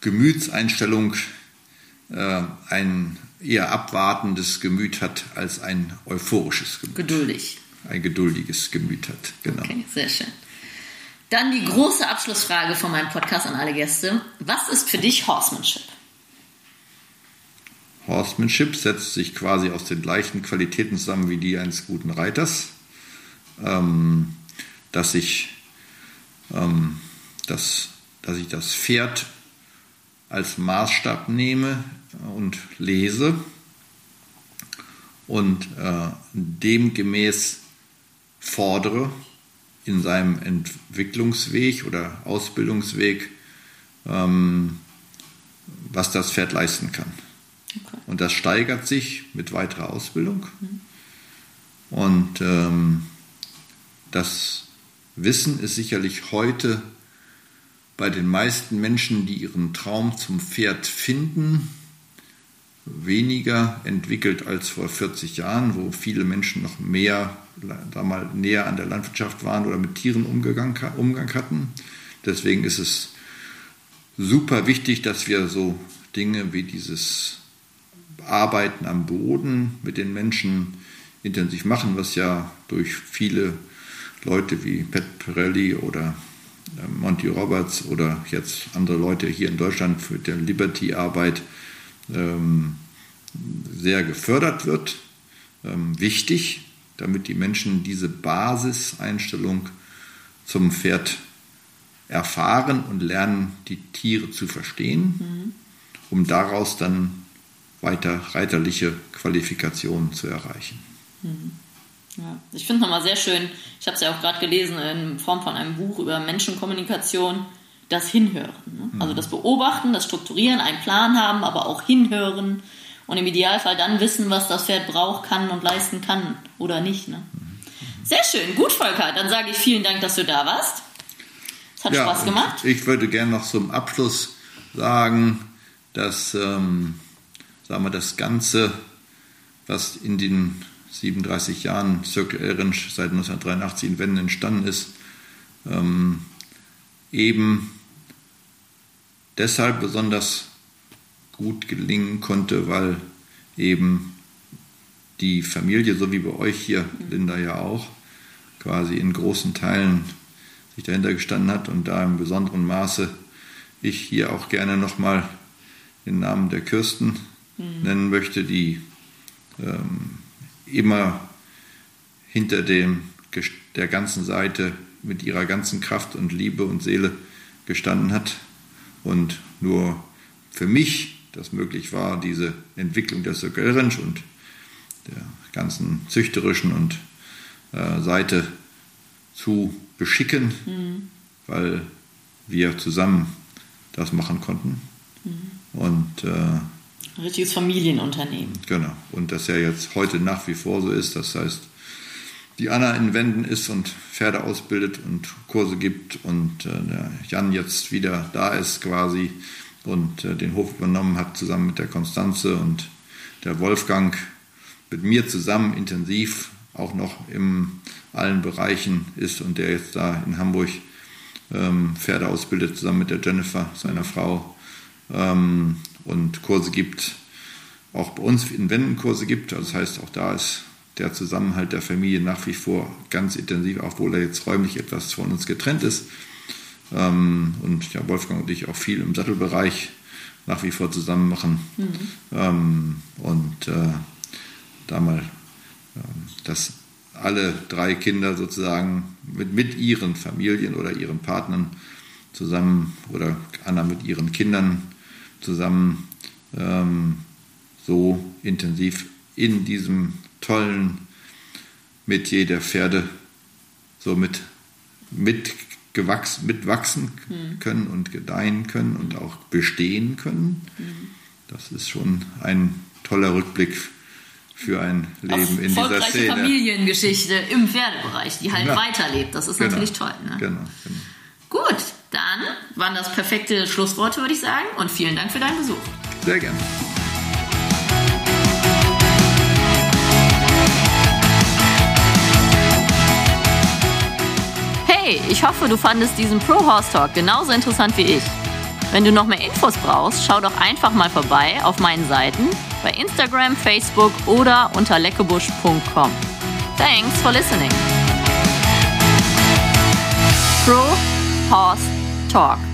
Gemütseinstellung äh, ein eher abwartendes Gemüt hat als ein euphorisches Gemüt, Geduldig. ein geduldiges Gemüt hat. Genau. Okay, sehr schön. Dann die große Abschlussfrage von meinem Podcast an alle Gäste. Was ist für dich Horsemanship? Horsemanship setzt sich quasi aus den gleichen Qualitäten zusammen wie die eines guten Reiters, ähm, dass ich ähm, das, dass ich das Pferd als Maßstab nehme und lese und äh, demgemäß fordere in seinem Entwicklungsweg oder Ausbildungsweg, ähm, was das Pferd leisten kann. Okay. Und das steigert sich mit weiterer Ausbildung. Und ähm, das Wissen ist sicherlich heute bei den meisten Menschen, die ihren Traum zum Pferd finden, weniger entwickelt als vor 40 Jahren, wo viele Menschen noch mehr da mal näher an der Landwirtschaft waren oder mit Tieren Umgang, Umgang hatten. Deswegen ist es super wichtig, dass wir so Dinge wie dieses Arbeiten am Boden mit den Menschen intensiv machen, was ja durch viele Leute wie Pat Pirelli oder Monty Roberts oder jetzt andere Leute hier in Deutschland für der Liberty-Arbeit ähm, sehr gefördert wird. Ähm, wichtig, damit die Menschen diese Basiseinstellung zum Pferd erfahren und lernen, die Tiere zu verstehen, um daraus dann weiter reiterliche Qualifikationen zu erreichen. Ja, ich finde es nochmal sehr schön, ich habe es ja auch gerade gelesen in Form von einem Buch über Menschenkommunikation, das Hinhören. Ne? Mhm. Also das Beobachten, das Strukturieren, einen Plan haben, aber auch hinhören und im Idealfall dann wissen, was das Pferd braucht, kann und leisten kann oder nicht. Ne? Mhm. Sehr schön, gut Volker, dann sage ich vielen Dank, dass du da warst. Es hat ja, Spaß gemacht. Ich würde gerne noch zum Abschluss sagen, dass ähm, sagen wir, das Ganze, was in den 37 Jahren Circle Ranch seit 1983 in Wenden entstanden ist, ähm, eben deshalb besonders gut gelingen konnte, weil eben die Familie, so wie bei euch hier, Linda ja auch, quasi in großen Teilen sich dahinter gestanden hat und da im besonderen Maße ich hier auch gerne nochmal den Namen der Kirsten mhm. nennen möchte, die ähm, immer hinter dem, der ganzen Seite mit ihrer ganzen Kraft und Liebe und Seele gestanden hat und nur für mich das möglich war, diese Entwicklung der Circle Ranch und der ganzen züchterischen und äh, Seite zu beschicken, mhm. weil wir zusammen das machen konnten. Mhm. Und äh, ein richtiges Familienunternehmen. Genau. Und das ja jetzt heute nach wie vor so ist. Das heißt, die Anna in Wenden ist und Pferde ausbildet und Kurse gibt und äh, der Jan jetzt wieder da ist quasi und äh, den Hof übernommen hat zusammen mit der Konstanze und der Wolfgang mit mir zusammen intensiv auch noch in allen Bereichen ist und der jetzt da in Hamburg ähm, Pferde ausbildet zusammen mit der Jennifer, seiner Frau ähm, und Kurse gibt, auch bei uns in Wänden Kurse gibt. Also das heißt, auch da ist der Zusammenhalt der Familie nach wie vor ganz intensiv, obwohl er jetzt räumlich etwas von uns getrennt ist. Ähm, und ja, Wolfgang und ich auch viel im Sattelbereich nach wie vor zusammen machen. Mhm. Ähm, und äh, da mal, äh, dass alle drei Kinder sozusagen mit, mit ihren Familien oder ihren Partnern zusammen oder Anna mit ihren Kindern zusammen ähm, so intensiv in diesem tollen Metier der Pferde so mit, mit gewachsen, mitwachsen mhm. können und gedeihen können und auch bestehen können. Mhm. Das ist schon ein toller Rückblick für ein Leben Auf in dieser Szene. Familiengeschichte im Pferdebereich, die halt ja. weiterlebt. Das ist genau. natürlich toll. Ne? Genau, genau. Gut, dann waren das perfekte Schlussworte, würde ich sagen. Und vielen Dank für deinen Besuch. Sehr gerne. Hey, ich hoffe, du fandest diesen Pro Horse Talk genauso interessant wie ich. Wenn du noch mehr Infos brauchst, schau doch einfach mal vorbei auf meinen Seiten bei Instagram, Facebook oder unter leckebusch.com. Thanks for listening. Pro Horse Talk.